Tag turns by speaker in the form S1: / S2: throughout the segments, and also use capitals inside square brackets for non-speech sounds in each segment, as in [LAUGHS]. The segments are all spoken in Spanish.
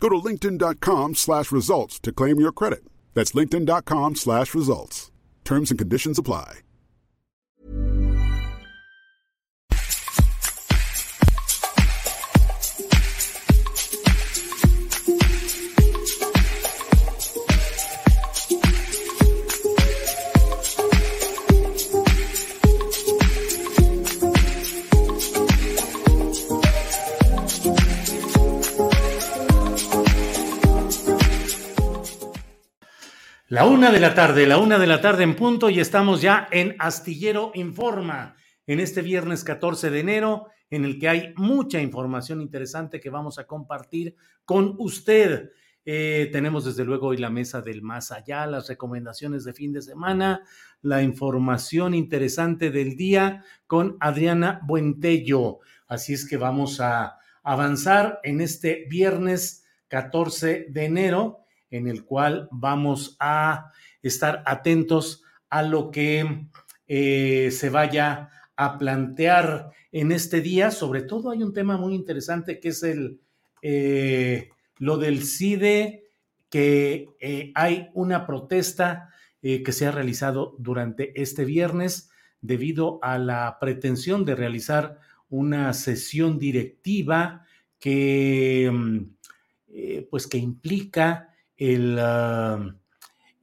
S1: Go to linkedin.com slash results to claim your credit. That's linkedin.com slash results. Terms and conditions apply.
S2: La una de la tarde, la una de la tarde en punto y estamos ya en Astillero Informa en este viernes 14 de enero en el que hay mucha información interesante que vamos a compartir con usted. Eh, tenemos desde luego hoy la mesa del más allá, las recomendaciones de fin de semana, la información interesante del día con Adriana Buentello. Así es que vamos a avanzar en este viernes 14 de enero en el cual vamos a estar atentos a lo que eh, se vaya a plantear en este día. Sobre todo hay un tema muy interesante que es el eh, lo del CIDE, que eh, hay una protesta que se ha realizado durante este viernes debido a la pretensión de realizar una sesión directiva que mm, pues que implica el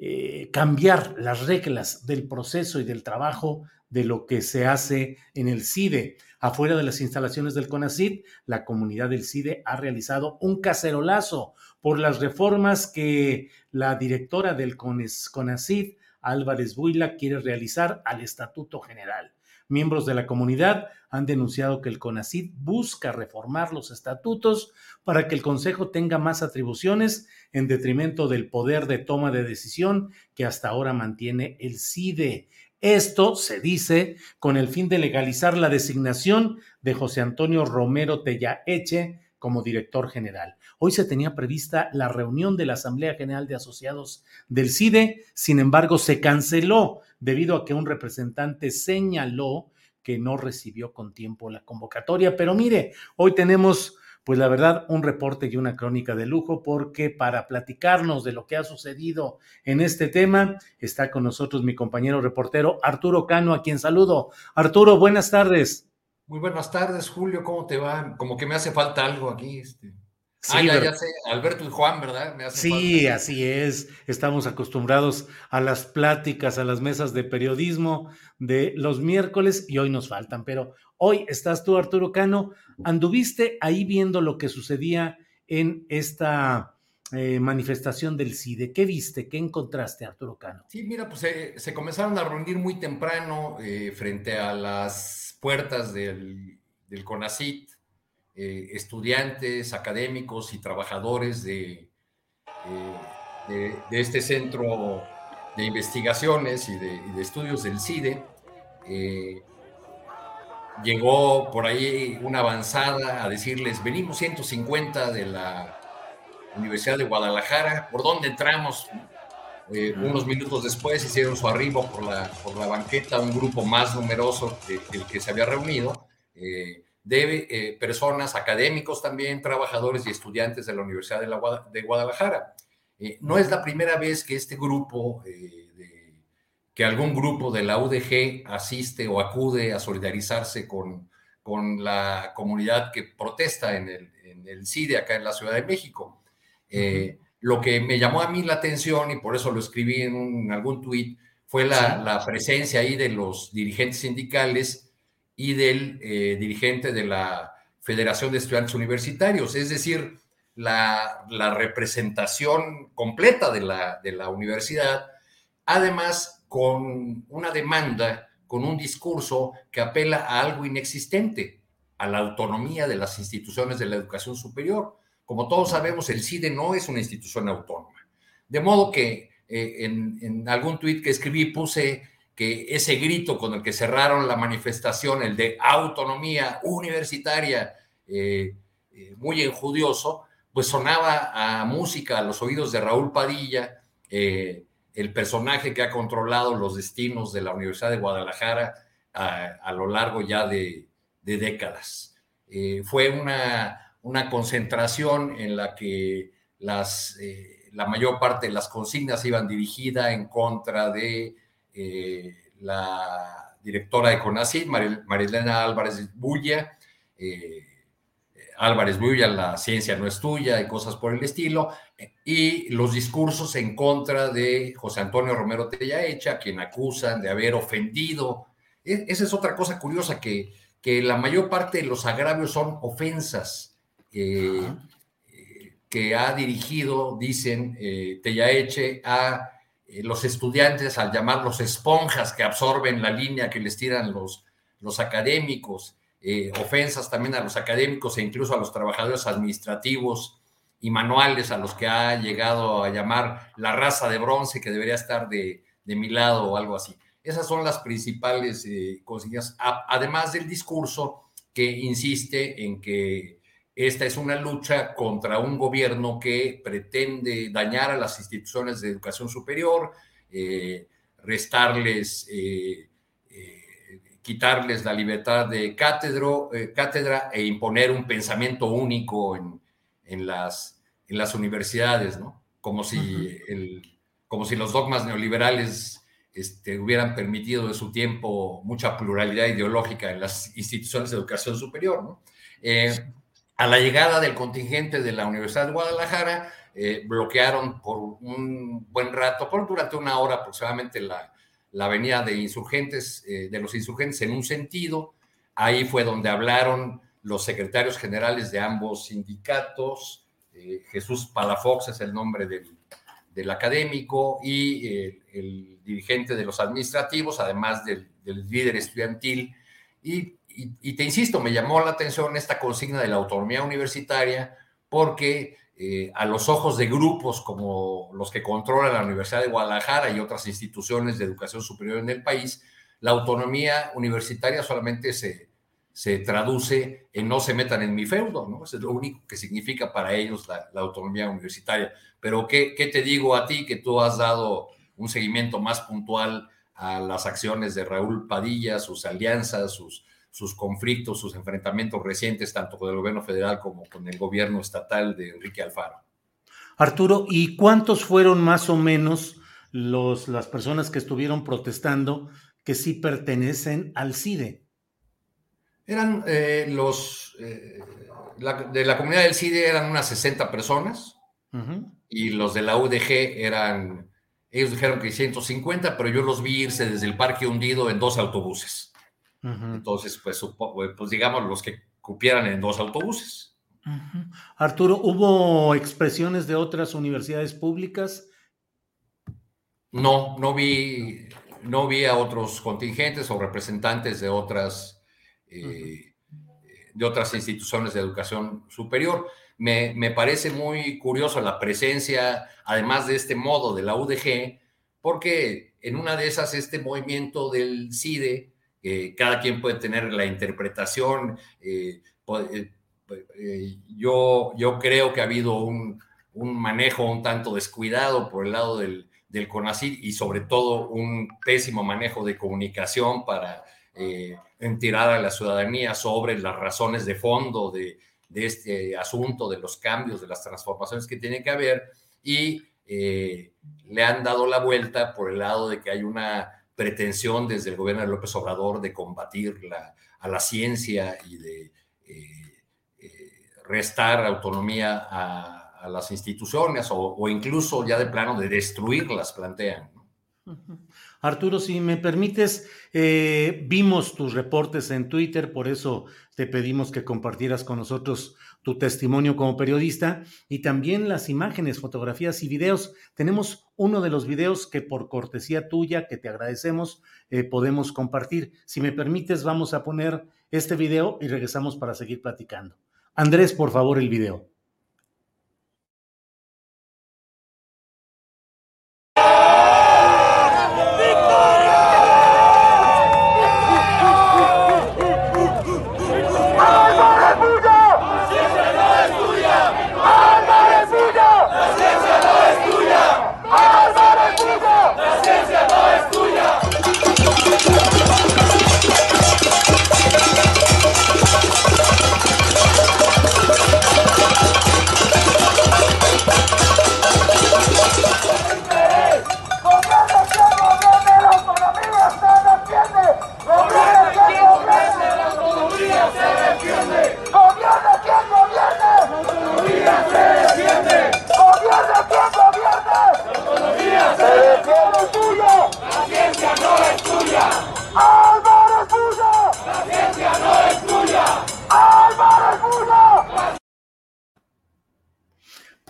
S2: eh, cambiar las reglas del proceso y del trabajo de lo que se hace en el CIDE. Afuera de las instalaciones del CONACID, la comunidad del CIDE ha realizado un cacerolazo por las reformas que la directora del CONACID, Álvarez Buila, quiere realizar al Estatuto General. Miembros de la comunidad han denunciado que el CONACID busca reformar los estatutos para que el Consejo tenga más atribuciones en detrimento del poder de toma de decisión que hasta ahora mantiene el CIDE. Esto se dice con el fin de legalizar la designación de José Antonio Romero Tellaeche como director general. Hoy se tenía prevista la reunión de la Asamblea General de Asociados del CIDE, sin embargo se canceló debido a que un representante señaló que no recibió con tiempo la convocatoria. Pero mire, hoy tenemos, pues la verdad, un reporte y una crónica de lujo, porque para platicarnos de lo que ha sucedido en este tema, está con nosotros mi compañero reportero Arturo Cano, a quien saludo. Arturo, buenas tardes.
S3: Muy buenas tardes, Julio, ¿cómo te va? Como que me hace falta algo aquí. Este. Ah, ya, ya, sé, Alberto y Juan, ¿verdad?
S2: sí, así es. Estamos acostumbrados a las pláticas, a las mesas de periodismo de los miércoles y hoy nos faltan, pero hoy estás tú, Arturo Cano. Anduviste ahí viendo lo que sucedía en esta eh, manifestación del CIDE. ¿Qué viste? ¿Qué encontraste, Arturo Cano?
S3: Sí, mira, pues eh, se comenzaron a reunir muy temprano eh, frente a las puertas del, del CONACIT, eh, estudiantes, académicos y trabajadores de, eh, de, este centro de investigaciones y de, estudios del CIDE. Eh, llegó por ahí una avanzada a decirles, venimos 150 de la, Universidad de Guadalajara. ¿Por dónde entramos? Eh, unos minutos después hicieron su arribo por la, por la banqueta un grupo más numeroso del que se había reunido, eh, de eh, personas, académicos también, trabajadores y estudiantes de la Universidad de, la, de Guadalajara. no es la primera vez que este grupo, que algún grupo de la UDG asiste o acude a solidarizarse con, con la comunidad que protesta en el, en el CIDE acá en la Ciudad de México. Lo que me llamó a mí la atención, y por eso lo escribí en, algún tuit, fue la, presencia ahí de los dirigentes sindicales y del eh, dirigente de la Federación de Estudiantes Universitarios, es decir, la, representación completa de la, de la universidad, además con una demanda, con un discurso que apela a algo inexistente, a la autonomía de las instituciones de la educación superior. Como todos sabemos, el CIDE no es una institución autónoma. De modo que eh, en, algún tuit que escribí puse que ese grito con el que cerraron la manifestación, el de autonomía universitaria, eh, eh, muy enjudioso, pues sonaba a música a los oídos de Raúl Padilla, el personaje que ha controlado los destinos de la Universidad de Guadalajara a, lo largo ya de, décadas. fue una una concentración en la que las, eh, la mayor parte de las consignas iban dirigidas en contra de eh, la directora de CONACYT, Marilena Álvarez Bulla, eh, Álvarez Bulla, la ciencia no es tuya y cosas por el estilo, y los discursos en contra de José Antonio Romero Tellaecha, quien acusan de haber ofendido. E, esa es otra cosa curiosa, que, que la mayor parte de los agravios son ofensas eh, que ha dirigido, dicen, eh, Tellaeche, a los estudiantes al llamarlos esponjas que absorben la línea que les tiran los, los académicos, eh, ofensas también a los académicos e incluso a los trabajadores administrativos y manuales a los que ha llegado a llamar la raza de bronce que debería estar de, de mi lado o algo así. Esas son las principales consignas, además del discurso que insiste en que esta es una lucha contra un gobierno que pretende dañar a las instituciones de educación superior, eh, restarles, eh, eh, quitarles la libertad de cátedra e imponer un pensamiento único en, las, en las universidades, ¿no? Como si, como si los dogmas neoliberales este, hubieran permitido en su tiempo mucha pluralidad ideológica en las instituciones de educación superior, ¿no? A la llegada del contingente de la Universidad de Guadalajara, eh, bloquearon por un buen rato, por durante una hora aproximadamente, la, la avenida de insurgentes, eh, de los insurgentes en un sentido. Ahí fue donde hablaron los secretarios generales de ambos sindicatos. Eh, Jesús Palafox es el nombre del, del académico y el dirigente de los administrativos, además del, del líder estudiantil. Y y, te insisto, me llamó la atención esta consigna de la autonomía universitaria porque eh, a los ojos de grupos como los que controlan la Universidad de Guadalajara y otras instituciones de educación superior en el país, la autonomía universitaria solamente se, se traduce en no se metan en mi feudo, ¿no? Eso es lo único que significa para ellos la, autonomía universitaria. Pero ¿qué, ¿qué, te digo a ti que tú has dado un seguimiento más puntual a las acciones de Raúl Padilla, sus alianzas, sus, sus conflictos, sus enfrentamientos recientes, tanto con el gobierno federal como con el gobierno estatal de Enrique Alfaro.
S2: Arturo, ¿y cuántos fueron más o menos los, las personas que estuvieron protestando que sí pertenecen al CIDE?
S3: Eran eh, los eh, de la comunidad del CIDE eran unas 60 personas y los de la UDG eran, ellos dijeron que 150, pero yo los vi irse desde el parque hundido en dos autobuses. Entonces, pues, pues digamos los que cupieran en dos autobuses.
S2: Arturo, ¿hubo expresiones de otras universidades públicas?
S3: No, no vi, no vi a otros contingentes o representantes de otras, eh, de otras instituciones de educación superior. Me, me, parece muy curioso la presencia, además de este modo de la UDG, porque en una de esas, este movimiento del CIDE cada quien puede tener la interpretación. Eh, eh, eh, yo, yo creo que ha habido un, un manejo un tanto descuidado por el lado del, del y sobre todo un pésimo manejo de comunicación para eh, enterar a la ciudadanía sobre las razones de fondo de, este asunto, de los cambios, de las transformaciones que tiene que haber y eh, le han dado la vuelta por el lado de que hay una pretensión desde el gobierno de López Obrador de combatir a la ciencia y de eh, restar autonomía a, las instituciones o, incluso ya de plano de destruirlas, plantean.
S2: Arturo, si me permites, eh, vimos tus reportes en Twitter, por eso te pedimos que compartieras con nosotros tu testimonio como periodista y también las imágenes, fotografías y videos. Tenemos uno de los videos que por cortesía tuya, que te agradecemos, eh, podemos compartir. Si me permites, vamos a poner este video y regresamos para seguir platicando. Andrés, por favor, el video.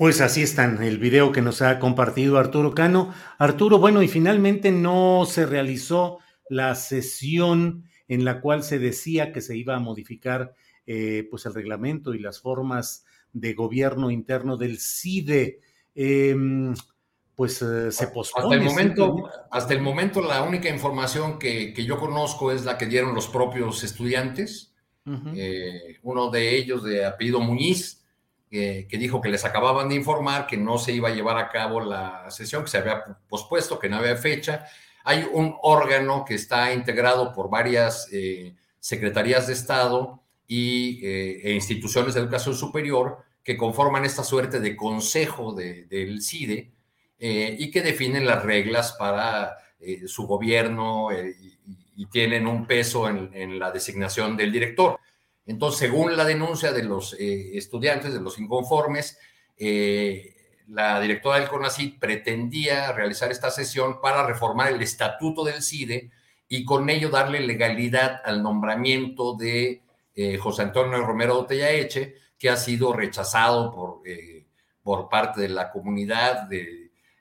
S2: Pues así están, el video que nos ha compartido Arturo Cano. Arturo, bueno, y finalmente no se realizó la sesión en la cual se decía que se iba a modificar eh, pues el reglamento y las formas de gobierno interno del CIDE. Em, pues eh, se pospone.
S3: Hasta el, momento, hasta el momento la única información que, yo conozco es la que dieron los propios estudiantes. Eh, uno de ellos de apellido Muñiz que dijo que les acababan de informar que no se iba a llevar a cabo la sesión, que se había pospuesto, que no había fecha. Hay un órgano que está integrado por varias eh, secretarías de Estado y, eh, e instituciones de educación superior que conforman esta suerte de consejo del CIDE eh, y que definen las reglas para su gobierno y, tienen un peso en la designación del director. Entonces, según la denuncia de los eh, estudiantes, de los inconformes, eh, la directora del CONACYT pretendía realizar esta sesión para reformar el estatuto del CIDE y con ello darle legalidad al nombramiento de eh, José Antonio Romero Eche, que ha sido rechazado por, por parte de la comunidad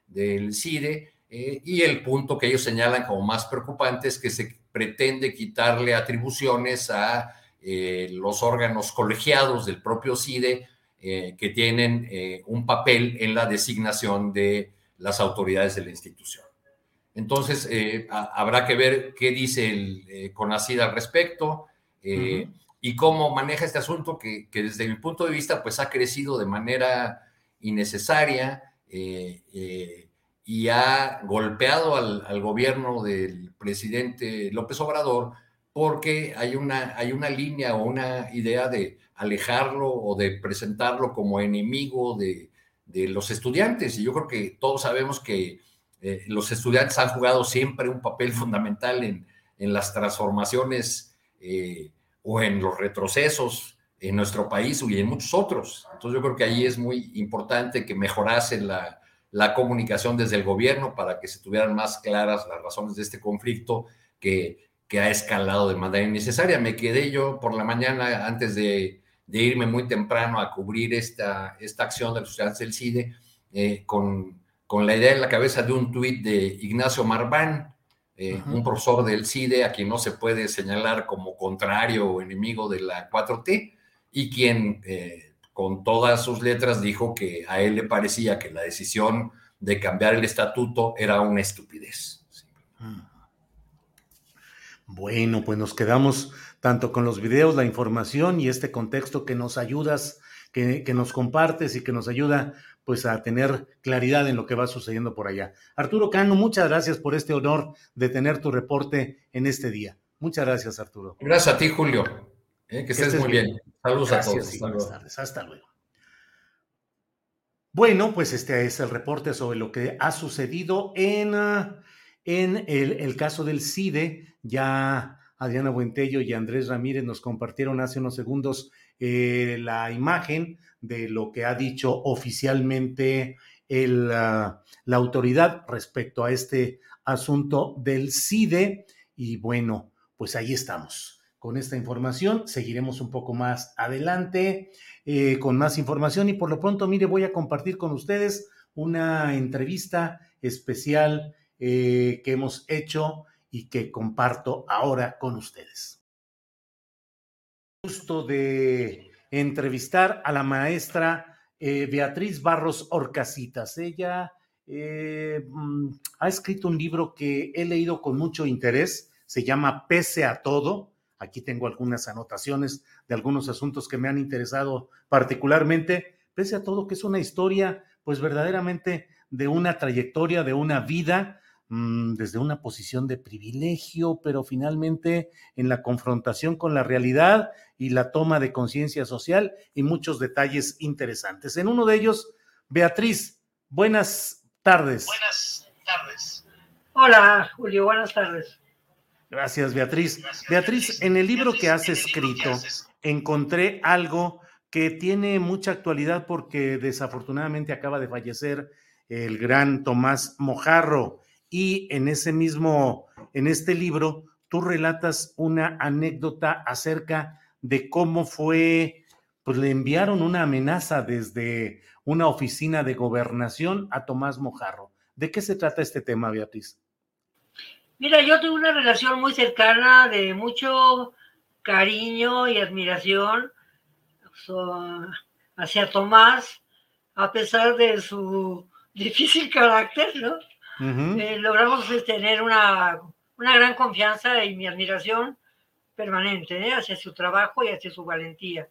S3: del CIDE. y el punto que ellos señalan como más preocupante es que se pretende quitarle atribuciones a eh, los órganos colegiados del propio CIDE eh, que tienen eh, un papel en la designación de las autoridades de la institución. Entonces, habrá que ver qué dice el CONACID al respecto y cómo maneja este asunto que, desde mi punto de vista pues ha crecido de manera innecesaria y ha golpeado al, gobierno del presidente López Obrador porque hay una, hay una línea o una idea de alejarlo o de presentarlo como enemigo de, los estudiantes. Y yo creo que todos sabemos que eh, los estudiantes han jugado siempre un papel fundamental en, las transformaciones eh, o en los retrocesos en nuestro país y en muchos otros. Entonces yo creo que ahí es muy importante que mejorase la, la comunicación desde el gobierno para que se tuvieran más claras las razones de este conflicto que que ha escalado de manera innecesaria. Me quedé yo por la mañana antes de, irme muy temprano a cubrir esta, esta acción de los estudiantes del CIDE eh, con, con, la idea en la cabeza de un tuit de Ignacio Marván, eh, un profesor del CIDE a quien no se puede señalar como contrario o enemigo de la 4T y quien eh, con todas sus letras dijo que a él le parecía que la decisión de cambiar el estatuto era una estupidez. Mm.
S2: Bueno, pues nos quedamos tanto con los videos, la información y este contexto que nos ayudas, que, nos compartes y que nos ayuda pues a tener claridad en lo que va sucediendo por allá. Arturo Cano, muchas gracias por este honor de tener tu reporte en este día. Muchas gracias, Arturo.
S3: Gracias a ti, Julio. Eh, que, estés, muy bien. Saludos a todos.
S2: buenas tardes. Hasta luego. Bueno, pues este es el reporte sobre lo que ha sucedido en, ah, en el, caso del CIDE. Ya Adriana Buentello y Andrés Ramírez nos compartieron hace unos segundos eh, la imagen de lo que ha dicho oficialmente el, ah, la autoridad respecto a este asunto del CIDE. Y bueno, pues ahí estamos con esta información. Seguiremos un poco más adelante eh, con más información y por lo pronto, mire, voy a compartir con ustedes una entrevista especial eh, que hemos hecho y que comparto ahora con ustedes. Gusto de entrevistar a la maestra eh, Beatriz Barros Orcasitas. Ella mm, ha escrito un libro que he leído con mucho interés, se llama Pese a todo, Aquí tengo algunas anotaciones de algunos asuntos que me han interesado particularmente, pese a todo que es una historia, pues verdaderamente de una trayectoria, de una vida, mm, desde una posición de privilegio, pero finalmente en la confrontación con la realidad y la toma de conciencia social y muchos detalles interesantes. En uno de ellos, Beatriz, buenas tardes.
S4: Buenas tardes. Hola, Julio, buenas tardes.
S2: Gracias, Beatriz. Beatriz, en el libro que has escrito encontré algo que tiene mucha actualidad porque desafortunadamente acaba de fallecer el gran Tomás Mojarro y en ese mismo, en este libro, tú relatas una anécdota acerca de cómo fue, pues le enviaron una amenaza desde una oficina de gobernación a Tomás Mojarro. ¿De qué se trata este tema, Beatriz?
S4: Mira, yo tuve una relación muy cercana de mucho cariño y admiración hacia Tomás, a pesar de su [LAUGHS] difícil carácter, ¿no? Eh, logramos tener una, gran confianza y mi admiración permanente ¿eh? hacia su trabajo y hacia su valentía.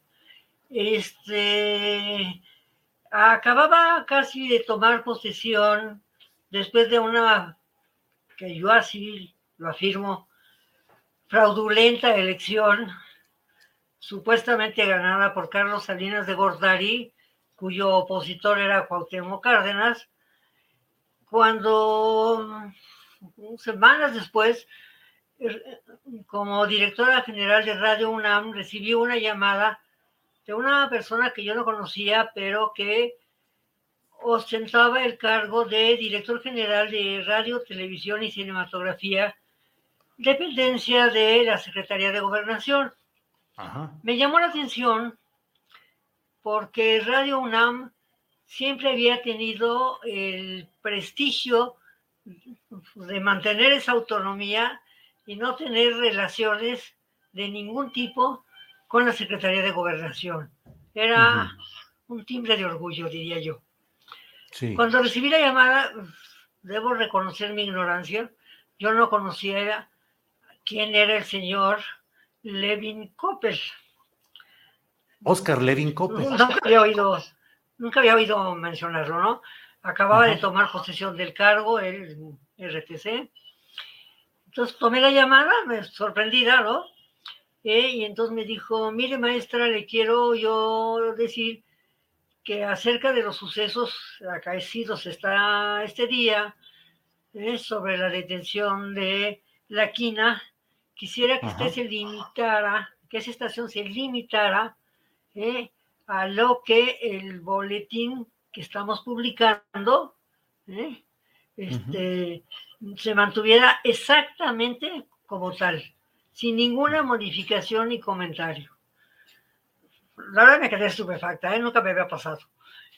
S4: Este, acababa casi de tomar posesión después de una que yo así lo afirmo, fraudulenta elección, supuestamente ganada por Carlos Salinas de Gortari, cuyo opositor era Cuauhtémoc Cárdenas, cuando semanas después, er, como directora general de Radio UNAM, recibió una llamada de una persona que yo no conocía, pero que ostentaba el cargo de director general de Radio, Televisión y Cinematografía, dependencia de la Secretaría de Gobernación. Me llamó la atención porque Radio UNAM siempre había tenido el prestigio de mantener esa autonomía y no tener relaciones de ningún tipo con la Secretaría de Gobernación. Era un timbre de orgullo, diría yo. Cuando recibí la llamada, debo reconocer mi ignorancia. Yo no conocía quién era el señor Levin Coppel.
S2: Oscar Levin Coppel.
S4: Nunca había oído, nunca había oído mencionarlo, ¿no? Acababa de tomar posesión del cargo, el RTC. Entonces tomé la llamada, me sorprendida, ¿no? Eh, y entonces me dijo, mire maestra, le quiero yo decir que acerca de los sucesos acaecidos está este día, eh, sobre la detención de la quina, quisiera que usted se limitara, que esa estación se limitara eh, a lo que el boletín que estamos publicando eh, este, se mantuviera exactamente como tal, sin ninguna modificación ni comentario la verdad me quedé estupefacta, ¿eh? nunca me había pasado.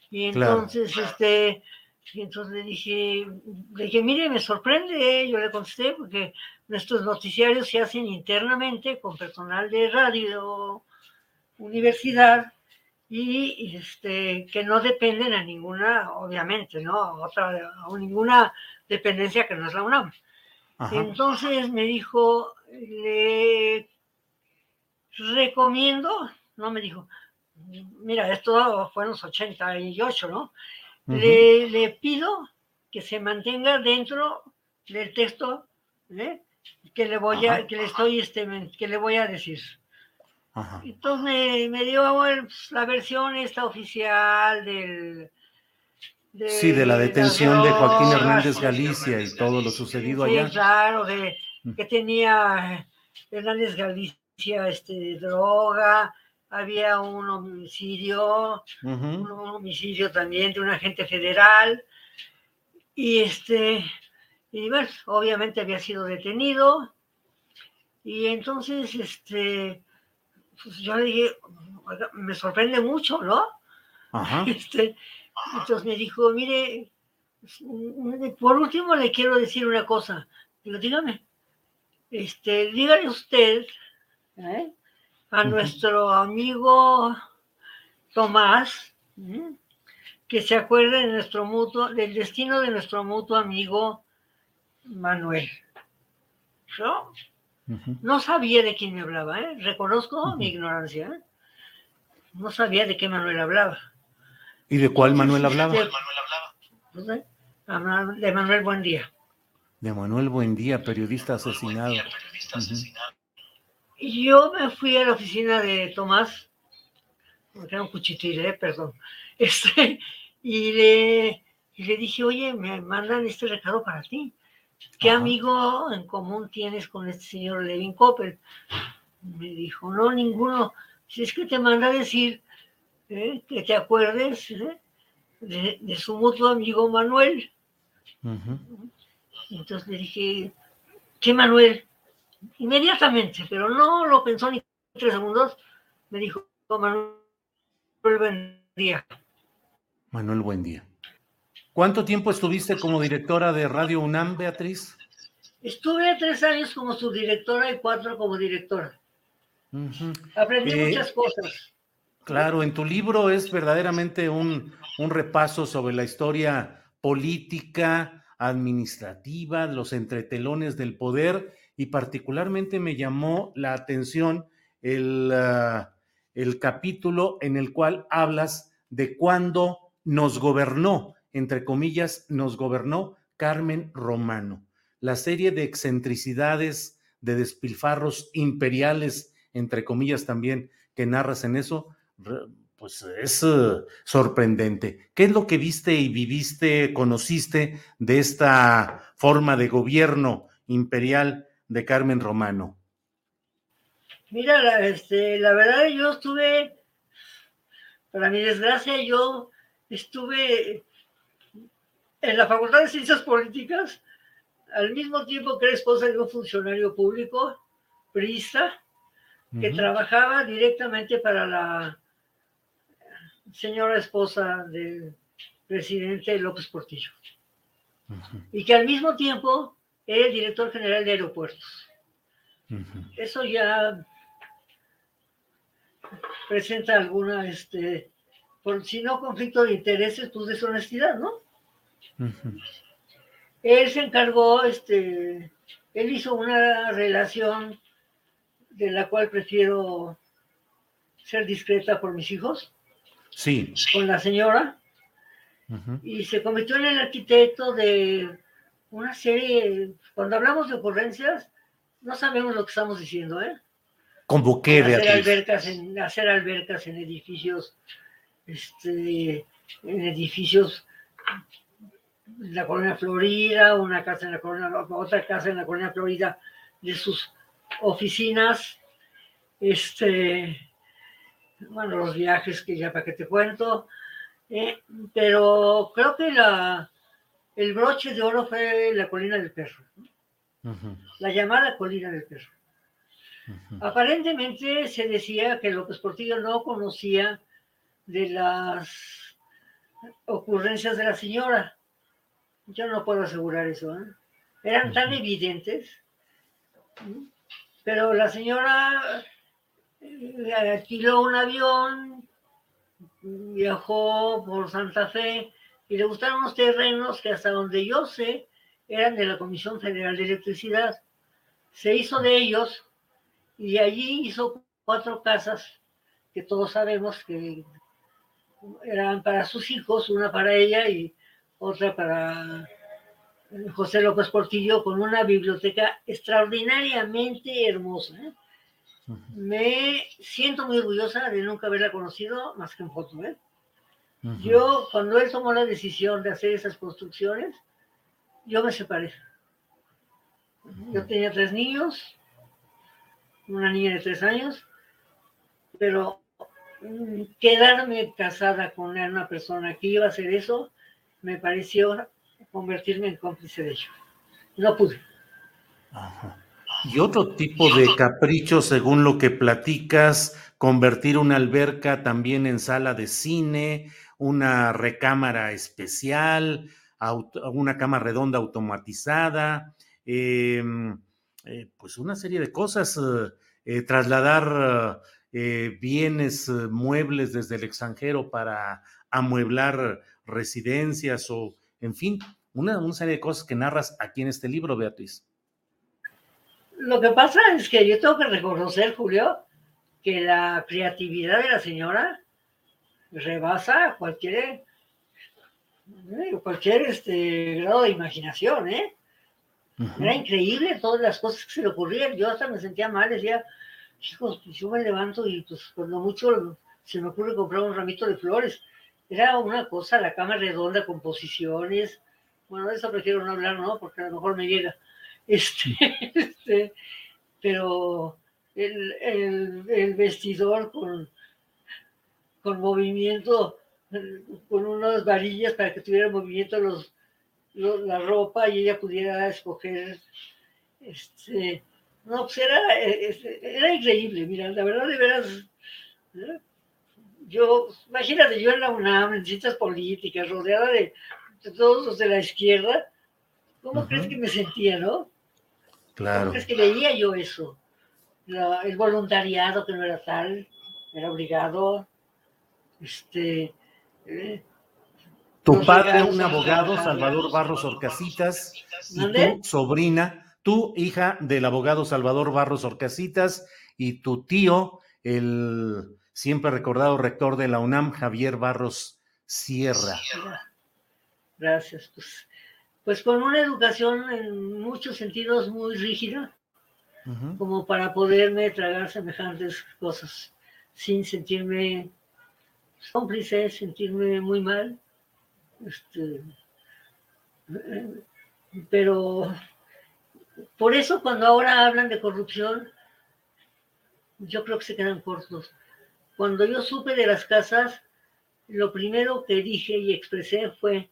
S4: Y entonces, este, entonces le dije, le dije, mire, me sorprende, ¿eh? yo le contesté, porque nuestros noticiarios se hacen internamente con personal de radio, universidad, y este, que no dependen a ninguna, obviamente, ¿no? A otra, a ninguna dependencia que no es la UNAM. Entonces me dijo, le recomiendo no me dijo, mira, esto fue en los 88, ¿no? le, le, pido que se mantenga dentro del texto ¿eh? que le voy a, que le estoy, este, que le voy a decir. Entonces me, me dio pues, la versión esta oficial del...
S2: De, sí, de la detención de Joaquín Hernández Galicia y todo lo sucedido allá.
S4: Sí, claro, de, mm. que tenía Hernández Galicia este, droga, había un homicidio, un homicidio también de un agente federal, y este, y bueno, obviamente había sido detenido, y entonces, este, pues yo le dije, me sorprende mucho, ¿no? [LAUGHS] Este, entonces me dijo, mire, por último le quiero decir una cosa. Digo, dígame, este, dígale usted ¿eh? a nuestro amigo Tomás que se acuerde de nuestro mutuo, del destino de nuestro mutuo amigo Manuel. ¿No? No sabía de quién me hablaba, ¿eh? reconozco mi ignorancia. ¿eh? No sabía de qué Manuel hablaba.
S2: ¿Y de cuál Manuel hablaba? De,
S4: de Manuel Buendía.
S2: De Manuel Buendía, periodista asesinado.
S4: Y yo me fui a la oficina de Tomás, porque era un cuchitril, ¿eh? perdón, [LAUGHS] este, y, le, y le dije, oye, me mandan este recado para ti. ¿Qué amigo en común tienes con este señor Levin Coppel? Me dijo, no, ninguno. Si es que te manda a decir ¿eh? que te acuerdes ¿eh? de, su mutuo amigo Manuel. Entonces le dije, ¿qué Manuel? Inmediatamente, pero no lo pensó ni tres segundos. Me dijo, Manuel buen día.
S2: Manuel buen día. ¿Cuánto tiempo estuviste como directora de Radio UNAM, Beatriz?
S4: Estuve tres años como subdirectora y cuatro como directora. Aprendí eh, muchas cosas.
S2: Claro, en tu libro es verdaderamente un, un repaso sobre la historia política, administrativa, los entretelones del poder y particularmente me llamó la atención el, ah, el capítulo en el cual hablas de cuándo nos gobernó entre comillas, nos gobernó Carmen Romano. La serie de excentricidades, de despilfarros imperiales, entre comillas también, que narras en eso, pues es eh, sorprendente. ¿Qué es lo que viste y viviste, conociste de esta forma de gobierno imperial de Carmen Romano?
S4: Mira, la, este, la verdad yo estuve, para mi desgracia, yo estuve en la Facultad de Ciencias Políticas, al mismo tiempo que era esposa de un funcionario público, priista, que trabajaba directamente para la señora esposa del presidente López Portillo. Y que al mismo tiempo era el director general de aeropuertos. Eso ya presenta alguna, este, por si no conflicto de intereses, pues deshonestidad, ¿no? Él se encargó, este, él hizo una relación de la cual prefiero ser discreta por mis hijos.
S2: Sí.
S4: Con la señora. Y se convirtió en el arquitecto de una serie, cuando hablamos de ocurrencias, no sabemos lo que estamos diciendo, ¿eh?
S2: Convoqué
S4: hacer albercas en hacer albercas en edificios este en edificios la colonia Florida, una casa en la colonia, otra casa en la colonia Florida de sus oficinas, este, bueno, los viajes que ya para que te cuento, eh, pero creo que la, el broche de oro fue la colina del perro, la llamada colina del perro. Aparentemente se decía que López Portillo no conocía de las ocurrencias de la señora, yo no puedo asegurar eso. ¿eh? Eran tan evidentes. Pero la señora eh, alquiló un avión, viajó por Santa Fe y le gustaron los terrenos que hasta donde yo sé eran de la Comisión Federal de Electricidad. Se hizo de ellos y allí hizo cuatro casas que todos sabemos que eran para sus hijos, una para ella y otra para José López Portillo, con una biblioteca extraordinariamente hermosa. ¿eh? Me siento muy orgullosa de nunca haberla conocido más que en foto. ¿eh? Yo, cuando él tomó la decisión de hacer esas construcciones, yo me separé. Yo tenía tres niños, una niña de tres años, pero mm, quedarme casada con una persona que iba a hacer eso, me pareció convertirme en cómplice de ello. No pude.
S2: Y otro tipo de capricho, según lo que platicas, convertir una alberca también en sala de cine, una recámara especial, una cama redonda automatizada, em, eh, pues una serie de cosas, eh, eh, trasladar bienes muebles desde el extranjero para amueblar residencias o, en fin, una, una serie de cosas que narras aquí en este libro, Beatriz.
S4: Lo que pasa es que yo tengo que reconocer, Julio, que la creatividad de la señora rebasa cualquier, eh, cualquier este, grado de imaginación, ¿eh? Era increíble todas las cosas que se le ocurrían. Yo hasta me sentía mal, decía, chicos, pues yo me levanto y pues cuando mucho se me ocurre comprar un ramito de flores. Era una cosa, la cama redonda con posiciones. Bueno, de eso prefiero no hablar, ¿no? Porque a lo mejor me llega. Este, [LAUGHS] este pero el, el vestidor con con movimiento, con unas varillas para que tuviera movimiento los, la ropa y ella pudiera escoger. Este, no, pues era, era increíble, mira, la verdad de veras. Yo, imagínate, yo en la UNAM, en ciencias políticas, rodeada de, todos los de la izquierda, ¿cómo crees que me sentía, no?
S2: Claro. ¿Cómo
S4: crees que veía yo eso? el voluntariado que no era tal, era obligado, este,
S2: eh, tu padre, un abogado, Salvador Barros Orcasitas, y tu sobrina, tu hija del abogado Salvador Barros Orcasitas, y tu tío, el siempre recordado rector de la UNAM, Javier Barros Sierra.
S4: Gracias. Pues, pues con una educación en muchos sentidos muy rígida, como para poderme tragar semejantes cosas sin sentirme cómplice, sentirme muy mal. Este, pero por eso cuando ahora hablan de corrupción, yo creo que se quedan cortos. Cuando yo supe de las casas, lo primero que dije y expresé fue,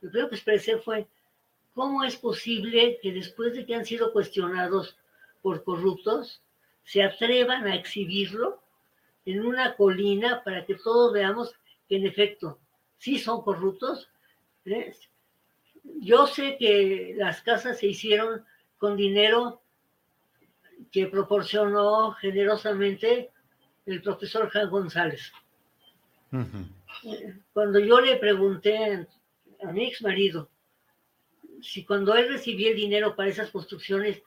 S4: lo primero que expresé fue, ¿cómo es posible que después de que han sido cuestionados por corruptos, se atrevan a exhibirlo en una colina para que todos veamos que en efecto sí son corruptos. Yo sé que las casas se hicieron con dinero que proporcionó generosamente el profesor Juan González. Cuando yo le pregunté a mi ex marido si cuando él recibía el dinero para esas construcciones,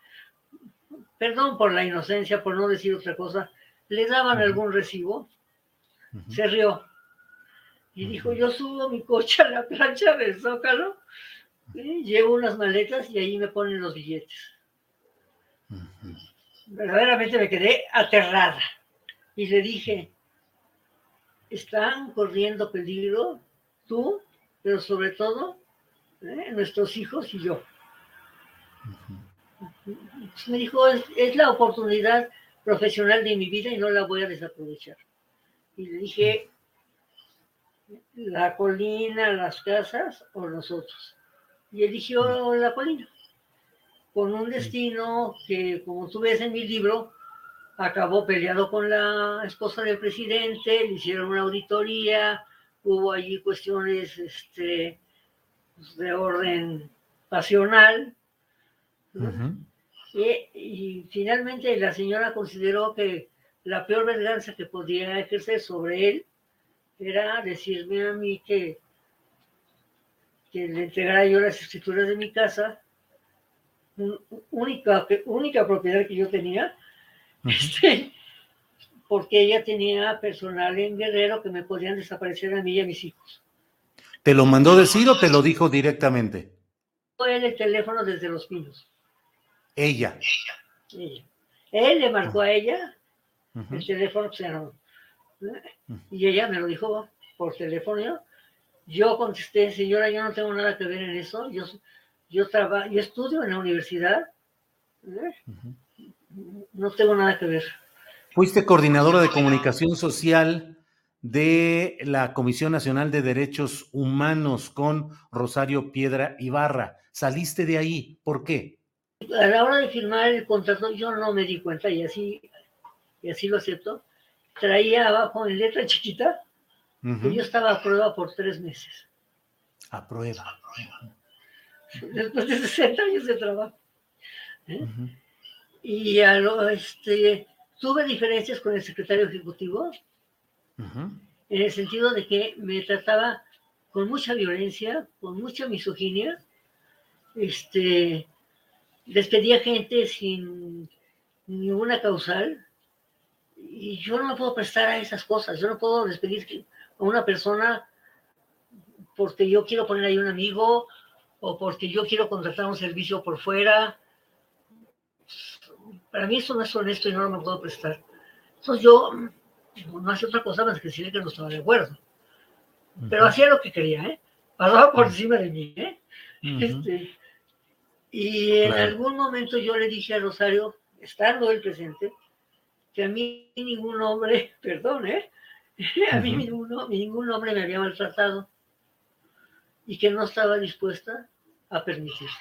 S4: perdón por la inocencia, por no decir otra cosa, le daban algún recibo, se rió y dijo, yo subo mi coche a la plancha del Zócalo, llevo unas maletas y ahí me ponen los billetes. Verdaderamente me quedé aterrada y le dije, están corriendo peligro tú, pero sobre todo ¿eh? nuestros hijos y yo. Me dijo, es la oportunidad profesional de mi vida y no la voy a desaprovechar. Y le dije, la colina, las casas o nosotros. Y eligió la colina, con un destino que, como tú ves en mi libro, acabó peleado con la esposa del presidente, le hicieron una auditoría, hubo allí cuestiones este, pues, de orden pasional. Y, finalmente la señora consideró que la peor venganza que podía ejercer sobre él era decirme a mí que, que le entregara yo las escrituras de mi casa, única, única propiedad que yo tenía, este, porque ella tenía personal en Guerrero que me podían desaparecer a mí y a mis hijos.
S2: ¿Te lo mandó decir o te lo dijo directamente?
S4: Fue el teléfono desde Los Pinos.
S2: Ella.
S4: Ella. Él le marcó a ella el teléfono, pues, no, y ella me lo dijo por teléfono. Yo contesté, señora, yo no tengo nada que ver en eso. Yo, yo, trabajo, yo estudio en la universidad. ¿eh? No tengo nada que ver.
S2: Fuiste coordinadora de comunicación social de la Comisión Nacional de Derechos Humanos con Rosario Piedra Ibarra. Saliste de ahí, ¿por qué?
S4: A la hora de firmar el contrato yo no me di cuenta y así, y así lo acepto. Traía abajo en letra chiquita que yo estaba a prueba por tres meses.
S2: A prueba.
S4: Después de 60 años de trabajo. ¿eh? Y a lo, este, tuve diferencias con el secretario ejecutivo, en el sentido de que me trataba con mucha violencia, con mucha misoginia, este, despedía gente sin ninguna causal, y yo no me puedo prestar a esas cosas, yo no puedo despedir a una persona porque yo quiero poner ahí un amigo o porque yo quiero contratar un servicio por fuera para mí eso no es honesto y no me puedo prestar. Entonces yo no hacía otra cosa más que decirle que no estaba de acuerdo. Pero hacía lo que quería, ¿eh? Pasaba por encima de mí, ¿eh? este, y en algún momento yo le dije a Rosario, estando él presente, que a mí ningún hombre, [LAUGHS] perdón, ¿eh? [LAUGHS] a mí ningún, ningún hombre me había maltratado y que no estaba dispuesta a permitirlo.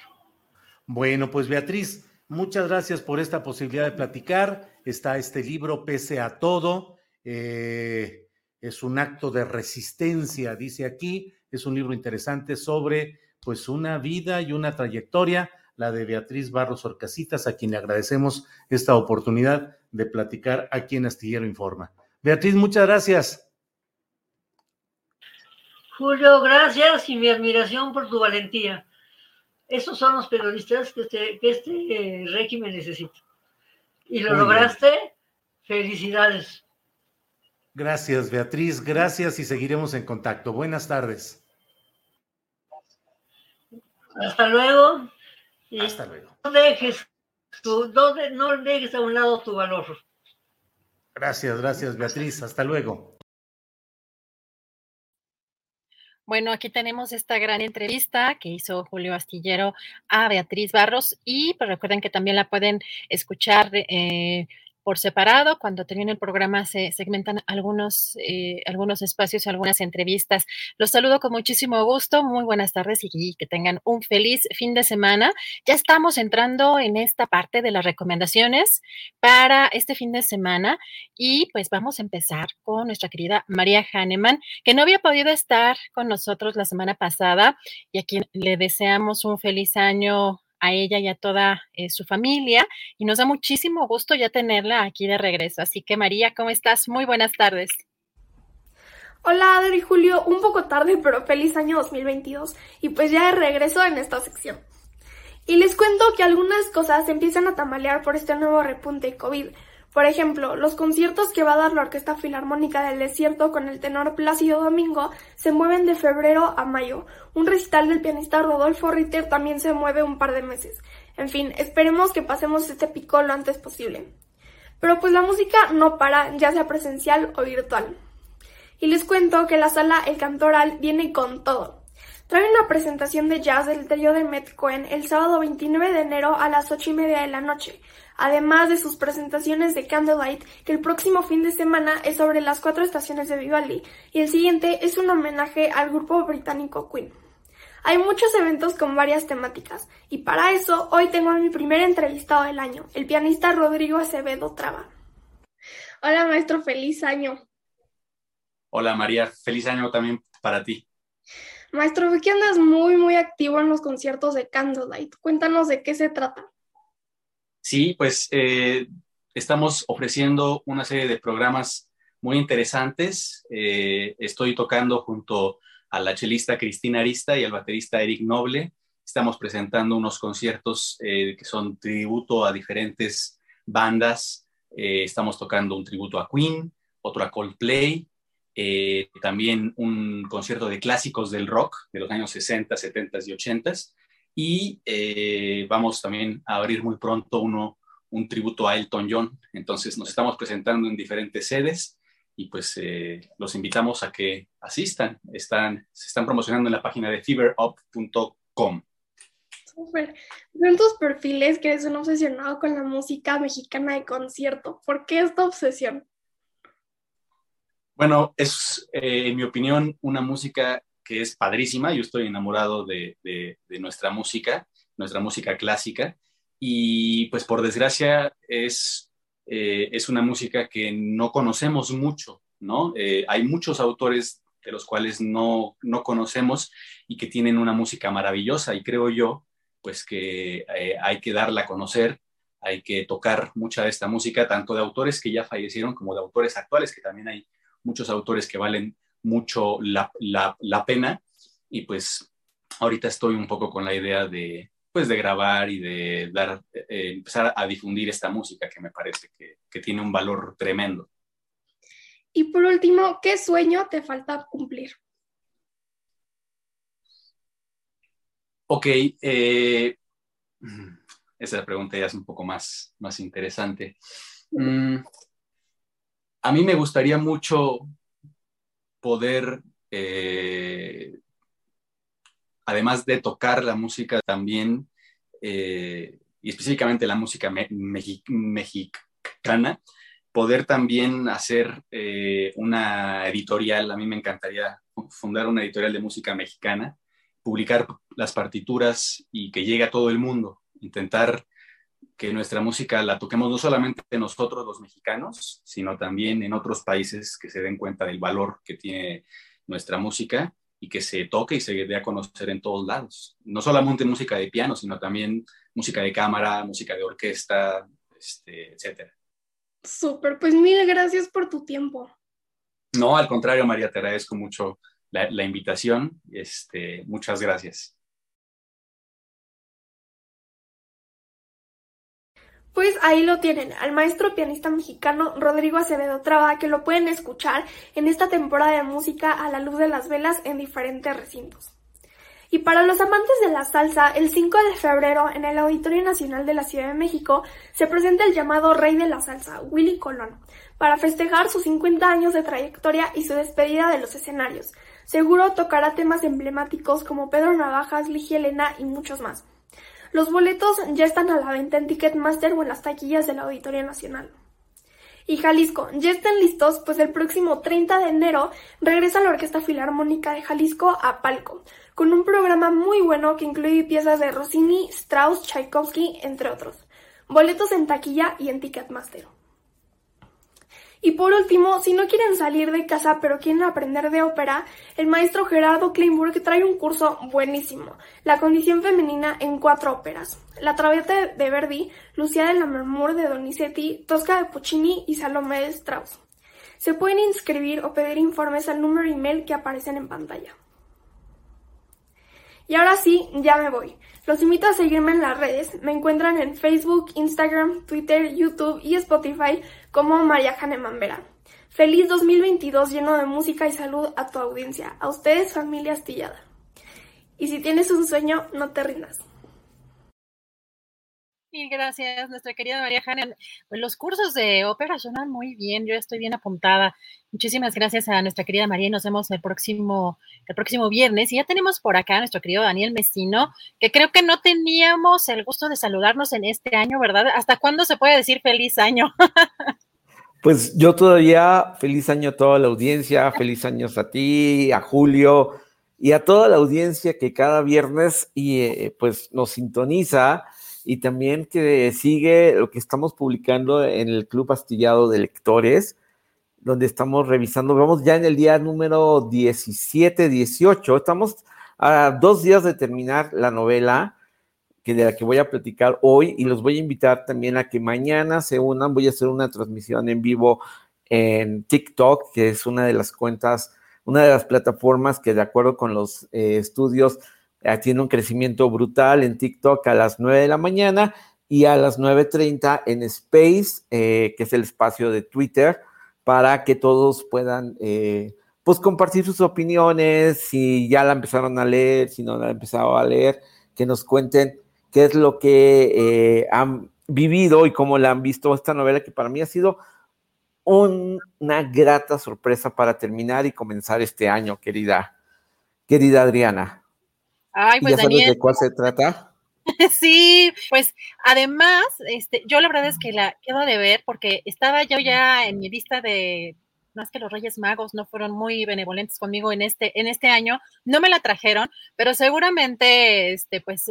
S2: Bueno, pues Beatriz, Muchas gracias por esta posibilidad de platicar. Está este libro, Pese a todo. Eh, es un acto de resistencia, dice aquí. Es un libro interesante sobre pues una vida y una trayectoria, la de Beatriz Barros Orcasitas, a quien le agradecemos esta oportunidad de platicar aquí en Astillero Informa. Beatriz, muchas gracias.
S4: Julio, gracias y mi admiración por tu valentía. Esos son los periodistas que, este, este régimen necesita. Y lo lograste. Felicidades.
S2: Gracias, Beatriz. Gracias y seguiremos en contacto. Buenas tardes.
S4: Hasta luego.
S2: Hasta luego.
S4: No dejes, tu, no dejes a un lado tu valor.
S2: Gracias, gracias, Beatriz. Hasta luego.
S5: Bueno, aquí tenemos esta gran entrevista que hizo Julio Astillero a Beatriz Barros y pues recuerden que también la pueden escuchar eh, por separado. Cuando termine el programa se segmentan algunos, eh, algunos espacios y algunas entrevistas. Los saludo con muchísimo gusto. Muy buenas tardes y que tengan un feliz fin de semana. Ya estamos entrando en esta parte de las recomendaciones para este fin de semana y pues vamos a empezar con nuestra querida María Hahnemann, que no había podido estar con nosotros la semana pasada y a quien le deseamos un feliz año a ella y a toda eh, su familia y nos da muchísimo gusto ya tenerla aquí de regreso. Así que María, ¿cómo estás? Muy buenas tardes.
S6: Hola Adri Julio, un poco tarde, pero feliz año 2022 y pues ya de regreso en esta sección. Y les cuento que algunas cosas empiezan a tambalear por este nuevo repunte COVID, por ejemplo, los conciertos que va a dar la Orquesta Filarmónica del Desierto con el tenor Plácido Domingo se mueven de febrero a mayo. Un recital del pianista Rodolfo Ritter también se mueve un par de meses. En fin, esperemos que pasemos este pico lo antes posible. Pero pues la música no para, ya sea presencial o virtual. Y les cuento que la sala El Cantoral viene con todo. Trae una presentación de jazz del trío de Met Cohen el sábado 29 de enero a las 8 y media de la noche además de sus presentaciones de Candlelight, que el próximo fin de semana es sobre las cuatro estaciones de Vivaldi, y el siguiente es un homenaje al grupo británico Queen. Hay muchos eventos con varias temáticas, y para eso hoy tengo a mi primer entrevistado del año, el pianista Rodrigo Acevedo Traba. Hola maestro, feliz año.
S7: Hola María, feliz año también para ti.
S6: Maestro, vi que andas muy, muy activo en los conciertos de Candlelight. Cuéntanos de qué se trata.
S7: Sí, pues eh, estamos ofreciendo una serie de programas muy interesantes. Eh, estoy tocando junto a la chelista Cristina Arista y al baterista Eric Noble. Estamos presentando unos conciertos eh, que son tributo a diferentes bandas estamos tocando un tributo a Queen, otro a Coldplay, también un concierto de clásicos del rock de los años 60, 70 y 80 y eh, vamos también a abrir muy pronto uno, un tributo a Elton John. Entonces nos estamos presentando en diferentes sedes y pues los invitamos a que asistan. Están, se están promocionando en la página de feverup.com.
S6: Súper. en tus perfiles que eres un obsesionado con la música mexicana de concierto. ¿Por qué esta obsesión?
S7: Bueno, es, eh, en mi opinión, una música que es padrísima. Yo estoy enamorado de, nuestra música, nuestra música clásica. Y pues por desgracia es, eh, es una música que no conocemos mucho, ¿no? Eh, hay muchos autores de los cuales no, no conocemos y que tienen una música maravillosa. Y creo yo pues que eh, hay que darla a conocer, hay que tocar mucha de esta música, tanto de autores que ya fallecieron como de autores actuales, que también hay muchos autores que valen mucho la, pena. Y pues ahorita estoy un poco con la idea de, pues, de grabar y de dar, eh, empezar a difundir esta música que me parece que, que tiene un valor tremendo.
S6: Y por último, ¿qué sueño te falta cumplir?
S7: Ok, eh, esa pregunta ya es un poco más, más interesante. Mm, a mí me gustaría mucho poder, eh, además de tocar la música también, eh, y específicamente la música mexicana, poder también hacer una editorial. A mí me encantaría fundar una editorial de música mexicana publicar las partituras y que llegue a todo el mundo, intentar que nuestra música la toquemos no solamente nosotros los mexicanos, sino también en otros países que se den cuenta del valor que tiene nuestra música y que se toque y se dé a conocer en todos lados. No solamente música de piano, sino también música de cámara, música de orquesta, este, etc.
S6: Súper, pues mil gracias por tu tiempo.
S7: No, al contrario, María, te agradezco mucho la, invitación. Este, muchas gracias.
S6: Pues ahí lo tienen, al maestro pianista mexicano Rodrigo Acevedo Traba, que lo pueden escuchar en esta temporada de música a la luz de las velas en diferentes recintos. Y para los amantes de la salsa, el 5 de febrero en el Auditorio Nacional de la Ciudad de México se presenta el llamado Rey de la Salsa, Willy Colón, para festejar sus 50 años de trayectoria y su despedida de los escenarios, Seguro tocará temas emblemáticos como Pedro Navajas, Ligia Elena y muchos más. Los boletos ya están a la venta en Ticketmaster o en las taquillas de la Auditoría Nacional. Y Jalisco, ya estén listos, pues el próximo 30 de enero regresa la Orquesta Filarmónica de Jalisco a Palco, con un programa muy bueno que incluye piezas de Rossini, Strauss, Tchaikovsky, entre otros. Boletos en taquilla y en Ticketmaster. Y por último, si no quieren salir de casa pero quieren aprender de ópera, el maestro Gerardo Kleinburg trae un curso buenísimo, La condición femenina en cuatro óperas. La Traviata de Verdi, Lucia de la Mermur de Donizetti, Tosca de Puccini y Salomé de Strauss. Se pueden inscribir o pedir informes al número email que aparecen en pantalla. Y ahora sí, ya me voy. Los invito a seguirme en las redes. Me encuentran en Facebook, Instagram, Twitter, YouTube y Spotify como María Haneman Vera. Feliz 2022 lleno de música y salud a tu audiencia. A ustedes, familia astillada. Y si tienes un sueño, no te rindas.
S5: Gracias, nuestra querida María Hanna. Pues los cursos de ópera suenan muy bien, yo estoy bien apuntada. Muchísimas gracias a nuestra querida María y nos vemos el próximo, el próximo viernes. Y ya tenemos por acá a nuestro querido Daniel Messino, que creo que no teníamos el gusto de saludarnos en este año, ¿verdad? ¿Hasta cuándo se puede decir feliz año? [LAUGHS]
S8: Pues yo todavía, feliz año a toda la audiencia, feliz año a ti, a Julio y a toda la audiencia que cada viernes y, eh, pues nos sintoniza y también que sigue lo que estamos publicando en el Club Astillado de Lectores, donde estamos revisando, vamos ya en el día número 17, 18, estamos a dos días de terminar la novela que de la que voy a platicar hoy y los voy a invitar también a que mañana se unan, voy a hacer una transmisión en vivo en TikTok, que es una de las cuentas, una de las plataformas que de acuerdo con los eh, estudios tiene un crecimiento brutal en TikTok a las 9 de la mañana y a las 9.30 en Space, eh, que es el espacio de Twitter, para que todos puedan eh, pues compartir sus opiniones, si ya la empezaron a leer, si no la han empezado a leer, que nos cuenten qué es lo que eh, han vivido y cómo la han visto esta novela que para mí ha sido una grata sorpresa para terminar y comenzar este año, querida, querida Adriana.
S5: Ay, pues
S8: ¿Ya sabes de cuál se trata? [LAUGHS]
S5: Sí, pues además, este, yo la verdad es que la quedo de ver porque estaba yo ya en mi lista de, más que los Reyes Magos no fueron muy benevolentes conmigo en este, en este año, no me la trajeron, pero seguramente, este, pues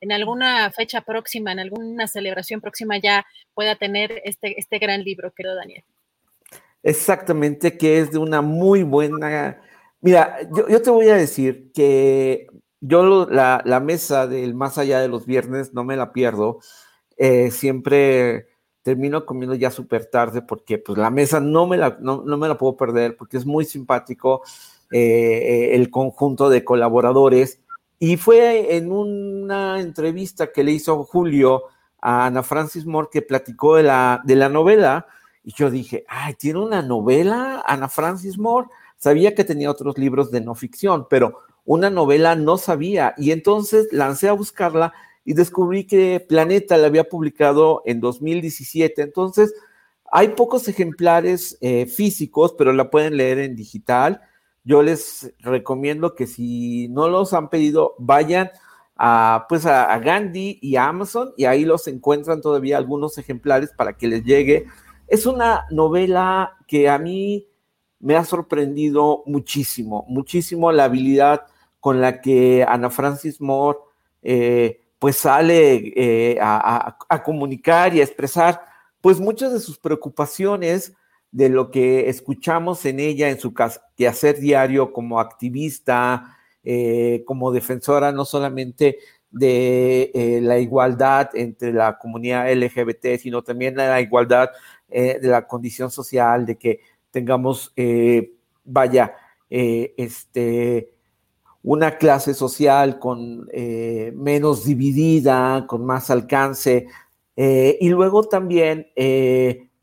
S5: en alguna fecha próxima, en alguna celebración próxima ya pueda tener este, este gran libro, querido Daniel.
S8: Exactamente, que es de una muy buena... Mira, yo, te voy a decir que yo la, mesa del más allá de los viernes no me la pierdo. Eh, siempre termino comiendo ya súper tarde porque pues la mesa no me la, no, me la puedo perder porque es muy simpático eh, el conjunto de colaboradores y fue en una entrevista que le hizo Julio a Ana Francis Moore que platicó de la, de la novela. Y yo dije, ay, ¿tiene una novela Ana Francis Moore? Sabía que tenía otros libros de no ficción, pero una novela no sabía. Y entonces lancé a buscarla y descubrí que Planeta la había publicado en 2017. Entonces, hay pocos ejemplares eh, físicos, pero la pueden leer en digital yo les recomiendo que si no los han pedido, vayan a, pues a, Gandhi y a Amazon y ahí los encuentran todavía algunos ejemplares para que les llegue. Es una novela que a mí me ha sorprendido muchísimo, muchísimo la habilidad con la que Ana Francis Moore eh, pues sale eh, a, comunicar y a expresar pues muchas de sus preocupaciones de lo que escuchamos en ella en su quehacer diario como activista, eh, como defensora no solamente de la igualdad entre la comunidad LGBT, sino también de la igualdad de la condición social, de que tengamos, vaya, este, una clase social con menos dividida, con más alcance, y luego también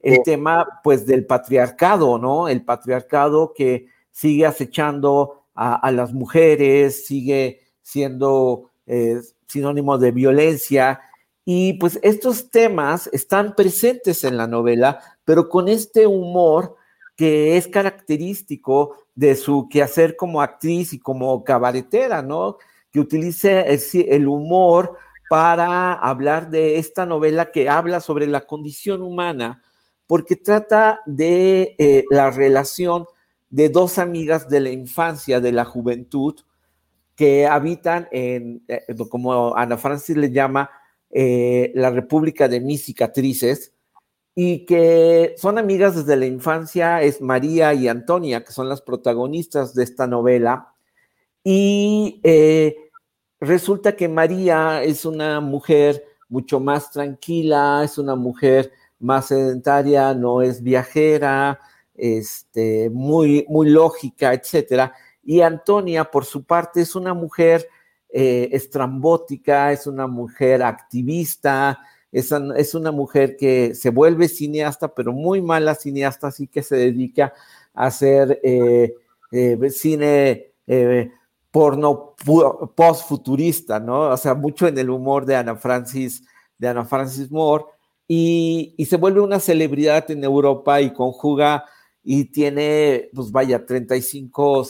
S8: el tema pues del patriarcado, ¿no? El patriarcado que sigue acechando a, las mujeres, sigue siendo eh, sinónimo de violencia. Y pues estos temas están presentes en la novela, pero con este humor que es característico de su quehacer como actriz y como cabaretera, ¿no? Que utilice el humor para hablar de esta novela que habla sobre la condición humana porque trata de eh, la relación de dos amigas de la infancia, de la juventud, que habitan en, eh, como Ana Francis le llama, eh, la República de mis cicatrices, y que son amigas desde la infancia, es María y Antonia, que son las protagonistas de esta novela, y resulta que María es una mujer mucho más tranquila, es una mujer más sedentaria, no es viajera, este, muy, muy lógica, etcétera. Y Antonia, por su parte, es una mujer eh, estrambótica, es una mujer activista, es, es, una mujer que se vuelve cineasta, pero muy mala cineasta, así que se dedica a hacer eh, eh, cine porno post-futurista, ¿no? O sea, mucho en el humor de Ana Francis, de Ana Francis Moore y, se vuelve una celebridad en Europa y conjuga y tiene, pues vaya, 35,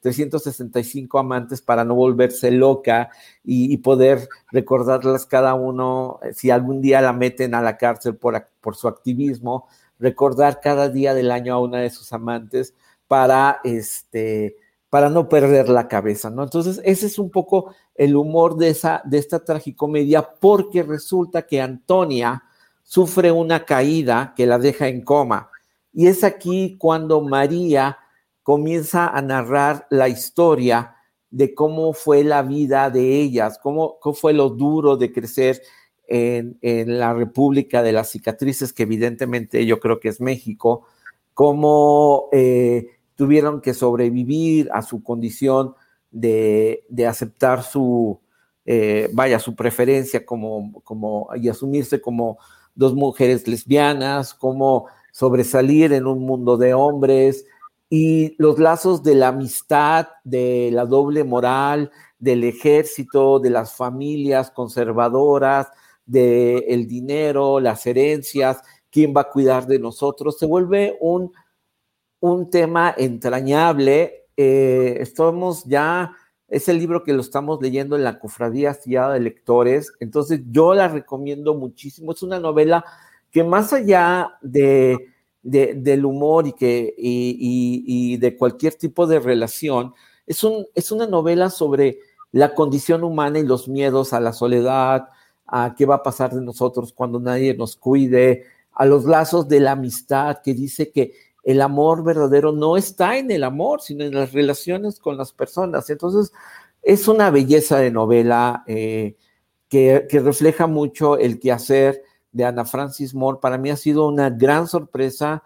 S8: 365 eh, amantes para no volverse loca y, poder recordarlas cada uno, eh, si algún día la meten a la cárcel por, por su activismo, recordar cada día del año a una de sus amantes para, este, para no perder la cabeza, ¿no? Entonces, ese es un poco el humor de, esa, de esta tragicomedia, porque resulta que Antonia, sufre una caída que la deja en coma. Y es aquí cuando María comienza a narrar la historia de cómo fue la vida de ellas, cómo, fue lo duro de crecer en, la República de las Cicatrices, que evidentemente yo creo que es México, cómo eh, tuvieron que sobrevivir a su condición de, aceptar su, eh, vaya, su preferencia como, como, y asumirse como dos mujeres lesbianas, cómo sobresalir en un mundo de hombres y los lazos de la amistad, de la doble moral, del ejército, de las familias conservadoras, del el dinero, las herencias, quién va a cuidar de nosotros, se vuelve un, un tema entrañable. Eh, estamos ya, es el libro que lo estamos leyendo en la Cofradía Astillada de Lectores, entonces yo la recomiendo muchísimo. Es una novela que más allá de, del humor y, que, y, de cualquier tipo de relación, es, un, es una novela sobre la condición humana y los miedos a la soledad, a qué va a pasar de nosotros cuando nadie nos cuide, a los lazos de la amistad, que dice que el amor verdadero no está en el amor, sino en las relaciones con las personas. Entonces, es una belleza de novela eh, que, refleja mucho el quehacer de Ana Francis Moore. Para mí ha sido una gran sorpresa.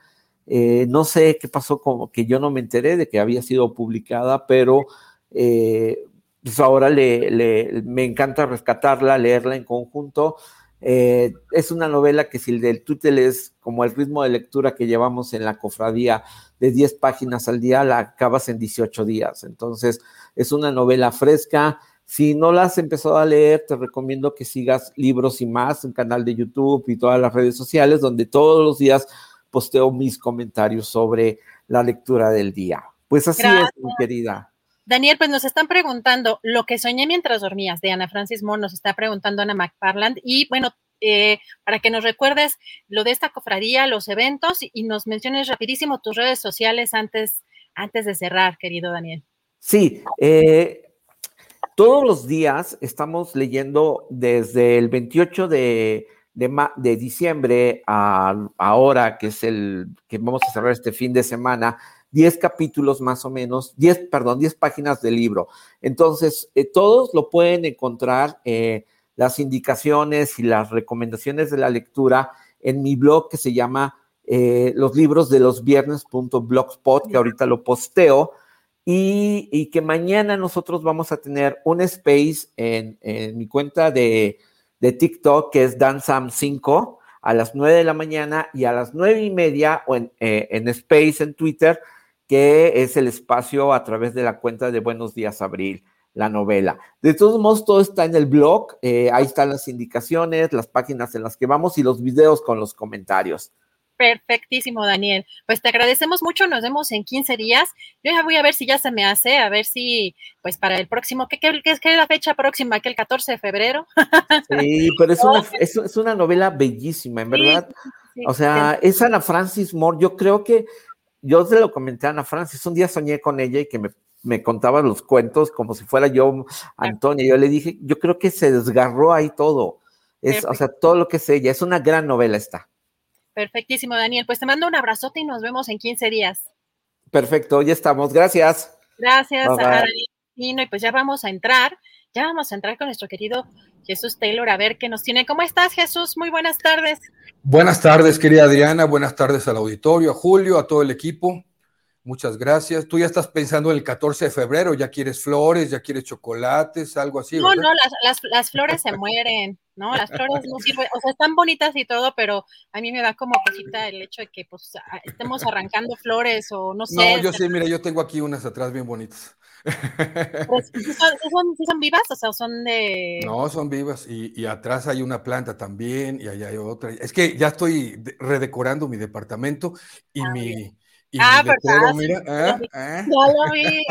S8: Eh, no sé qué pasó, como que yo no me enteré de que había sido publicada, pero eh, pues ahora le, me encanta rescatarla, leerla en conjunto. Eh, es una novela que si el del Twitter es como el ritmo de lectura que llevamos en la cofradía de 10 páginas al día, la acabas en 18 días. Entonces, es una novela fresca. Si no la has empezado a leer, te recomiendo que sigas Libros y más, en canal de YouTube y todas las redes sociales, donde todos los días posteo mis comentarios sobre la lectura del día. Pues así es, mi querida.
S5: Daniel, pues nos están preguntando, lo que soñé mientras dormías, de Ana Francis Moore, nos está preguntando Ana McFarland. Y bueno, eh, para que nos recuerdes lo de esta cofradía, los eventos y nos menciones rapidísimo tus redes sociales antes, antes de cerrar, querido Daniel.
S8: Sí, eh, todos los días estamos leyendo desde el 28 de, de, diciembre a ahora, que es el que vamos a cerrar este fin de semana, 10 capítulos más o menos, 10, perdón, 10 páginas del libro. Entonces, eh, todos lo pueden encontrar, eh, las indicaciones y las recomendaciones de la lectura en mi blog que se llama eh, los libros de los viernes.blogspot, que ahorita lo posteo, y, que mañana nosotros vamos a tener un space en, mi cuenta de, TikTok que es DanSam5 a las 9 de la mañana y a las 9 y media o en, en Space en Twitter que es el espacio a través de la cuenta de Buenos Días Abril, la novela. De todos modos, todo está en el blog, eh, ahí están las indicaciones, las páginas en las que vamos y los videos con los comentarios.
S5: Perfectísimo, Daniel. Pues te agradecemos mucho, nos vemos en 15 días. Yo ya voy a ver si ya se me hace, a ver si, pues para el próximo, ¿qué, es la fecha próxima? ¿Que el 14 de febrero?
S8: Sí, pero es una, [LAUGHS] es, una novela bellísima, en verdad. o sea, es Ana Francis Moore, yo creo que yo se lo comenté a Ana Francis, un día soñé con ella y que me, me contaba los cuentos como si fuera yo Antonia. Yo le dije, yo creo que se desgarró ahí todo. Es, o sea, todo lo que es ella. Es una gran novela esta.
S5: Perfectísimo, Daniel. Pues te mando un abrazote y nos vemos en 15 días.
S8: Perfecto, ya estamos. Gracias.
S5: Gracias, Daniel. Y pues ya vamos a entrar, ya vamos a entrar con nuestro querido Jesús Taylor a ver qué nos tiene. ¿Cómo estás, Jesús? Muy buenas tardes.
S9: Buenas tardes, querida Adriana. Buenas tardes al auditorio, a Julio, a todo el equipo. Muchas gracias. Tú ya estás pensando en el 14 de febrero, ya quieres flores, ya quieres chocolates, algo así.
S5: No, no, las, flores se mueren, ¿no? Las flores no sirven, o sea, están bonitas y todo, pero a mí me da como cosita el hecho de que pues estemos arrancando flores o no sé.
S9: No, yo sí, mira, yo tengo aquí unas atrás bien bonitas.
S5: Pues, son, vivas? O sea, son de.
S9: No, son vivas. Y, atrás hay una planta también, y allá hay otra. Es que ya estoy redecorando mi departamento y ah, mi.
S5: Ah, verdad. Mira, ah, ah. Ya lo vi,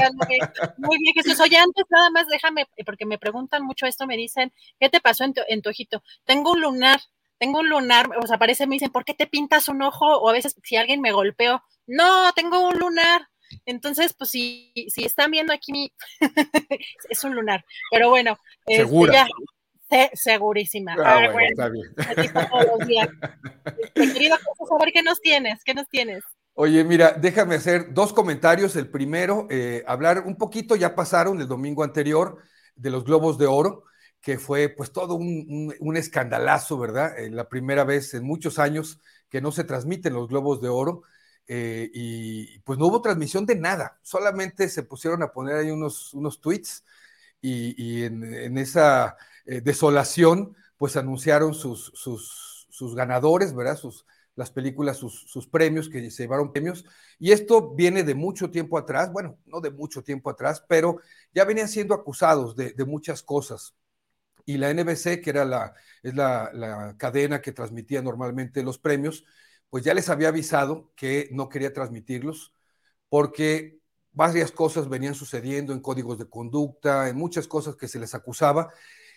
S5: Muy bien, Jesús. Oye, antes nada más déjame, porque me preguntan mucho esto, me dicen, ¿qué te pasó en tu, en tu ojito? Tengo un lunar, tengo un lunar, o sea, aparece, me dicen, ¿por qué te pintas un ojo? O a veces si alguien me golpeó, no, tengo un lunar. Entonces, pues si, si están viendo aquí mi [LAUGHS] es un lunar, pero bueno,
S9: este, Segura.
S5: segurísima.
S9: Ah, bueno, está bien. [LAUGHS]
S5: Este, querido, a ver qué nos tienes, qué nos tienes.
S9: Oye, mira, déjame hacer dos comentarios. El primero, eh, hablar un poquito, ya pasaron el domingo anterior de los Globos de Oro, que fue pues todo un, escandalazo, ¿verdad? Eh, la primera vez en muchos años que no se transmiten los Globos de Oro. Eh, y pues no hubo transmisión de nada, solamente se pusieron a poner ahí unos, unos tweets y, en, esa desolación, pues anunciaron sus, sus, sus ganadores, ¿verdad? Sus, las películas, sus, premios, que se llevaron premios. Y esto viene de mucho tiempo atrás, bueno, no de mucho tiempo atrás, pero ya venían siendo acusados de, muchas cosas. Y la NBC, que era la, es la, la, cadena que transmitía normalmente los premios, pues ya les había avisado que no quería transmitirlos porque varias cosas venían sucediendo en códigos de conducta, en muchas cosas que se les acusaba.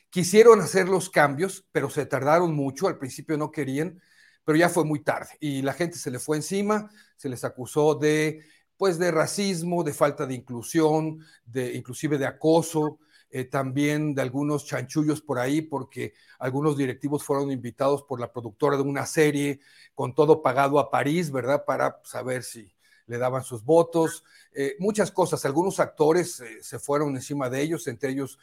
S9: Quisieron hacer los cambios, pero se tardaron mucho, al principio no querían, pero ya fue muy tarde y la gente se le fue encima, se les acusó de pues de racismo, de falta de inclusión, de inclusive de acoso, eh, también de algunos chanchullos por ahí, porque algunos directivos fueron invitados por la productora de una serie con todo pagado a París, ¿verdad? Para saber si le daban sus votos, eh, muchas cosas. Algunos actores eh, se fueron encima de ellos, entre ellos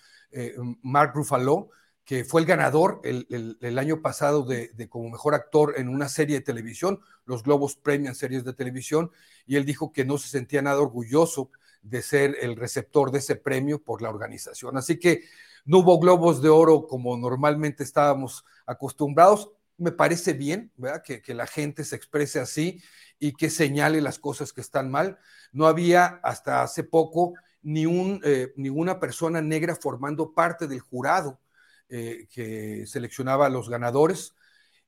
S9: Mark Ruffalo, que fue el ganador el, año pasado de, como mejor actor en una serie de televisión. Los Globos premian series de televisión y él dijo que no se sentía nada orgulloso de ser el receptor de ese premio por la organización. Así que no hubo globos de oro como normalmente estábamos acostumbrados. Me parece bien ¿verdad? Que, la gente se exprese así y que señale las cosas que están mal. No había hasta hace poco ni un, eh, ninguna persona negra formando parte del jurado eh, que seleccionaba a los ganadores.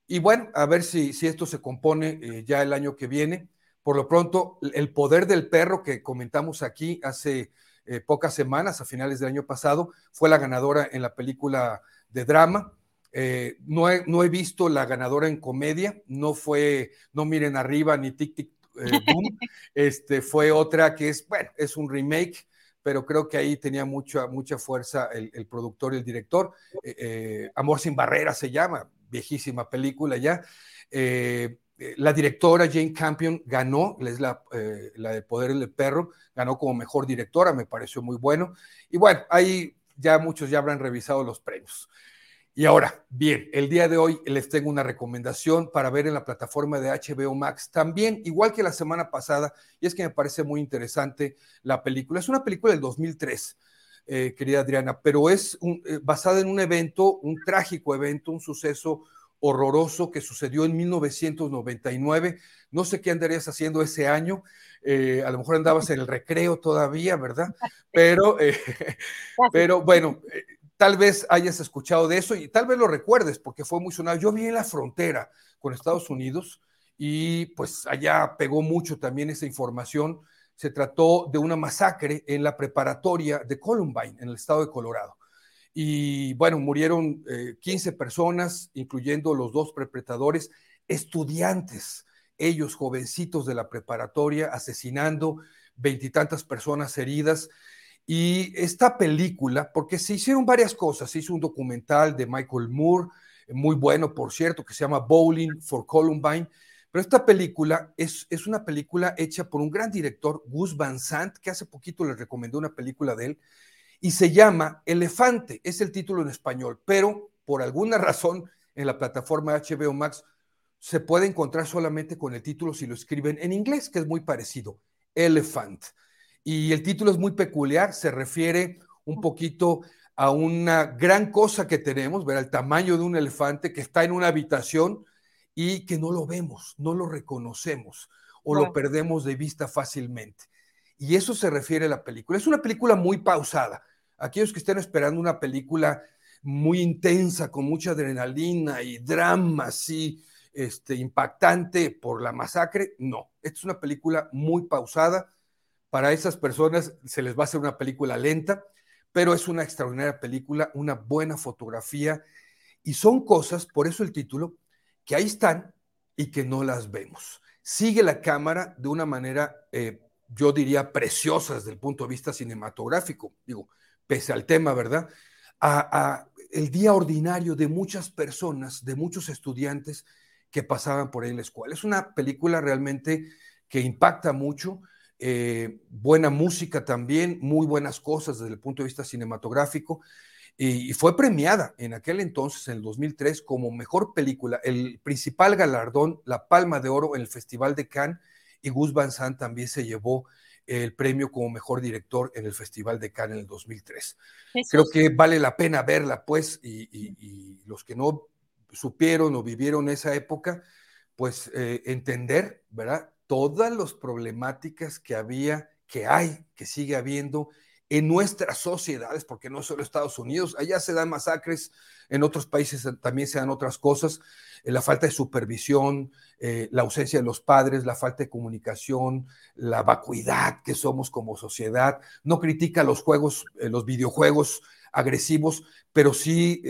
S9: Y bueno, a ver si, si esto se compone eh, ya el año que viene. Por lo pronto, el poder del perro que comentamos aquí hace eh, pocas semanas, a finales del año pasado, fue la ganadora en la película de drama. no, he, no, he, visto la ganadora en comedia, no fue No Miren Arriba ni Tic Tic Boom, [LAUGHS] este, fue otra que es, bueno, es un remake pero creo que ahí tenía mucha, mucha fuerza el, productor y el director. Eh, eh, Amor sin barreras se llama, viejísima película ya. Eh, la directora Jane Campion ganó, es la, la de Poder del Perro, ganó como mejor directora, me pareció muy bueno. Y bueno, ahí ya muchos ya habrán revisado los premios. Y ahora, bien, el día de hoy les tengo una recomendación para ver en la plataforma de HBO Max también, igual que la semana pasada, y es que me parece muy interesante la película. Es una película del 2003, eh, querida Adriana, pero es eh, basada en un evento, un trágico evento, un suceso horroroso que sucedió en 1999. No sé qué andarías haciendo ese año, eh, a lo mejor andabas en el recreo todavía, ¿verdad? [LAUGHS] Pero, [LAUGHS] pero bueno tal vez hayas escuchado de eso y tal vez lo recuerdes porque fue muy sonado. Yo vi en la frontera con Estados Unidos y pues allá pegó mucho también esa información. Se trató de una masacre en la preparatoria de Columbine, en el estado de Colorado. Y bueno, murieron 15 eh, personas, incluyendo los dos perpetradores, estudiantes, ellos jovencitos de la preparatoria, asesinando veintitantas personas heridas. Y esta película, porque se hicieron varias cosas, se hizo un documental de Michael Moore, muy bueno, por cierto, que se llama Bowling for Columbine, pero esta película es, es una película hecha por un gran director, Gus Van Sant, que hace poquito les recomendó una película de él, y se llama Elefante, es el título en español, pero por alguna [LAUGHS] razón en la plataforma HBO Max se puede encontrar solamente con el título si lo escriben en inglés, que es muy parecido, Elephant. Y el título es muy peculiar, se refiere un poquito a una gran cosa que tenemos, ver el tamaño de un elefante que está en una habitación y que no lo vemos, no lo reconocemos o lo perdemos de vista fácilmente. Y eso se refiere a la película. Es una película muy pausada. Aquellos que estén esperando una película muy intensa, con mucha adrenalina y drama así, este, impactante por la masacre, no. Esta es una película muy pausada para esas personas se les va a hacer una película lenta, pero es una extraordinaria película, una buena fotografía y son cosas, por eso el título, que ahí están y que no las vemos. Sigue la cámara de una manera, eh, yo diría, preciosa desde el punto de vista cinematográfico, digo, pese al tema, ¿verdad? A, el día ordinario de muchas personas, de muchos estudiantes que pasaban por ahí en la escuela. Es una película realmente que impacta mucho, eh, buena música también, muy buenas cosas desde el punto de vista cinematográfico, y, fue premiada en aquel entonces, en el 2003, como mejor película, el principal galardón, la Palma de Oro en el Festival de Cannes, y Gus Van Sant también se llevó el premio como mejor director en el Festival de Cannes en el 2003. Creo que vale la pena verla, pues, y, los que no supieron o vivieron esa época, pues eh, entender, ¿verdad? Todas las problemáticas que había, que hay, que sigue habiendo en nuestras sociedades, porque no solo Estados Unidos, allá se dan masacres, en otros países también se dan otras cosas, eh, la falta de supervisión, eh, la ausencia de los padres, la falta de comunicación, la vacuidad que somos como sociedad. No critica los juegos, eh, los videojuegos agresivos, pero sí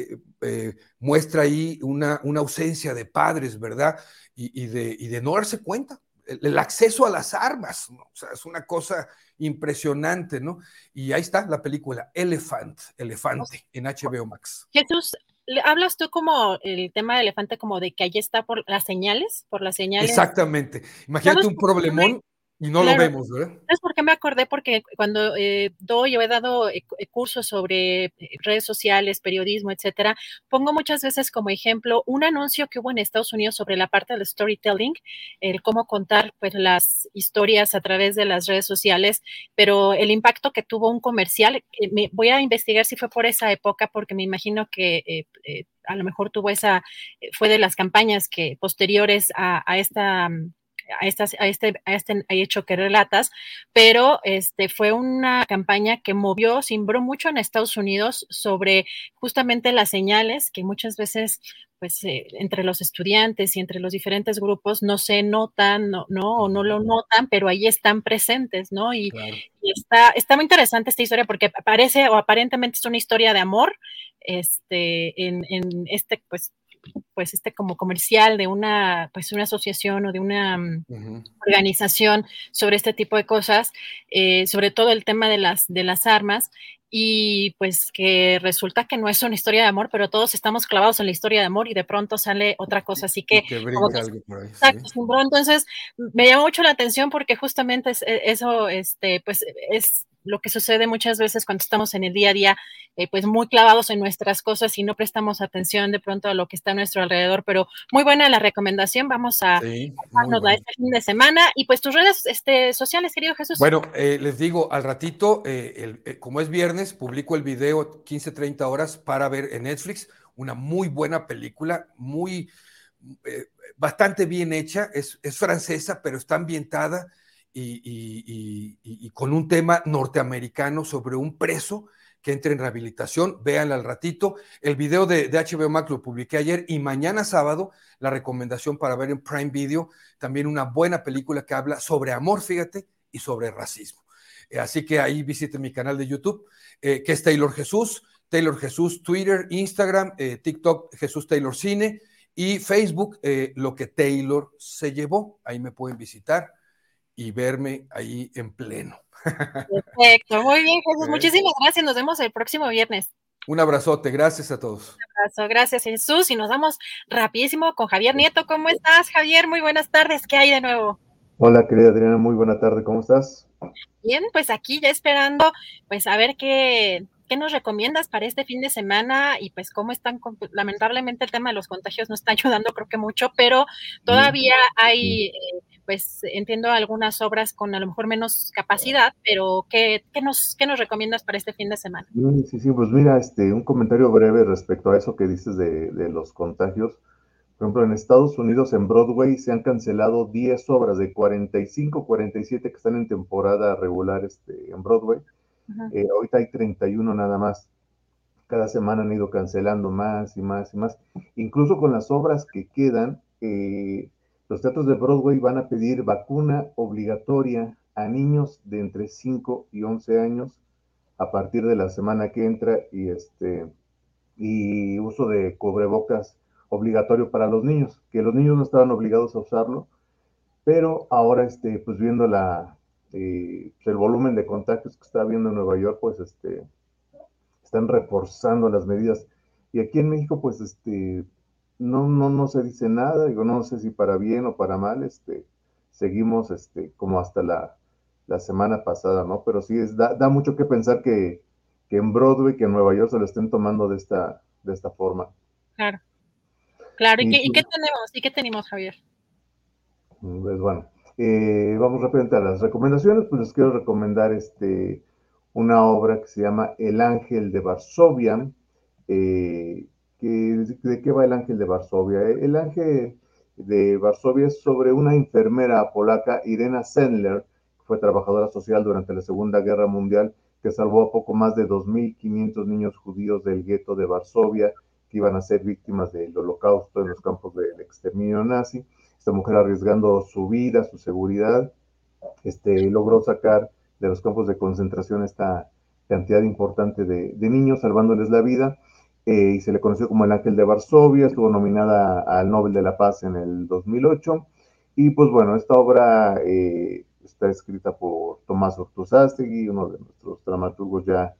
S9: muestra ahí una, una, ausencia de padres, ¿verdad? Y, de, y de no darse cuenta el, acceso a las armas, ¿no? o sea, es una cosa impresionante, ¿no? Y ahí está la película Elephant, Elefante, en HBO Max.
S5: Jesús, hablas tú como el tema de elefante, como de que allí está por las señales, por las señales.
S9: Exactamente. Imagínate un problemón y no lo vemos, ¿verdad?
S5: ¿Sabes por qué me acordé? Porque cuando eh, doy o he dado eh, eh, cursos sobre redes sociales, periodismo, etcétera, pongo muchas veces como ejemplo un anuncio que hubo en Estados Unidos sobre la parte del storytelling, el cómo contar pues las historias a través de las redes sociales, pero el impacto que tuvo un comercial, me, voy a investigar si fue por esa época, porque me imagino que a lo mejor tuvo esa, fue de las campañas que posteriores a, a esta a, estas, a, este, a este hecho que relatas, pero este, fue una campaña que movió, simbró mucho en Estados Unidos sobre justamente las señales que muchas veces pues eh, entre los estudiantes y entre los diferentes grupos no se notan, no, no, o no lo notan, pero ahí están presentes, ¿no? Y, está, está muy interesante esta historia porque parece o aparentemente es una historia de amor, este, en, en este, pues, pues este como comercial de una pues una asociación o de una mm, organización sobre este tipo de cosas, eh, sobre todo el tema de las de las armas y pues que resulta que no es una historia de amor, pero todos estamos clavados en la historia de amor y de pronto sale otra cosa, así que, entonces me llama mucho la atención porque justamente es, e, eso este pues es lo que sucede muchas veces cuando estamos en el día a día, eh, pues muy clavados en nuestras cosas y no prestamos atención de pronto a lo que está a nuestro alrededor. Pero muy buena la recomendación, vamos a sí, este fin de semana. Y pues tus redes este, sociales, querido Jesús.
S9: Bueno, eh, les digo, al ratito, eh, como es viernes, publico el video 15-30 horas para ver en Netflix, una muy buena película, muy... bastante bien hecha, es, es francesa, pero está ambientada y, con un tema norteamericano sobre un preso que entra en rehabilitación. Véanla al ratito. El video de, HBO Max lo publiqué ayer y mañana sábado la recomendación para ver en Prime Video, también una buena película que habla sobre amor, fíjate, y sobre racismo. Eh, así que ahí visiten mi canal de YouTube, eh, que es Taylor Jesús, Taylor Jesús, Twitter, Instagram, eh, TikTok, Jesús Taylor Cine y Facebook, lo que Taylor se llevó. Ahí me pueden visitar y verme ahí en pleno.
S5: Perfecto, muy bien, [LAUGHS] Jesús. Muchísimas gracias. Nos vemos el próximo viernes.
S9: Un abrazote, gracias a todos.
S5: Un abrazo, gracias Jesús. Y nos vamos rapidísimo con Javier Nieto. ¿Cómo estás, Javier? Muy buenas tardes. ¿Qué hay de nuevo?
S10: Hola, querida Adriana, muy buena tarde. ¿Cómo estás?
S5: Bien, pues aquí ya esperando, pues a ver qué, ¿qué nos recomiendas para este fin de semana? Y pues cómo están, lamentablemente el tema de los contagios no está [LAUGHS] ayudando creo que mucho, pero todavía hay eh, pues entiendo algunas obras con a lo mejor menos capacidad, pero ¿qué, nos, qué nos recomiendas para este fin de semana?
S10: Sí, sí, pues mira, este, un comentario breve respecto a eso que dices de, los contagios. Por ejemplo, en Estados Unidos, en Broadway, se han cancelado 10 obras de 45, 47 que están en temporada regular este, en Broadway. Eh, ahorita hay 31 nada más. Cada semana han ido cancelando más y más y más. Incluso con las obras que quedan, eh, los teatros de Broadway van a pedir vacuna obligatoria a niños de entre 5 y 11 años a partir de la semana que entra y este y uso de cubrebocas obligatorio para los niños, que los niños no estaban obligados a usarlo, pero ahora este pues viendo la eh, el volumen de contagios que está habiendo en Nueva York, pues este están reforzando las medidas y aquí en México pues este no, no, no se dice nada, digo, no sé si para bien o para mal, este, seguimos este, como hasta la, semana pasada, ¿no? Pero sí, es, da, da mucho que pensar que, en Broadway, que en Nueva York se lo estén tomando de esta, de esta forma.
S5: Claro. Claro, ¿y, qué, ¿y qué tenemos? ¿Y qué tenemos, Javier?
S10: Pues bueno, Eh, vamos rápidamente a las recomendaciones, pues les quiero recomendar este, una obra que se llama El Ángel de Varsovia. Eh, ¿De qué va el Ángel de Varsovia? El Ángel de Varsovia es sobre una enfermera polaca, Irena Sendler, que fue trabajadora social durante la Segunda Guerra Mundial, que salvó a poco más de 2.500 niños judíos del gueto de Varsovia, que iban a ser víctimas del holocausto en los campos del exterminio nazi. Esta mujer arriesgando su vida, su seguridad, este, logró sacar de los campos de concentración esta cantidad importante de, niños, salvándoles la vida, eh, y se le conoció como el Ángel de Varsovia, estuvo nominada al Nobel de la Paz en el 2008, y pues bueno, esta obra eh, está escrita por Tomás Ortuzástegui, uno de nuestros dramaturgos ya,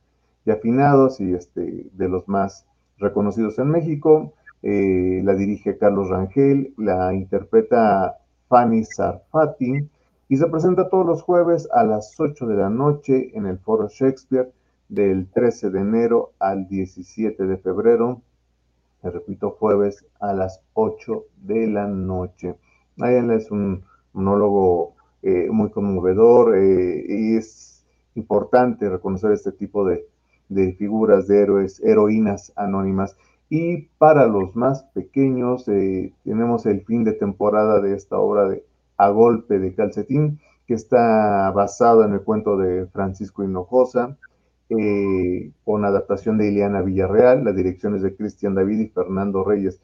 S10: ya afinados y este, de los más reconocidos en México, eh, la dirige Carlos Rangel, la interpreta Fanny Sarfati, y se presenta todos los jueves a las 8 de la noche en el Foro Shakespeare del 13 de enero al 17 de febrero. Me repito, jueves a las 8 de la noche. Ahí es un monólogo eh, muy conmovedor eh, y es importante reconocer este tipo de, figuras de héroes, heroínas anónimas. Y para los más pequeños, eh, tenemos el fin de temporada de esta obra de a golpe de calcetín, que está basado en el cuento de Francisco Hinojosa, eh, con adaptación de Ileana Villarreal, la dirección es de Cristian David y Fernando Reyes.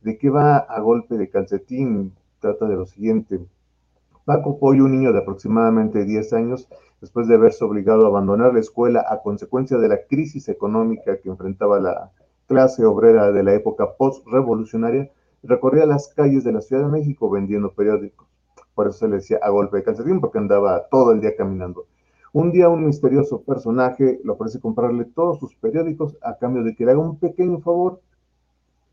S10: ¿De qué va a golpe de calcetín? Trata de lo siguiente. Paco Pollo, un niño de aproximadamente 10 años, después de haberse obligado a abandonar la escuela a consecuencia de la crisis económica que enfrentaba la clase obrera de la época post-revolucionaria, recorría las calles de la Ciudad de México vendiendo periódicos por eso se le decía a golpe de calcetín, porque andaba todo el día caminando. Un día un misterioso personaje le ofrece comprarle todos sus periódicos a cambio de que le haga un pequeño favor,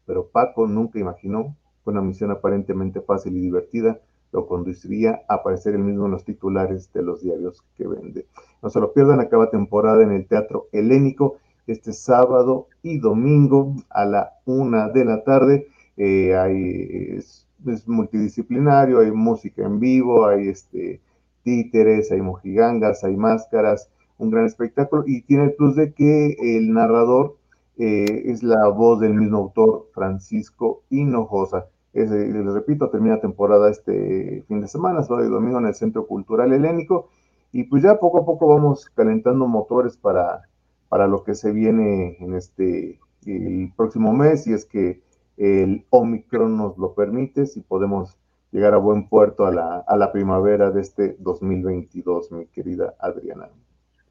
S10: pero Paco nunca imaginó que una misión aparentemente fácil y divertida lo conduciría a aparecer el mismo en los titulares de los diarios que vende. No se lo pierdan, acaba temporada en el Teatro Helénico este sábado y domingo a la una de la tarde. Eh, hay, es multidisciplinario, hay música en vivo, hay este, títeres, hay mojigangas, hay máscaras, un gran espectáculo y tiene el plus de que el narrador eh, es la voz del mismo autor, Francisco Hinojosa. Es, les repito, termina temporada este fin de semana, sábado y domingo en el Centro Cultural Helénico y pues ya poco a poco vamos calentando motores para, para lo que se viene en este el próximo mes y es que el Omicron nos lo permite, si podemos llegar a buen puerto a la, a la primavera de este 2022, mi querida Adriana.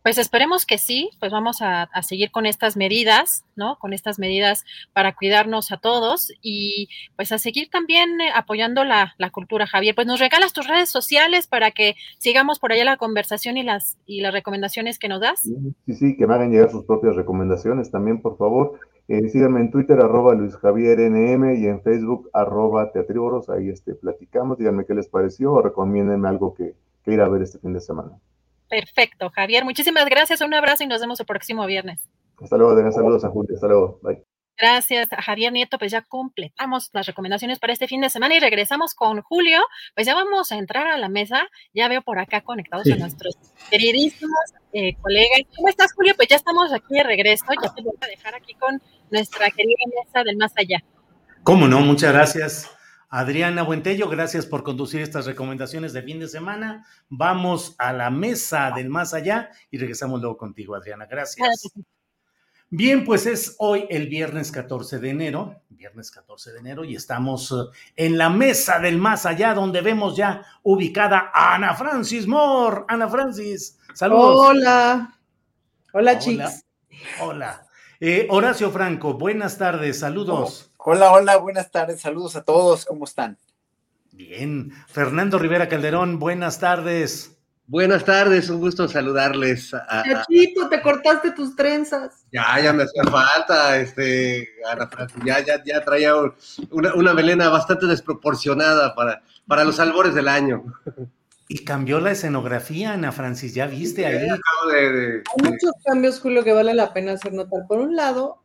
S5: Pues esperemos que sí, pues vamos a, seguir con estas medidas, ¿no? Con estas medidas para cuidarnos a todos y pues a seguir también eh, apoyando la, la, cultura, Javier. Pues nos regalas tus redes sociales para que sigamos por allá la conversación y las, y las recomendaciones que nos das.
S10: Sí, sí, que me hagan llegar sus propias recomendaciones también, por favor. Eh, síganme en Twitter, arroba Luis Javier NM, y en Facebook, arroba Teatriboros. Ahí este, platicamos. Díganme qué les pareció o recomiéndenme algo que, que ir a ver este fin de semana.
S5: Perfecto, Javier. Muchísimas gracias. Un abrazo y nos vemos el próximo viernes.
S10: Hasta luego, Adriana. Saludos a Julio. Hasta luego. Bye.
S5: Gracias a Javier Nieto, pues ya completamos las recomendaciones para este fin de semana y regresamos con Julio, pues ya vamos a entrar a la mesa, ya veo por acá conectados a nuestros queridísimos eh, colegas. ¿Cómo estás, Julio? Pues ya estamos aquí de regreso, ya te voy a dejar aquí con nuestra querida mesa del más allá.
S2: ¿Cómo no? Muchas gracias. Adriana Buentello, gracias por conducir estas recomendaciones de fin de semana. Vamos a la mesa del más allá y regresamos luego contigo, Adriana. Gracias. Bien, pues es hoy el viernes 14 de enero, viernes 14 de enero, y estamos eh, en la mesa del más allá, donde vemos ya ubicada a Ana Francis Moore. Ana Francis, saludos.
S11: Hola. Hola, chicos.
S2: Hola. Eh, Horacio Franco, buenas tardes, saludos.
S12: Hola, hola, buenas tardes, saludos a todos, ¿cómo están?
S2: Bien. Fernando Rivera Calderón, buenas tardes.
S13: Buenas tardes, un gusto saludarles.
S11: A, Chachito, te cortaste tus trenzas.
S13: Ya, ya me hacía falta, este, Ana Francis, ya, ya, ya traía una, una, melena bastante desproporcionada para, para los albores del año.
S2: Y cambió la escenografía, Ana Francis, ya viste ahí.
S11: Hay muchos cambios, Julio, que vale la pena hacer notar. Por un lado,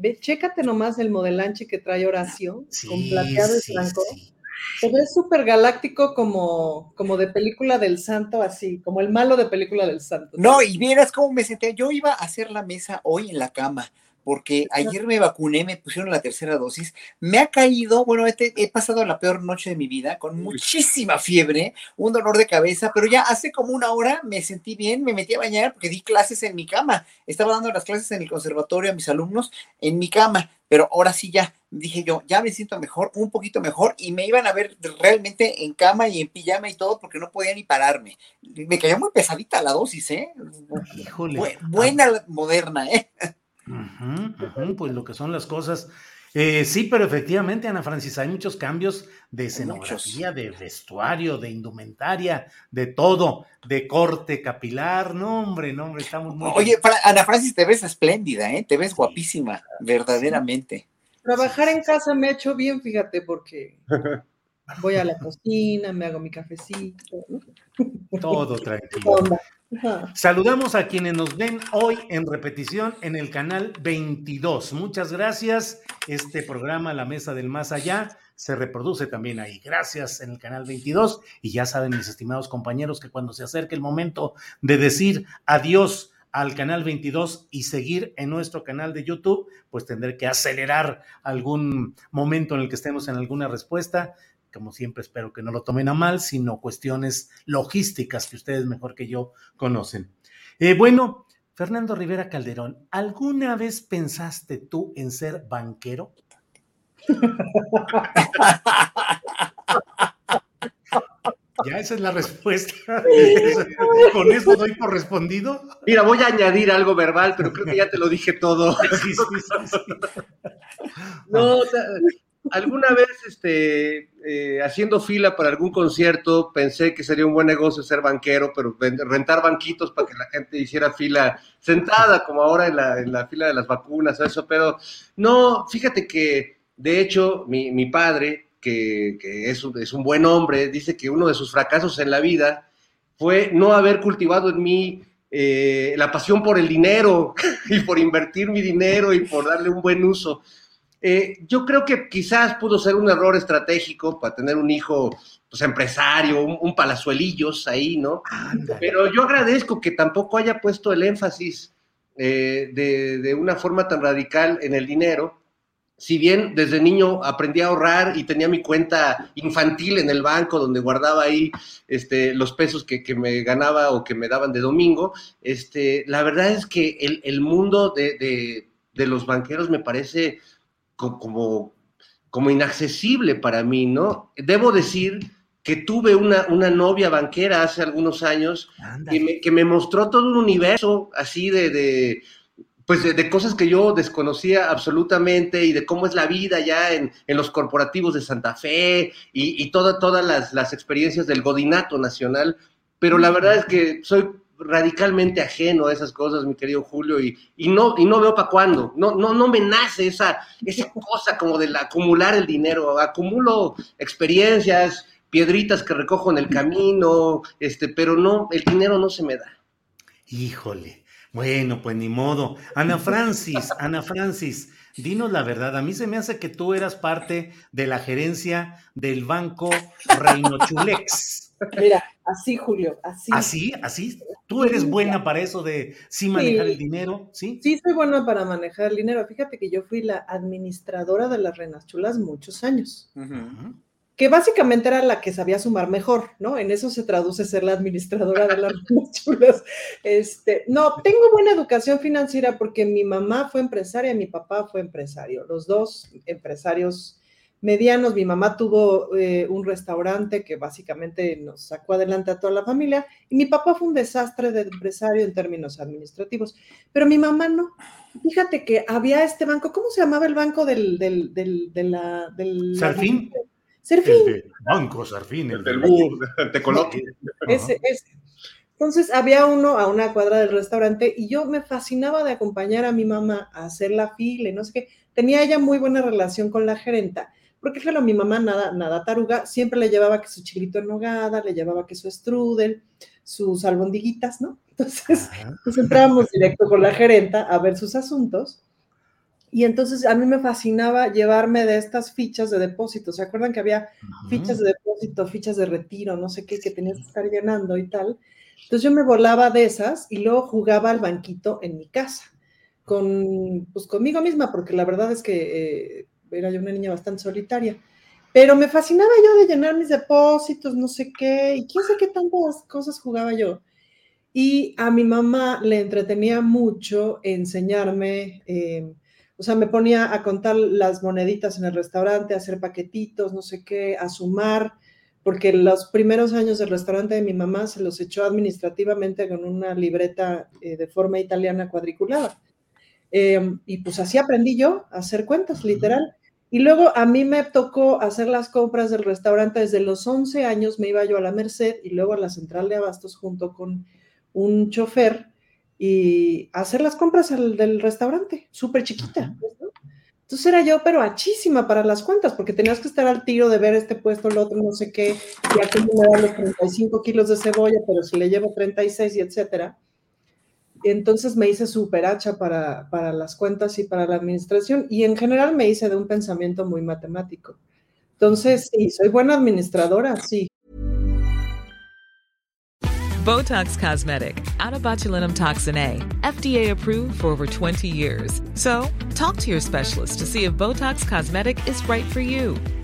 S11: ve, chécate nomás el modelanche que trae Horacio, con plateado y blanco. Se ve súper galáctico como, como de película del santo, así, como el malo de película del santo.
S12: No, y vieras cómo me senté. Yo iba a hacer la mesa hoy en la cama, porque ayer me vacuné, me pusieron la tercera dosis. Me ha caído, bueno, este- he pasado la peor noche de mi vida, con muchísima fiebre, un dolor de cabeza, pero ya hace como una hora me sentí bien, me metí a bañar porque di clases en mi cama. Estaba dando las clases en el conservatorio a mis alumnos en mi cama, pero ahora sí ya, dije yo, ya me siento mejor, un poquito mejor, y me iban a ver realmente en cama y en pijama y todo porque no podía ni pararme. Me cayó muy pesadita la dosis, ¿eh?
S2: Híjole.
S12: Bu- buena moderna, ¿eh?
S2: Pues lo que son las cosas. Eh, sí, pero efectivamente, Ana Francis, hay muchos cambios de escenografía, de vestuario, de indumentaria, de todo, de corte capilar. No, hombre, no, hombre, estamos muy.
S12: Oye, Fra- Ana Francis, te ves espléndida, ¿eh? Te ves guapísima, verdaderamente.
S11: Trabajar en casa me ha hecho bien, fíjate, porque voy a la cocina, me hago mi cafecito.
S2: todo
S11: ¿Qué
S2: tranquilo. Saludamos a quienes nos ven hoy en repetición en el canal 22. Muchas gracias. Este programa, La Mesa del Más Allá, se reproduce también ahí. Gracias en el canal 22. Y ya saben, mis estimados compañeros, que cuando se acerque el momento de decir adiós al canal 22 y seguir en nuestro canal de YouTube, pues tendré que acelerar algún momento en el que estemos en alguna respuesta como siempre espero que no lo tomen a mal, sino cuestiones logísticas que ustedes mejor que yo conocen. Eh, bueno, Fernando Rivera Calderón, ¿alguna vez pensaste tú en ser banquero? [LAUGHS] Ya esa es la respuesta. [LAUGHS] ¿Con eso doy por respondido?
S13: Mira, voy a añadir algo verbal, pero creo que ya te lo dije todo.
S2: Sí, sí, sí.
S13: No, o sea, alguna vez este, eh, haciendo fila para algún concierto pensé que sería un buen negocio ser banquero, pero rentar banquitos para que la gente hiciera fila sentada, como ahora en la, en la fila de las vacunas eso, pero no, fíjate que de hecho mi, mi padre, que, que es, es un buen hombre, dice que uno de sus fracasos en la vida fue no haber cultivado en mí eh, la pasión por el dinero [LAUGHS] y por invertir mi dinero y por darle un buen uso. Eh, yo creo que quizás pudo ser un error estratégico para tener un hijo pues, empresario, un, un palazuelillos ahí, ¿no? Pero yo agradezco que tampoco haya puesto el énfasis eh, de, de una forma tan radical en el dinero. Si bien desde niño aprendí a ahorrar y tenía mi cuenta infantil en el banco donde guardaba ahí este, los pesos que, que me ganaba o que me daban de domingo, este, la verdad es que el, el mundo de, de- de los banqueros me parece como, como inaccesible para mí, ¿no? Debo decir que tuve una, una novia banquera hace algunos años que me, que me mostró todo un universo así de, de, pues de, de cosas que yo desconocía absolutamente y de cómo es la vida ya en, en los corporativos de Santa Fe y, y toda- todas las, las experiencias del godinato nacional. Pero la verdad es que soy radicalmente ajeno a esas cosas, mi querido Julio, y, y no, y no veo para cuándo. No, no, no me nace esa, esa cosa como de la- acumular el dinero. Acumulo experiencias, piedritas que recojo en el camino, este, pero no, el dinero no se me da.
S2: Híjole. Bueno, pues ni modo. Ana Francis, [LAUGHS] Ana Francis, dinos la verdad. A mí se me hace que tú eras parte de la gerencia del banco Reino Chulex.
S11: Mira, así, Julio, así.
S2: ¿Así? ¿Así? ¿Tú eres buena para eso de sí manejar el dinero? ¿Sí?
S11: Sí, soy buena para manejar el dinero. Fíjate que yo fui la administradora de las Reinas Chulas muchos años, que básicamente era la que sabía sumar mejor, ¿no? En eso se traduce ser la administradora de las [LAUGHS] Reinas Chulas. Este, no, tengo buena educación financiera porque mi mamá fue empresaria, mi papá fue empresario, los dos empresarios medianos. Mi mamá tuvo eh, un restaurante que básicamente nos sacó adelante a toda la familia y mi papá fue un desastre de empresario en términos administrativos, pero mi mamá no. Fíjate que había este banco, ¿cómo se llamaba el banco del, del, del, de la, del
S2: ¿Sarfín?
S11: Serfín.
S2: El de Banco Sarfín, el
S13: del.
S11: Ese, ese. Entonces había uno a una cuadra del restaurante y yo me fascinaba de acompañar a mi mamá a hacer la fila y no sé qué. Tenía ella muy buena relación con la gerenta, porque claro, mi mamá nada, nada taruga, siempre le llevaba que su chilito en nogada, le llevaba que su strudel, sus albondiguitas, ¿no? [LAUGHS] Entonces, pues entrábamos directo con la gerenta a ver sus asuntos Y entonces a mí me fascinaba llevarme de estas fichas de depósito. ¿Se acuerdan que había fichas de depósito, fichas de retiro, no sé qué, que tenías que estar llenando y tal? Entonces yo me volaba de esas y luego jugaba al banquito en mi casa, con, pues conmigo misma, porque la verdad es que eh, era yo una niña bastante solitaria. Pero me fascinaba yo de llenar mis depósitos, no sé qué, y quién sé qué tantas cosas jugaba yo. Y a mi mamá le entretenía mucho enseñarme, eh, o sea, me ponía a contar las moneditas en el restaurante, a hacer paquetitos, no sé qué, a sumar, porque los primeros años del restaurante de mi mamá se los echó administrativamente con una libreta eh, de forma italiana cuadriculada. Em, y pues así aprendí yo a hacer cuentas, literal. Y luego a mí me tocó hacer las compras del restaurante. Desde los 11 años, me iba yo a la Merced y luego a la central de abastos junto con un chofer y hacer las compras del restaurante, súper chiquita. Pues, Entonces era yo, pero achísima para las cuentas, porque tenías que estar al tiro de ver este puesto, el otro, no sé qué, y aquí me dan los 35 kilos de cebolla, pero si le llevo 36 y etcétera entonces me hice súper hacha para, para las cuentas y para la administración y en general me hice de un pensamiento muy matemático. Entonces, sí, soy buena administradora, sí.
S14: Botox Cosmetic, out of botulinum toxin A, FDA approved for over 20 years. So, talk to your specialist to see if Botox Cosmetic is right for you.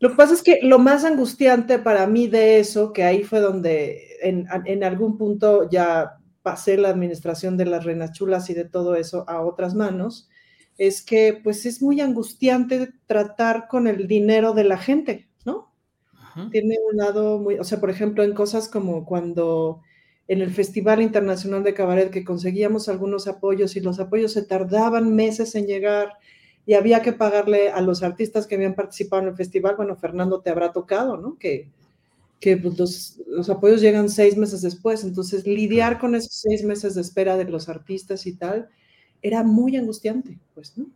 S11: Lo que pasa es que lo más angustiante para mí de eso, que ahí fue donde en, en algún punto ya pasé la administración de las renas chulas y de todo eso a otras manos, es que pues es muy angustiante tratar con el dinero de la gente, ¿no? Tiene un lado muy, o sea, por ejemplo, en cosas como cuando en el Festival Internacional de Cabaret que conseguíamos algunos apoyos y los apoyos se tardaban meses en llegar y había que pagarle a los artistas que habían participado en el festival, bueno, Fernando te habrá tocado, ¿no? Que, que pues, los, los, apoyos llegan seis meses después, entonces lidiar con esos seis meses de espera de los artistas y tal, era muy angustiante, pues, ¿no?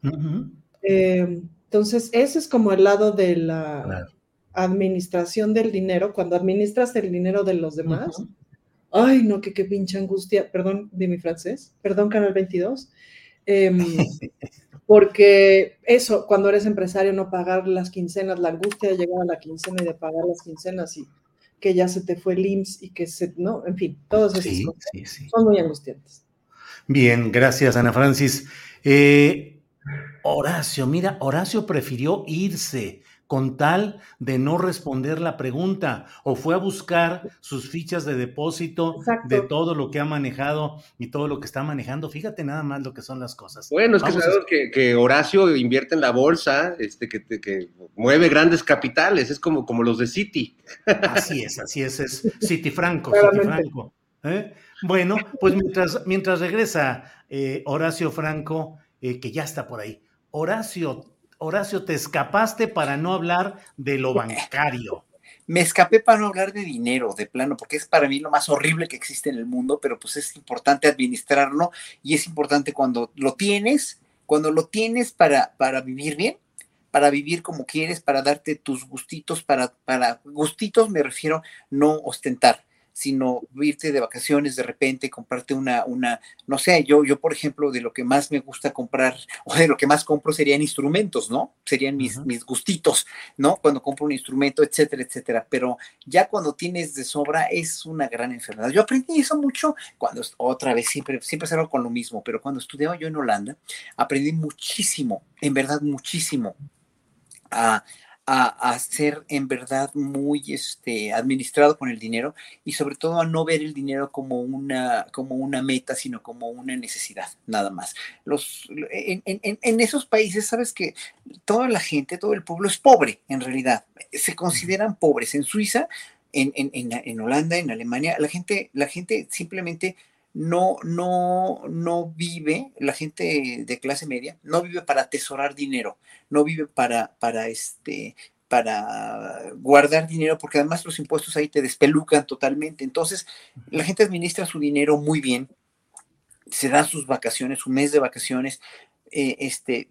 S11: eh, entonces, ese es como el lado de la claro. administración del dinero, cuando administras el dinero de los demás. Uh -huh. Ay, no, que qué pinche angustia, perdón de mi francés, perdón, Canal 22. Eh, porque eso, cuando eres empresario, no pagar las quincenas, la angustia de llegar a la quincena y de pagar las quincenas y que ya se te fue el IMSS y que se, no, en fin, todas esas
S2: sí,
S11: cosas
S2: sí, sí.
S11: son muy angustiantes.
S2: Bien, gracias, Ana Francis. Eh, Horacio, mira, Horacio prefirió irse con tal de no responder la pregunta o fue a buscar sus fichas de depósito
S11: Exacto.
S2: de todo lo que ha manejado y todo lo que está manejando. Fíjate nada más lo que son las cosas.
S13: Bueno, es que,
S2: a-
S13: sabemos que, que Horacio invierte en la bolsa, este, que, que mueve grandes capitales, es como, como los de Citi.
S2: Así es, así es, es City Franco. City Franco. ¿eh? Bueno, pues mientras, mientras regresa eh, Horacio Franco, eh, que ya está por ahí. Horacio, Horacio, te escapaste para no hablar de lo bancario.
S12: Me escapé para no hablar de dinero, de plano, porque es para mí lo más horrible que existe en el mundo, pero pues es importante administrarlo y es importante cuando lo tienes, cuando lo tienes para, para vivir bien, para vivir como quieres, para darte tus gustitos, para, para gustitos me refiero no ostentar, sino irte de vacaciones de repente, comprarte una, una, no sé, yo, yo por ejemplo, de lo que más me gusta comprar, [LAUGHS] o de lo que más compro serían instrumentos, ¿no? Serían mis, mis gustitos, ¿no? Cuando compro un instrumento, etcétera, etcétera. Pero ya cuando tienes de sobra es una gran enfermedad. Yo aprendí eso mucho cuando, otra vez, siempre, siempre salgo con lo mismo, pero cuando estudiaba yo en Holanda, aprendí muchísimo, en verdad muchísimo, a, a, ser en verdad muy este, administrado con el dinero y sobre todo a no ver el dinero como una, como una meta, sino como una necesidad, nada más. Los, en, en esos países, sabes que toda la gente, todo el pueblo es pobre en realidad, se consideran pobres. En Suiza, en, Holanda, en Alemania, la gente, la gente simplemente no, no, no vive, la gente de clase media, no vive para atesorar dinero, no vive para, para este, para guardar dinero, porque además los impuestos ahí te despelucan totalmente. Entonces, la gente administra su dinero muy bien, se da sus vacaciones, su mes de vacaciones, eh, este,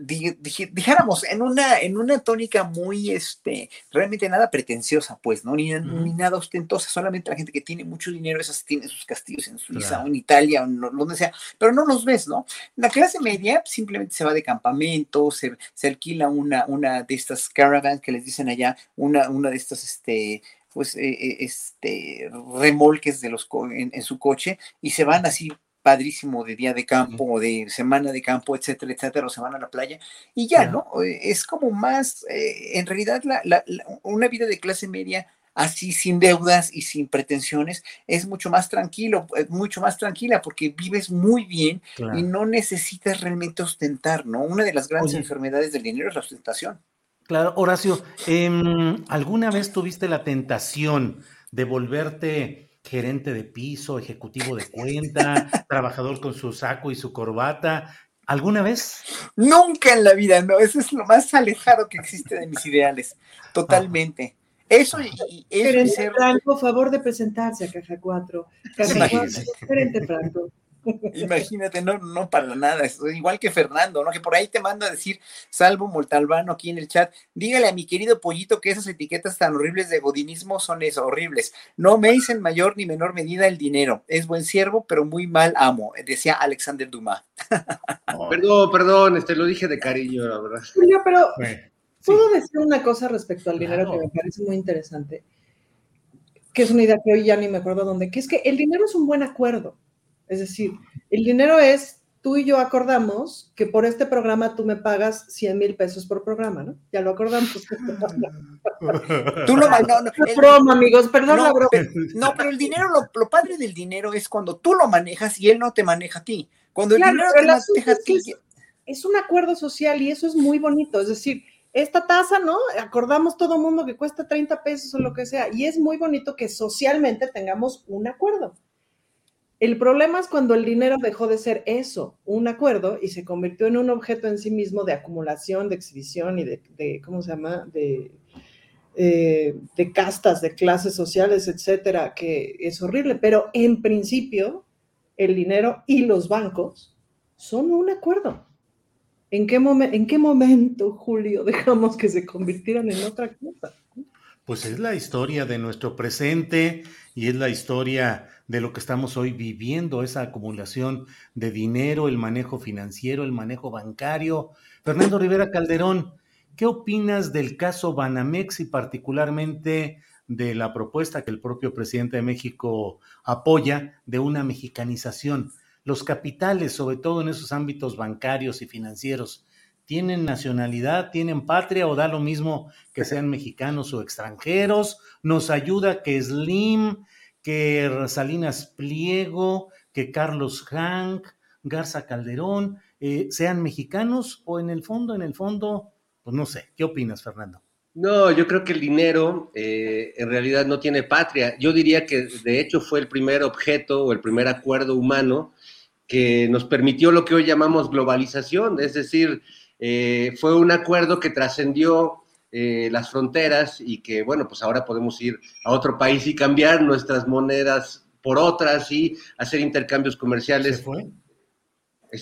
S12: dijéramos, en una, en una tónica muy, este, realmente nada pretenciosa, pues, ¿no? Ni, nada ostentosa, solamente la gente que tiene mucho dinero, esas tiene sus castillos en Suiza o en Italia o donde sea, pero no los ves, ¿no? La clase media simplemente se va de campamento, se, se alquila una, una de estas caravans que les dicen allá, una, una de estas, este, pues, eh, eh, este, remolques de los en, en, su coche y se van así padrísimo de día de campo o de semana de campo, etcétera, etcétera, o se van a la playa y ya, ¿no? Eh, es como más, eh, en realidad, la, una vida de clase media así sin deudas y sin pretensiones es mucho más tranquilo, es mucho más tranquila porque vives muy bien y no necesitas realmente ostentar, ¿no? Una de las grandes enfermedades del dinero es la ostentación.
S2: Claro, Horacio, em, ¿alguna vez tuviste la tentación de volverte gerente de piso, ejecutivo de cuenta, [LAUGHS] trabajador con su saco y su corbata. ¿Alguna vez?
S12: Nunca en la vida, no. Eso es lo más alejado que existe de mis ideales. Totalmente. Eso y,
S11: Gerente ser... Franco, favor de presentarse a Caja 4. Caja 4, gerente Franco.
S12: Imagínate, no, no para nada, igual que Fernando, ¿no? Que por ahí te manda a decir, Salvo Moltalbano aquí en el chat, dígale a mi querido pollito que esas etiquetas tan horribles de godinismo son eso, horribles. No me hice en mayor ni menor medida el dinero. Es buen siervo, pero muy mal amo, decía Alexander Dumas.
S13: perdón, perdón, este, lo dije de cariño, la verdad.
S11: Julio, pero puedo decir una cosa respecto al dinero que me parece muy interesante, que es una idea que hoy ya ni me acuerdo dónde, que es que el dinero es un buen acuerdo. Es decir, el dinero es, tú y yo acordamos que por este programa tú me pagas 100 mil pesos por programa, ¿no? Ya lo acordamos. [LAUGHS]
S12: tú lo no, no,
S11: broma, amigos, perdón la broma.
S12: No, pero el dinero, lo, padre del dinero es cuando tú lo manejas y él no te maneja a ti. Cuando el dinero te maneja a ti.
S11: Es, un acuerdo social y eso es muy bonito. Es decir, esta tasa, ¿no? Acordamos todo mundo que cuesta 30 pesos o lo que sea. Y es muy bonito que socialmente tengamos un acuerdo. El problema es cuando el dinero dejó de ser eso, un acuerdo, y se convirtió en un objeto en sí mismo de acumulación, de exhibición y de, ¿cómo se llama? De, eh, de castas, de clases sociales, etcétera, que es horrible. Pero en principio, el dinero y los bancos son un acuerdo. ¿En qué, ¿En qué momento, Julio, dejamos que se convirtieran en otra cosa?
S2: Pues es la historia de nuestro presente y es la historia de lo que estamos hoy viviendo, esa acumulación de dinero, el manejo financiero, el manejo bancario. Fernando Rivera Calderón, ¿qué opinas del caso Banamex y particularmente de la propuesta que el propio presidente de México apoya de una mexicanización? Los capitales, sobre todo en esos ámbitos bancarios y financieros, ¿tienen nacionalidad, tienen patria o da lo mismo que sean mexicanos o extranjeros? ¿Nos ayuda que Slim que Salinas Pliego, que Carlos Hank, Garza Calderón, eh, sean mexicanos o en el fondo, en el fondo, pues no sé, ¿qué opinas, Fernando?
S13: No, yo creo que el dinero eh, en realidad no tiene patria. Yo diría que de hecho fue el primer objeto o el primer acuerdo humano que nos permitió lo que hoy llamamos globalización, es decir, eh, fue un acuerdo que trascendió eh, las fronteras y que, bueno, pues ahora podemos ir a otro país y cambiar nuestras monedas por otras y hacer intercambios comerciales.
S2: ¿Se fue?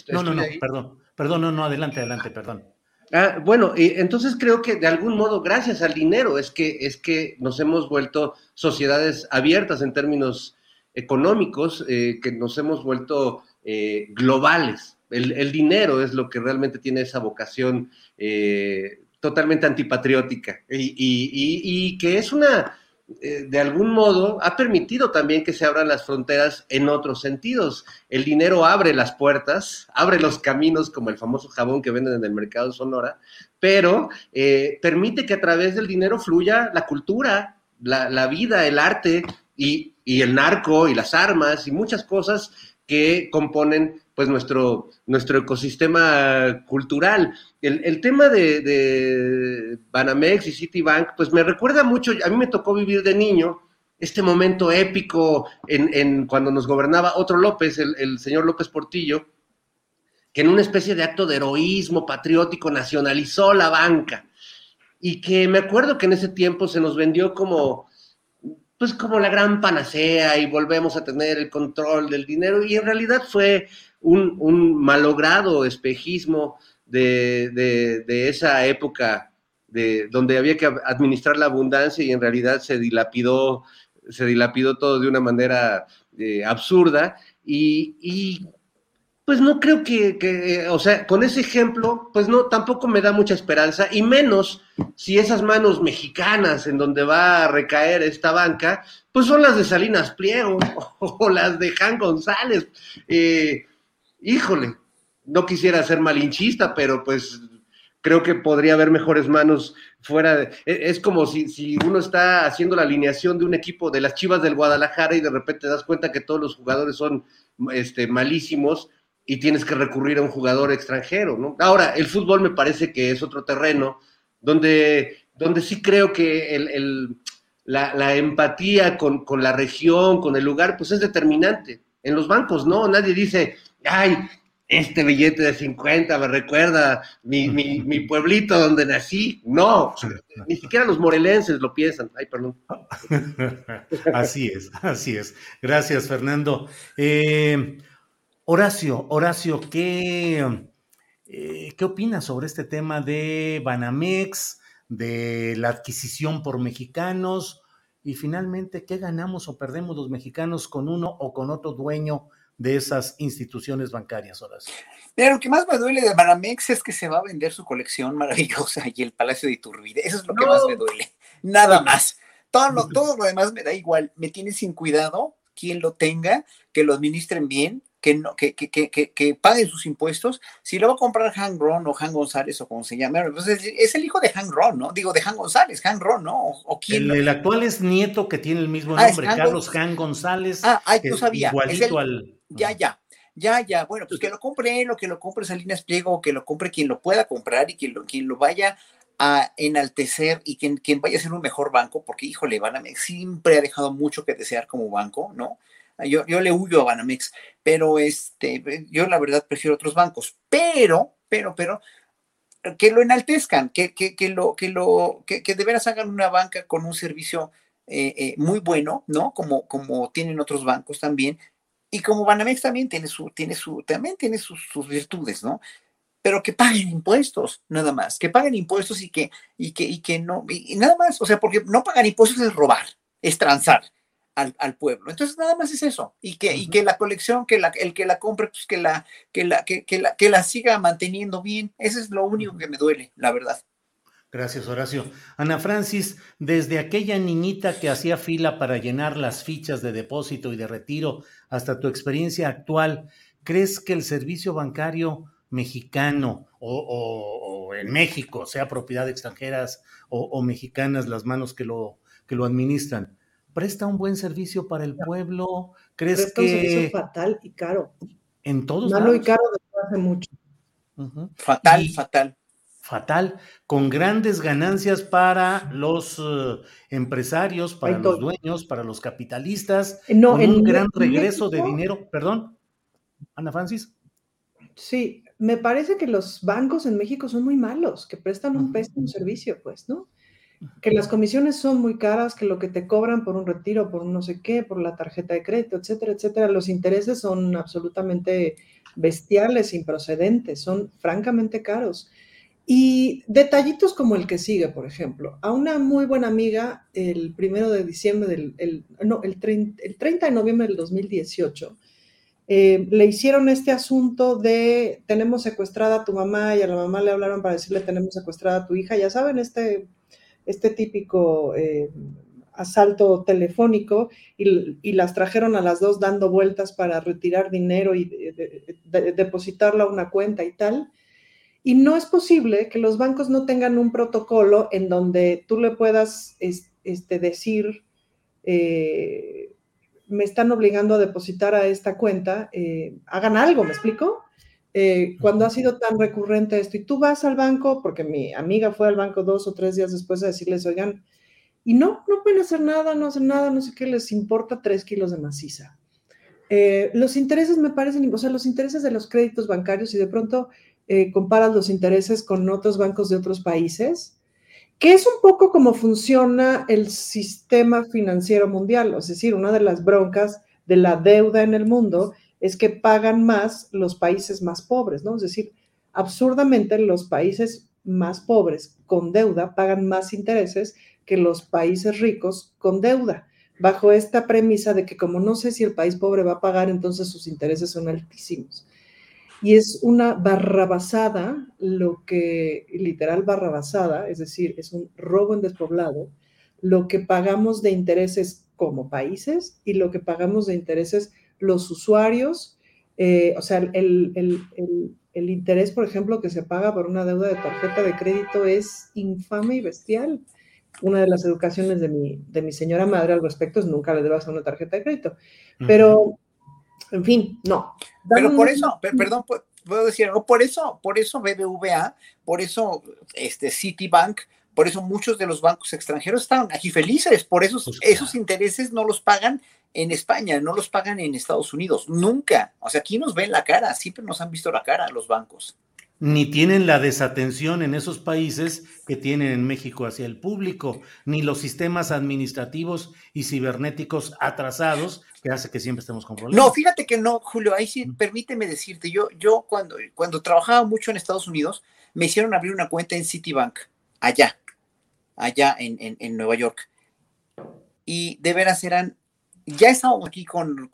S2: no, no, no, perdón, perdón, no, no, adelante, adelante, perdón.
S13: Ah, bueno, entonces creo que de algún modo, gracias al dinero, es que, es que nos hemos vuelto sociedades abiertas en términos económicos, eh, que nos hemos vuelto eh, globales. El, el, dinero es lo que realmente tiene esa vocación eh, totalmente antipatriótica y, que es una, eh, de algún modo ha permitido también que se abran las fronteras en otros sentidos. El dinero abre las puertas, abre los caminos, como el famoso jabón que venden en el mercado de Sonora, pero eh, permite que a través del dinero fluya la cultura, la, vida, el arte y el narco y las armas y muchas cosas que componen pues nuestro, nuestro ecosistema cultural. El, tema de, Banamex y Citibank, pues me recuerda mucho, a mí me tocó vivir de niño este momento épico en, cuando nos gobernaba otro López, el, el señor López Portillo, que en una especie de acto de heroísmo patriótico nacionalizó la banca y que me acuerdo que en ese tiempo se nos vendió como pues como la gran panacea y volvemos a tener el control del dinero y en realidad fue un, malogrado espejismo de, esa época de, donde había que administrar la abundancia y en realidad se dilapidó, se dilapidó todo de una manera eh, absurda y, pues no creo que, o sea, con ese ejemplo, pues no, tampoco me da mucha esperanza, y menos si esas manos mexicanas en donde va a recaer esta banca, pues son las de Salinas Pliego [LAUGHS] o, las de Jan González. Eh, híjole, no quisiera ser malinchista, pero pues creo que podría haber mejores manos fuera de... E, es como si, si, uno está haciendo la alineación de un equipo de las Chivas del Guadalajara y de repente te das cuenta que todos los jugadores son este, malísimos y tienes que recurrir a un jugador extranjero, ¿no? Ahora, el fútbol me parece que es otro terreno donde, donde sí creo que el, la, la, empatía con, con la región, con el lugar, pues es determinante. En los bancos, ¿no? Nadie dice, ay, este billete de 50 me recuerda mi, [LAUGHS] mi, pueblito donde nací. No, ni siquiera los morelenses lo piensan. Ay, perdón. [LAUGHS]
S2: Así es, así es. Gracias, Fernando. Eh, Horacio, Horacio, ¿qué, eh, ¿qué opinas sobre este tema de Banamex, de la adquisición por mexicanos? Y finalmente, ¿qué ganamos o perdemos los mexicanos con uno o con otro dueño de esas instituciones bancarias, Horacio.
S12: Mira, lo que más me duele de Banamex es que se va a vender su colección maravillosa y el Palacio de Iturbide. Eso es lo que más me duele. Nada más. Todo lo, [LAUGHS] todo lo demás me da igual. Me tiene sin cuidado quien lo tenga, que lo administren bien, que, no, que, que, que, que, paguen sus impuestos. Si lo va a comprar Han Ron o Han González o como se llame, pues es, el hijo de Han Ron, ¿no? Digo, de Han González, Han Ron, ¿no? O, quién,
S2: el, actual es nieto que tiene el mismo ah, nombre, Carlos Han González.
S12: Ah, ay, tú sabía. Igualito al ya, ya, ya, ya, bueno, pues que lo compre él o que lo compre Salinas Pliego, que lo compre quien lo pueda comprar y quien lo, quien lo vaya a enaltecer y quien, quien vaya a ser un mejor banco, porque híjole, Banamex siempre ha dejado mucho que desear como banco, ¿no? Yo, yo le huyo a Banamex, pero este, yo la verdad prefiero otros bancos, pero, pero, pero, que lo enaltezcan, que, que, que lo, que lo, que, que de veras hagan una banca con un servicio eh, eh, muy bueno, ¿no? Como, como tienen otros bancos también, y como Banamex también tiene su, tiene su, también tiene sus, virtudes, ¿no? Pero que paguen impuestos, nada más, que paguen impuestos y que, y que, y que no, y, nada más, o sea, porque no pagar impuestos es robar, es transar al, pueblo. Entonces, nada más es eso. Y que, y que la colección, que la, el que la compre, pues que la, que la, que, que la, que la siga manteniendo bien. Eso es lo único que me duele, la verdad.
S2: Gracias, Horacio. Ana Francis, desde aquella niñita que hacía fila para llenar las fichas de depósito y de retiro hasta tu experiencia actual, ¿crees que el servicio bancario mexicano o, en México, sea propiedad de extranjeras o, mexicanas, las manos que lo, que lo administran, presta un buen servicio para el pueblo? ¿Crees que... Un servicio
S11: fatal y caro.
S2: En todos
S11: Malo y caro desde hace mucho.
S12: Fatal, fatal
S2: fatal, con grandes ganancias para los eh, empresarios, para los dueños, para los capitalistas, con un gran regreso de [LAUGHS] dinero. Perdón, Ana Francis.
S11: Sí, me parece que los bancos en México son muy malos, que prestan un pésimo servicio, pues, ¿no? Que las comisiones son muy caras, que lo que te cobran por un retiro, por no sé qué, por la tarjeta de crédito, etcétera, etcétera, los intereses son absolutamente bestiales, improcedentes, son francamente caros. Y detallitos como el que sigue, por ejemplo, a una muy buena amiga, el primero de diciembre del, el, no, el 30, el 30 de noviembre del 2018, eh, le hicieron este asunto de tenemos secuestrada a tu mamá y a la mamá le hablaron para decirle tenemos secuestrada a tu hija, ya saben, este, este típico eh, asalto telefónico y, las trajeron a las dos dando vueltas para retirar dinero y depositarlo a una cuenta y tal. Y no es posible que los bancos no tengan un protocolo en donde tú le puedas este, decir, eh, me están obligando a depositar a esta cuenta, eh, hagan algo, ¿me explico? Eh, cuando ha sido tan recurrente esto, y tú vas al banco, porque mi amiga fue al banco dos o tres días después de decirles, oigan, y no, no pueden hacer nada, no hacen nada, no sé qué, les importa tres kilos de maciza. Eh, los intereses me parecen, o sea, los intereses de los créditos bancarios y de pronto eh, comparas los intereses con otros bancos de otros países, que es un poco como funciona el sistema financiero mundial, es decir, una de las broncas de la deuda en el mundo es que pagan más los países más pobres, ¿no? Es decir, absurdamente los países más pobres con deuda pagan más intereses que los países ricos con deuda, bajo esta premisa de que como no sé si el país pobre va a pagar, entonces sus intereses son altísimos. Y es una barrabasada, lo que literal barrabasada, es decir, es un robo en despoblado, lo que pagamos de intereses como países y lo que pagamos de intereses los usuarios, eh, o sea, el, interés, por ejemplo, que se paga por una deuda de tarjeta de crédito es infame y bestial. Una de las educaciones de mi, de mi señora madre al respecto es nunca le debas a una tarjeta de crédito. Pero, en fin, no.
S12: Pero por eso, perdón, puedo decir algo, por eso, por eso BBVA, por eso este Citibank, por eso muchos de los bancos extranjeros estaban aquí felices, por eso pues esos intereses no los pagan en España, no los pagan en Estados Unidos, nunca. O sea, aquí nos ven la cara, siempre nos han visto la cara los bancos.
S2: Ni tienen la desatención en esos países que tienen en México hacia el público, ni los sistemas administrativos y cibernéticos atrasados que hace que siempre estemos con problemas.
S12: No, fíjate que no, Julio, ahí sí, permíteme decirte, yo, yo cuando, cuando trabajaba mucho en Estados Unidos, me hicieron abrir una cuenta en Citibank, allá, allá en, en, en Nueva York. Y de veras eran ya estamos aquí con,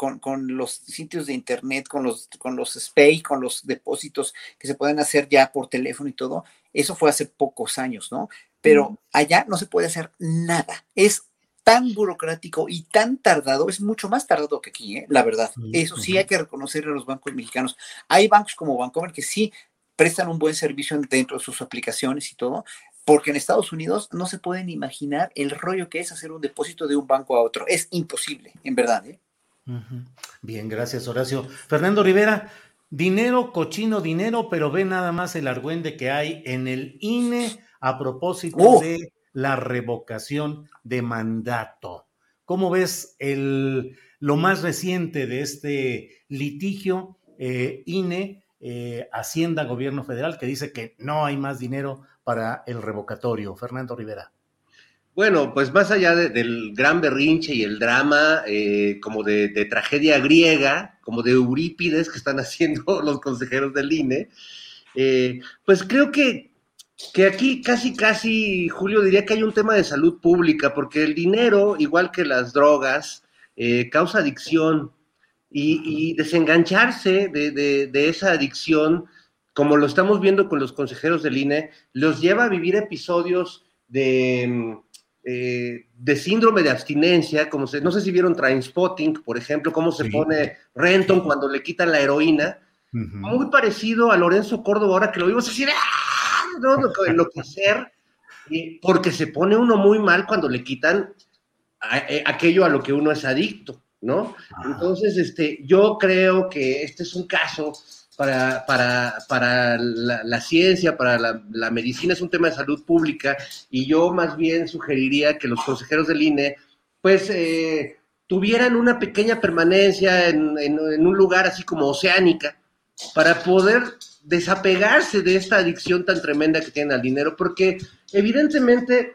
S12: los sitios de internet, con los, con los SPAY, con los depósitos que se pueden hacer ya por teléfono y todo. Eso fue hace pocos años, ¿no? Pero allá no se puede hacer nada. Es tan burocrático y tan tardado, es mucho más tardado que aquí, ¿eh? la verdad. Eso sí hay que reconocerle a los bancos mexicanos. Hay bancos como Bancomer que sí prestan un buen servicio dentro de sus aplicaciones y todo, porque en Estados Unidos no se pueden imaginar el rollo que es hacer un depósito de un banco a otro. Es imposible, en verdad. ¿eh?
S2: Bien, gracias Horacio. Fernando Rivera, dinero, cochino dinero, pero ve nada más el argüende que hay en el INE a propósito de la revocación de mandato. ¿Cómo ves el, lo más reciente de este litigio eh, INE, eh, Hacienda, Gobierno Federal, que dice que no hay más dinero para el revocatorio. Fernando Rivera.
S13: Bueno, pues más allá del gran berrinche y el drama, eh, como de, tragedia griega, como de Eurípides que están [LAUGHS] haciendo los consejeros del INE, eh, pues creo que, que aquí casi, casi, Julio diría que hay un tema de salud pública, porque el dinero, igual que las drogas, eh, causa adicción y, desengancharse de, de esa adicción como lo estamos viendo con los consejeros del INE, los lleva a vivir episodios de, mm, eh, de síndrome de abstinencia, como se, no sé si vieron Trainspotting, por ejemplo, cómo se pone Renton cuando le quitan la heroína, muy parecido a Lorenzo Córdoba, ahora que lo vimos decir, ¡ah! ¿no? enloquecer, porque se pone uno muy mal cuando le quitan eh, aquello a lo que uno es adicto, ¿no? Entonces, este, yo creo que este es un caso para, para, para la, ciencia, para la, medicina, es un tema de salud pública y yo más bien sugeriría que los consejeros del INE, pues, eh, tuvieran una pequeña permanencia en, un lugar así como oceánica para poder desapegarse de esta adicción tan tremenda que tienen al dinero, porque evidentemente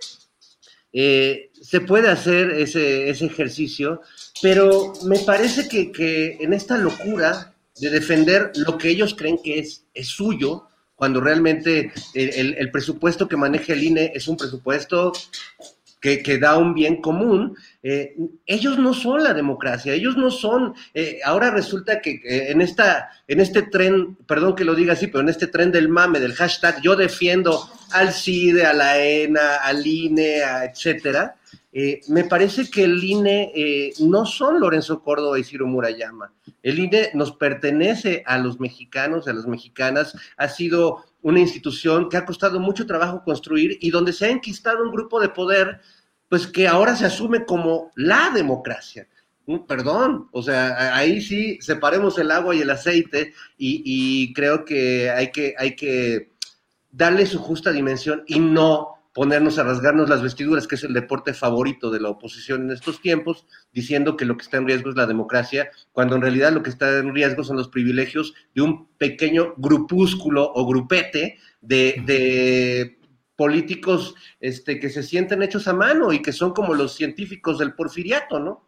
S13: eh, se puede hacer ese, ese, ejercicio, pero me parece que, que en esta locura de defender lo que ellos creen que es, es suyo, cuando realmente el, presupuesto que maneja el INE es un presupuesto que, que da un bien común. Eh, ellos no son la democracia, ellos no son. Eh, ahora resulta que en, esta, en este tren, perdón que lo diga así, pero en este tren del mame, del hashtag, yo defiendo al CIDE, a la ENA, al INE, etcétera. Eh, me parece que el INE eh, no son Lorenzo Córdoba y Ciro Murayama. El INE nos pertenece a los mexicanos, a las mexicanas. Ha sido una institución que ha costado mucho trabajo construir y donde se ha enquistado un grupo de poder, pues que ahora se asume como la democracia. Mm, perdón, o sea, ahí sí separemos el agua y el aceite y, y creo que hay que, hay que darle su justa dimensión y no ponernos a rasgarnos las vestiduras, que es el deporte favorito de la oposición en estos tiempos, diciendo que lo que está en riesgo es la democracia, cuando en realidad lo que está en riesgo son los privilegios de un pequeño grupúsculo o grupete de, políticos este, que se sienten hechos a mano y que son como los científicos del porfiriato, ¿no?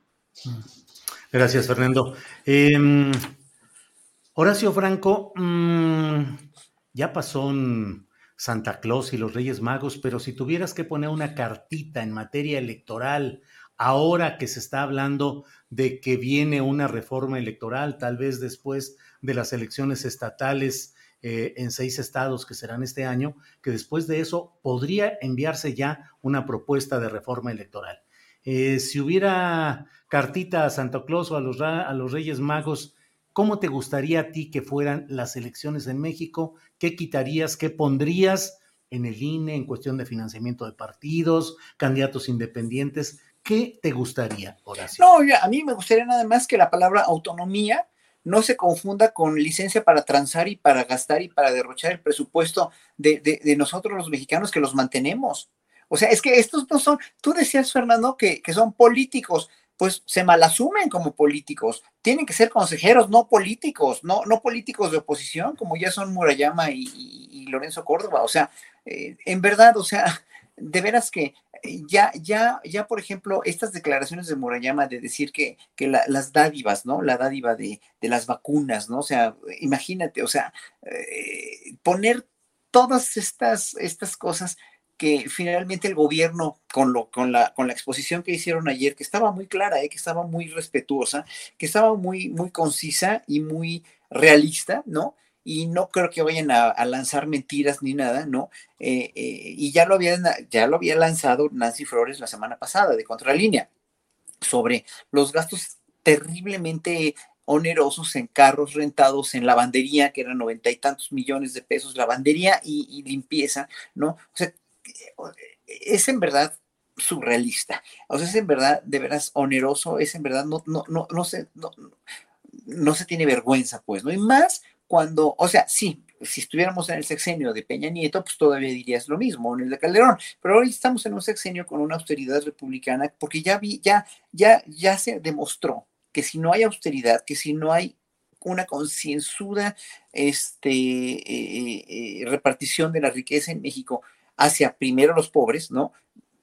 S2: Gracias, Fernando. Eh, Horacio Franco, mmm, ya pasó un Santa Claus y los Reyes Magos, pero si tuvieras que poner una cartita en materia electoral, ahora que se está hablando de que viene una reforma electoral, tal vez después de las elecciones estatales eh, en seis estados que serán este año, que después de eso podría enviarse ya una propuesta de reforma electoral. Eh, si hubiera cartita a Santa Claus o a los, a los Reyes Magos, ¿cómo te gustaría a ti que fueran las elecciones en México? ¿Qué quitarías? ¿Qué pondrías en el INE en cuestión de financiamiento de partidos, candidatos independientes? ¿Qué te gustaría, Horacio?
S12: No, a mí me gustaría nada más que la palabra autonomía no se confunda con licencia para transar y para gastar y para derrochar el presupuesto de, de, de nosotros los mexicanos que los mantenemos. O sea, es que estos no son, tú decías, Fernando, que, que son políticos pues se malasumen como políticos. Tienen que ser consejeros, no políticos, no, no políticos de oposición, como ya son Murayama y, Lorenzo Córdoba. O sea, eh, en verdad, o sea, de veras que eh, ya, ya, ya, por ejemplo, estas declaraciones de Murayama de decir que, que la, las dádivas, ¿no? La dádiva de, de, las vacunas, ¿no? O sea, imagínate, o sea, eh, poner todas estas, estas cosas que finalmente el gobierno, con, lo, con, la, con la exposición que hicieron ayer, que estaba muy clara, eh, que estaba muy respetuosa, que estaba muy, muy concisa y muy realista, ¿no? Y no creo que vayan a, lanzar mentiras ni nada, ¿no? Eh, eh, y ya lo, había, ya lo había lanzado Nancy Flores la semana pasada de Contralínea sobre los gastos terriblemente onerosos en carros rentados, en lavandería, que eran noventa y tantos millones de pesos, lavandería y, y limpieza, ¿no? O sea, es en verdad surrealista. O sea, es en verdad, de veras, oneroso, es en verdad, no, no, no, no se, no, se tiene vergüenza, pues, ¿no? Y más cuando, o sea, sí, si estuviéramos en el sexenio de Peña Nieto, pues todavía dirías lo mismo, en el de Calderón, pero hoy estamos en un sexenio con una austeridad republicana, porque ya vi, ya, ya, ya se demostró que si no hay austeridad, que si no hay una concienzuda este, eh, eh, repartición de la riqueza en México, hacia primero los pobres, ¿no?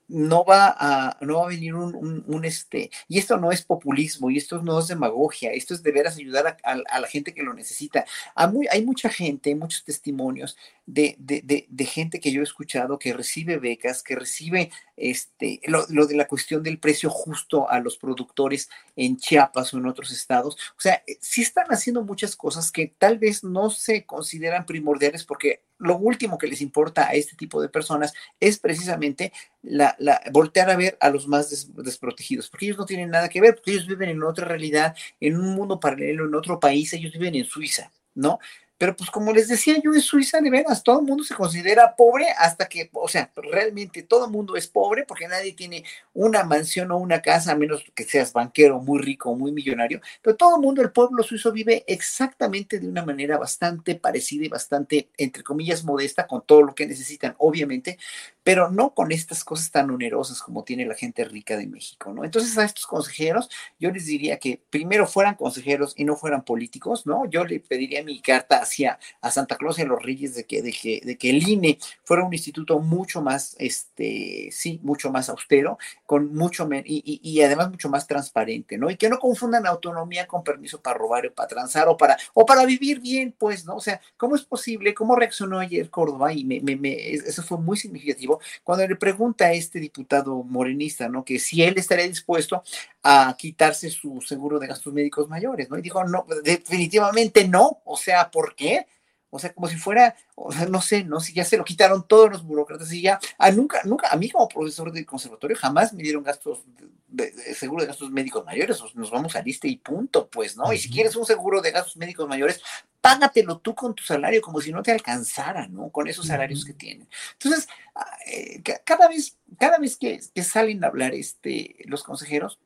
S12: no va a, no va a venir un, un, este, y esto no es populismo, y esto no es demagogia, esto es de veras ayudar a, la gente que lo necesita. Hay, mucha gente, muchos testimonios de, de, de, gente que yo he escuchado que recibe becas, que recibe este, lo, lo, de la cuestión del precio justo a los productores en Chiapas o en otros estados. O sea, sí están haciendo muchas cosas que tal vez no se consideran primordiales porque lo último que les importa a este tipo de personas es precisamente la, la, voltear a ver a los más des, desprotegidos, porque ellos no tienen nada que ver, porque ellos viven en otra realidad, en un mundo paralelo, en otro país, ellos viven en Suiza, ¿no? Pero pues como les decía yo, en Suiza de veras, todo el mundo se considera pobre hasta que, o sea, realmente todo el mundo es pobre porque nadie tiene una mansión o una casa, a menos que seas banquero muy rico muy millonario, pero todo el mundo, el pueblo suizo vive exactamente de una manera bastante parecida y bastante, entre comillas, modesta con todo lo que necesitan, obviamente, pero no con estas cosas tan onerosas como tiene la gente rica de México, ¿no? Entonces a estos consejeros yo les diría que primero fueran consejeros y no fueran políticos, ¿no? Yo le pediría mi carta hacia a Santa Claus y a los Reyes de que, de que, de que el INE fuera un instituto mucho más, este, sí, mucho más austero, con mucho, y, y, y además mucho más transparente, ¿no? Y que no confundan autonomía con permiso para robar o para transar o para, o para vivir bien, pues, ¿no? O sea, ¿cómo es posible? ¿Cómo reaccionó ayer Córdoba? Y me, me, eso fue muy significativo cuando le pregunta a este diputado morenista, ¿no? Que si él estaría dispuesto a quitarse su seguro de gastos médicos mayores, ¿no? Y dijo, no, definitivamente no, o sea, ¿por qué? O sea, como si fuera, o sea, no sé, no sé, ya se lo quitaron todos los burócratas y ya, a, nunca, nunca, a mí como profesor de conservatorio jamás me dieron gastos, de, seguro de gastos médicos mayores, nos vamos a liste y punto, pues, ¿no? Y si quieres un seguro de gastos médicos mayores, págatelo tú con tu salario como si no te alcanzara, ¿no? Con esos salarios que tienen. Entonces, ah, eh, cada vez, cada vez que, que salen a hablar este, los consejeros,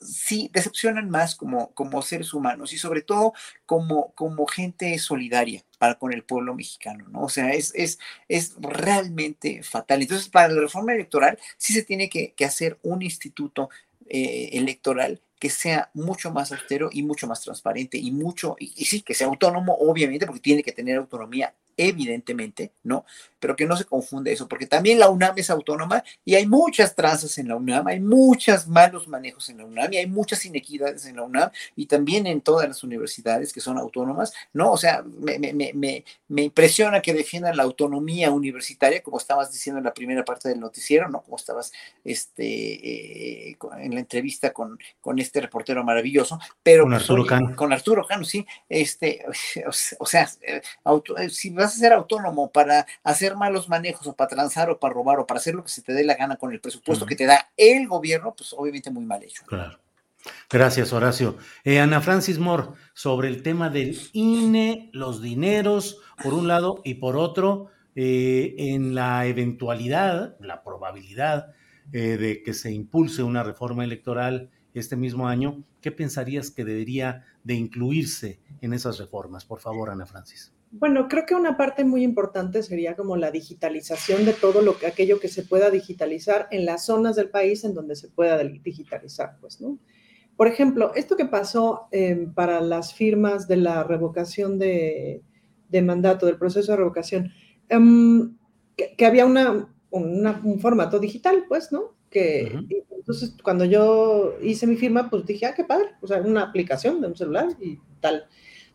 S12: sí decepcionan más como, como seres humanos y sobre todo como, como gente solidaria para con el pueblo mexicano, ¿no? O sea, es, es, es realmente fatal. Entonces, para la reforma electoral sí se tiene que, hacer un instituto eh, electoral que sea mucho más austero y mucho más transparente y mucho, y, sí, que sea autónomo, obviamente, porque tiene que tener autonomía evidentemente, ¿no? Pero que no se confunde eso, porque también la UNAM es autónoma y hay muchas tranzas en la UNAM, hay muchos malos manejos en la UNAM y hay muchas inequidades en la UNAM y también en todas las universidades que son autónomas, ¿no? O sea, me, me, me, me impresiona que defiendan la autonomía universitaria, como estabas diciendo en la primera parte del noticiero, ¿no? Como estabas este, eh, en la entrevista con, con este reportero maravilloso, pero...
S2: Con Arturo Cano.
S12: Con Arturo Cano, sí. Este, [LAUGHS] o sea, eh, auto, eh, si vas a ser autónomo para hacer malos manejos o para transar o para robar o para hacer lo que se te dé la gana con el presupuesto que te da el gobierno, pues obviamente muy mal hecho.
S2: Claro. Gracias, Horacio. Eh, Ana Francis Moore, sobre el tema del INE, los dineros, por un lado, y por otro, eh, en la eventualidad, la probabilidad eh, de que se impulse una reforma electoral este mismo año, ¿qué pensarías que debería de incluirse en esas reformas? Por favor, Ana Francis.
S11: Bueno, creo que una parte muy importante sería como la digitalización de todo lo que aquello que se pueda digitalizar en las zonas del país en donde se pueda digitalizar, pues, ¿no? Por ejemplo, esto que pasó em, para las firmas de la revocación de, mandato, del proceso de revocación, em, que, había una, un formato digital, pues, ¿no? Que entonces cuando yo hice mi firma, pues dije, ah, qué padre, o sea, una aplicación de un celular y tal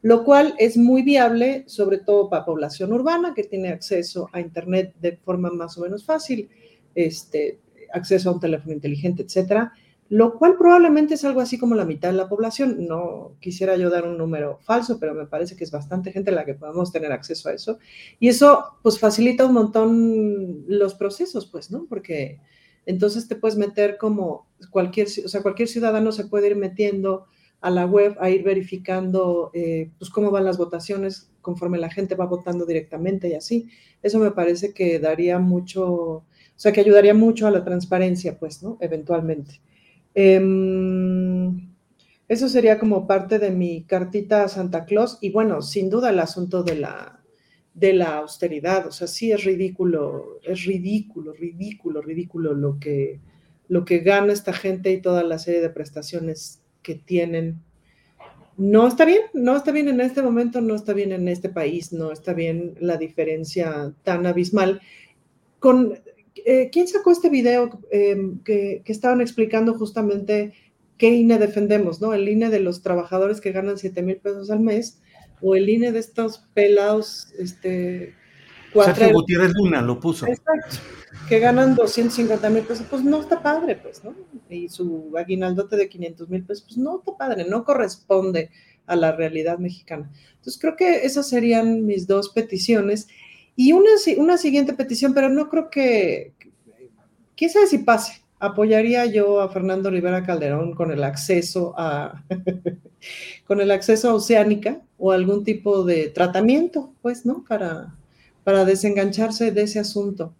S11: lo cual es muy viable, sobre todo para población urbana que tiene acceso a Internet de forma más o menos fácil, este, acceso a un teléfono inteligente, etcétera, lo cual probablemente es algo así como la mitad de la población. No quisiera yo dar un número falso, pero me parece que es bastante gente la que podemos tener acceso a eso. Y eso, pues, facilita un montón los procesos, pues, ¿no? Porque entonces te puedes meter como cualquier, o sea, cualquier ciudadano se puede ir metiendo a la web a ir verificando eh, pues cómo van las votaciones conforme la gente va votando directamente y así. Eso me parece que daría mucho, o sea, que ayudaría mucho a la transparencia, pues, ¿no? Eventualmente. Em, eso sería como parte de mi cartita a Santa Claus y bueno, sin duda el asunto de la, de la austeridad, o sea, sí es ridículo, es ridículo, ridículo, ridículo lo que, lo que gana esta gente y toda la serie de prestaciones que tienen. No está bien, no está bien en este momento, no está bien en este país, no está bien la diferencia tan abismal. Con, eh, ¿Quién sacó este video em, que, estaban explicando justamente qué INE defendemos, ¿no? El INE de los trabajadores que ganan 7 mil pesos al mes o el INE de estos pelados, este...
S2: Sergio Gutiérrez Luna lo puso.
S11: Exacto que ganan 250 mil pesos, pues no está padre, pues, ¿no? Y su aguinaldote de 500 mil pesos, pues no está padre, no corresponde a la realidad mexicana. Entonces creo que esas serían mis dos peticiones. Y una, una siguiente petición, pero no creo que, quién sabe si pase. Apoyaría yo a Fernando Rivera Calderón con el acceso a, [LAUGHS] con el acceso a Oceánica o algún tipo de tratamiento, pues, ¿no? Para, para desengancharse de ese asunto.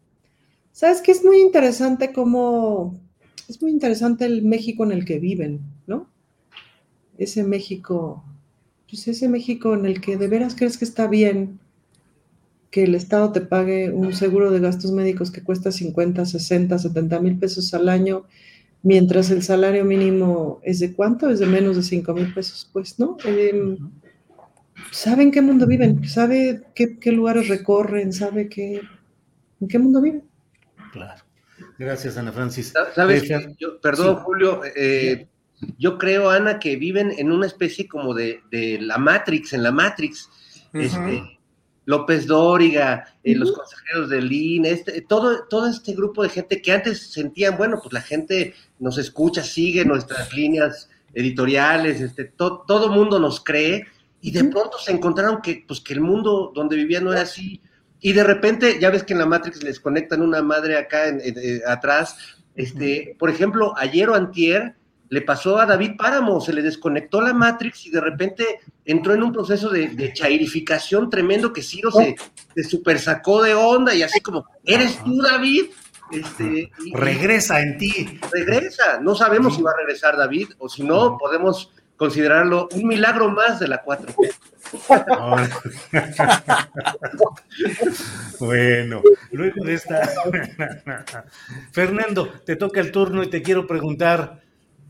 S11: Sabes que es muy interesante cómo, es muy interesante el México en el que viven, ¿no? Ese México, pues ese México en el que de veras crees que está bien que el Estado te pague un seguro de gastos médicos que cuesta 50, 60, 70 mil pesos al año, mientras el salario mínimo es de cuánto? Es de menos de 5 mil pesos, pues, ¿no? Eh, ¿Saben qué mundo viven? ¿Sabe qué, qué lugares recorren? ¿Sabe qué, en qué mundo viven?
S2: Claro. Gracias, Ana Francis.
S13: ¿Sabes? perdón, Julio. Eh, yo creo, Ana, que viven en una especie como de, la Matrix, en la Matrix. este, López Dóriga, eh, los consejeros del INE, este, todo, todo este grupo de gente que antes sentían, bueno, pues la gente nos escucha, sigue nuestras líneas editoriales, este, todo mundo nos cree, y de pronto se encontraron que, pues, que el mundo donde vivían no era así. Y de repente, ya ves que en la Matrix les conectan una madre acá en, eh, atrás. Este, por ejemplo, ayer o antier le pasó a David Páramo, se le desconectó la Matrix y de repente entró en un proceso de, de chairificación tremendo que Ciro se, se super sacó de onda y así como, ¿eres tú, David? Este,
S2: regresa en ti.
S13: Regresa. No sabemos si va a regresar David o si no, podemos considerarlo un milagro más de la 4 [LAUGHS]
S2: bueno, luego de esta... [LAUGHS] Fernando, te toca el turno y te quiero preguntar,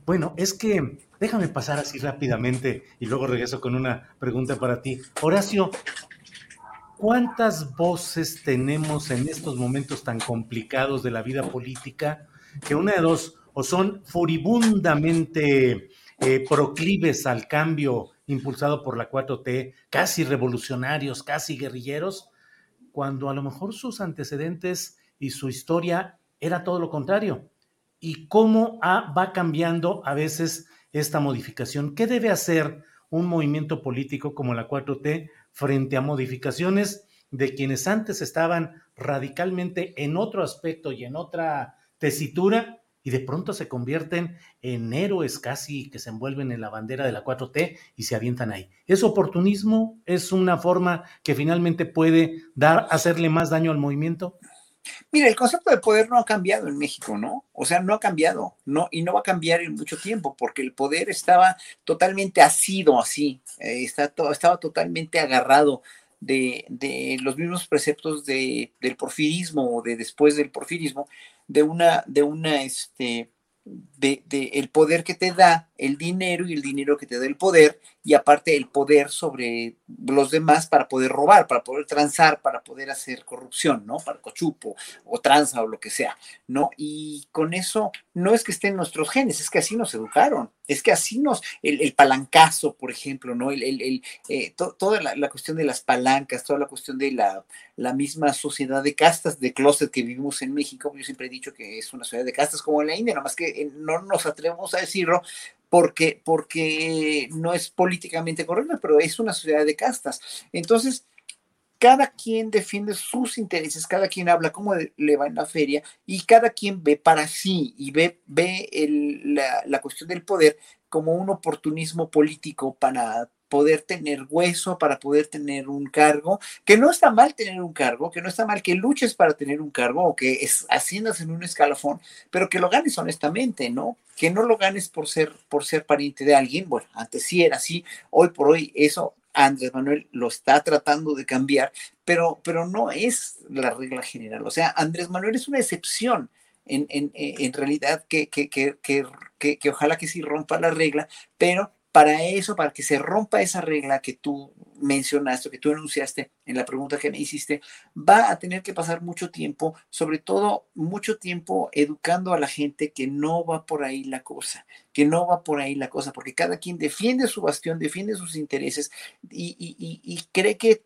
S2: bueno, es que déjame pasar así rápidamente y luego regreso con una pregunta para ti. Horacio, ¿cuántas voces tenemos en estos momentos tan complicados de la vida política que una de dos o son furibundamente eh, proclives al cambio impulsado por la 4T, casi revolucionarios, casi guerrilleros, cuando a lo mejor sus antecedentes y su historia era todo lo contrario? ¿Y cómo va cambiando a veces esta modificación? ¿Qué debe hacer un movimiento político como la 4T frente a modificaciones de quienes antes estaban radicalmente en otro aspecto y en otra tesitura y de pronto se convierten en héroes casi que se envuelven en la bandera de la 4T y se avientan ahí. ¿Es oportunismo? ¿Es una forma que finalmente puede dar, hacerle más daño al movimiento?
S12: Mira, el concepto de poder no ha cambiado en México, ¿no? O sea, no ha cambiado, no, y no va a cambiar en mucho tiempo, porque el poder estaba totalmente asido así, eh, está estaba totalmente agarrado de, de los mismos preceptos de, del porfirismo o de después del porfirismo, de una, de una, este, de, el poder que te da el dinero y el dinero que te da el poder y aparte el poder sobre los demás para poder robar, para poder transar, para poder hacer corrupción, ¿no? Para cochupo o tranza o lo que sea, ¿no? Y con eso no es que estén nuestros genes, es que así nos educaron, es que así nos, el, palancazo, por ejemplo, ¿no? El, el, eh, toda la, cuestión de las palancas, toda la cuestión de la, la misma sociedad de castas de closet que vivimos en México, yo siempre he dicho que es una sociedad de castas como en la India, nada más que eh, no nos atrevemos a decirlo porque, porque no es políticamente correcto, pero es una sociedad de castas. Entonces, cada quien defiende sus intereses, cada quien habla cómo le va en la feria y cada quien ve para sí y ve, ve la, la, cuestión del poder como un oportunismo político para poder tener hueso, para poder tener un cargo, que no está mal tener un cargo, que no está mal que luches para tener un cargo o que es, asciendas en un escalafón, pero que lo ganes honestamente, ¿no? Que no lo ganes por ser, por ser pariente de alguien. Bueno, antes sí era así, hoy por hoy eso Andrés Manuel lo está tratando de cambiar, pero, pero no es la regla general. O sea, Andrés Manuel es una excepción. En, en, en realidad que, que, que, que, ojalá que sí rompa la regla, pero para eso, para que se rompa esa regla que tú mencionaste, que tú enunciaste en la pregunta que me hiciste, va a tener que pasar mucho tiempo, sobre todo mucho tiempo educando a la gente que no va por ahí la cosa, que no va por ahí la cosa, porque cada quien defiende su bastión, defiende sus intereses y, cree que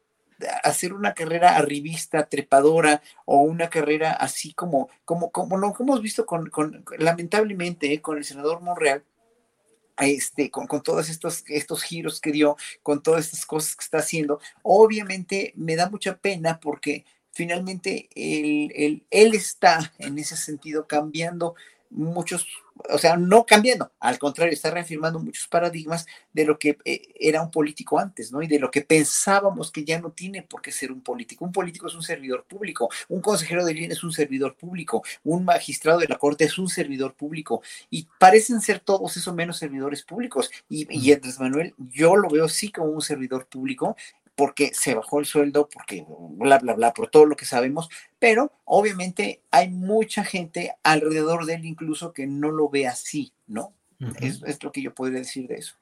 S12: hacer una carrera arribista, trepadora o una carrera así como, como, como lo que hemos visto con, lamentablemente, eh, con el senador Monreal, este, con, todos estos, estos giros que dio, con todas estas cosas que está haciendo, obviamente me da mucha pena porque finalmente él, él está en ese sentido cambiando muchos, o sea, no cambiando, al contrario, está reafirmando muchos paradigmas de lo que eh, era un político antes, ¿no? Y de lo que pensábamos que ya no tiene por qué ser un político. Un político es un servidor público, un consejero de línea es un servidor público, un magistrado de la corte es un servidor público, y parecen ser todos esos menos servidores públicos. Y, y Andrés Manuel, yo lo veo sí como un servidor público, porque se bajó el sueldo, porque bla, bla, bla, por todo lo que sabemos, pero obviamente hay mucha gente alrededor de él incluso que no lo ve así, ¿no? es, lo que yo podría decir de eso.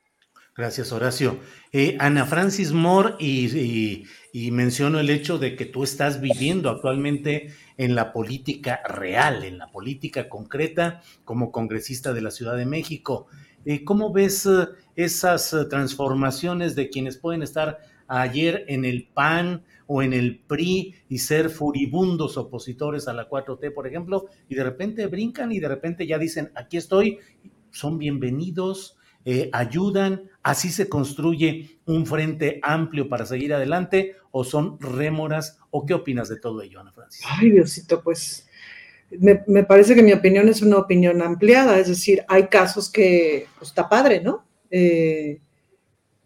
S2: Gracias, Horacio. Eh, Ana Francis Moore, y, y, menciono el hecho de que tú estás viviendo actualmente en la política real, en la política concreta, como congresista de la Ciudad de México. Eh, ¿Cómo ves eh, esas transformaciones de quienes pueden estar ayer en el PAN o en el PRI y ser furibundos opositores a la 4T, por ejemplo, y de repente brincan y de repente ya dicen, aquí estoy, son bienvenidos, eh, ayudan, así se construye un frente amplio para seguir adelante o son rémoras o qué opinas de todo ello, Ana Francis?
S11: Ay, Diosito, pues me, parece que mi opinión es una opinión ampliada, es decir, hay casos que pues, está padre, ¿no? Eh,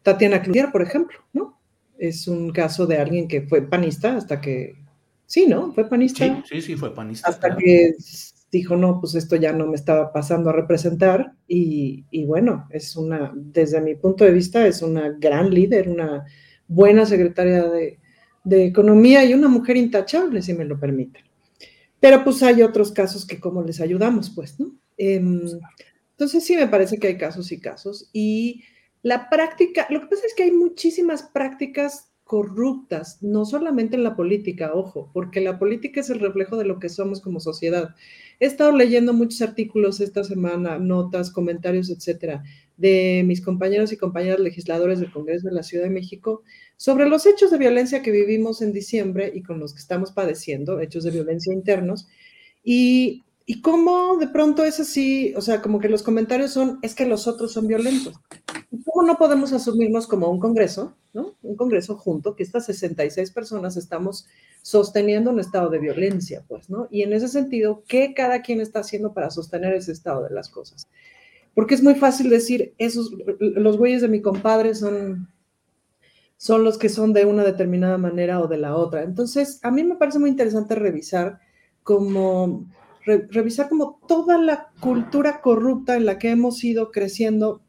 S11: Tatiana Cloutier, por ejemplo, ¿no? Es un caso de alguien que fue panista hasta que, sí, ¿no? Fue panista.
S2: Sí, sí, sí, fue panista.
S11: Hasta que dijo, no, pues esto ya no me estaba pasando a representar y, bueno, es una, desde mi punto de vista, es una gran líder, una buena secretaria de, de Economía y una mujer intachable, si me lo permiten. Pero pues hay otros casos que cómo les ayudamos, pues, ¿no? Em, entonces sí me parece que hay casos y casos. Y la práctica, lo que pasa es que hay muchísimas prácticas corruptas, no solamente en la política, ojo, porque la política es el reflejo de lo que somos como sociedad. He estado leyendo muchos artículos esta semana, notas, comentarios, etcétera, de mis compañeros y compañeras legisladores del Congreso de la Ciudad de México sobre los hechos de violencia que vivimos en diciembre y con los que estamos padeciendo, hechos de violencia internos, y, y cómo de pronto es así, o sea, como que los comentarios son, es que los otros son violentos. ¿Cómo no podemos asumirnos como un Congreso, ¿no? Un Congreso junto, que estas 66 personas estamos sosteniendo un estado de violencia, pues, ¿no? Y en ese sentido, ¿qué cada quien está haciendo para sostener ese estado de las cosas? Porque es muy fácil decir, esos, los güeyes de mi compadre son, son los que son de una determinada manera o de la otra. Entonces, a mí me parece muy interesante revisar como, revisar como toda la cultura corrupta en la que hemos ido creciendo,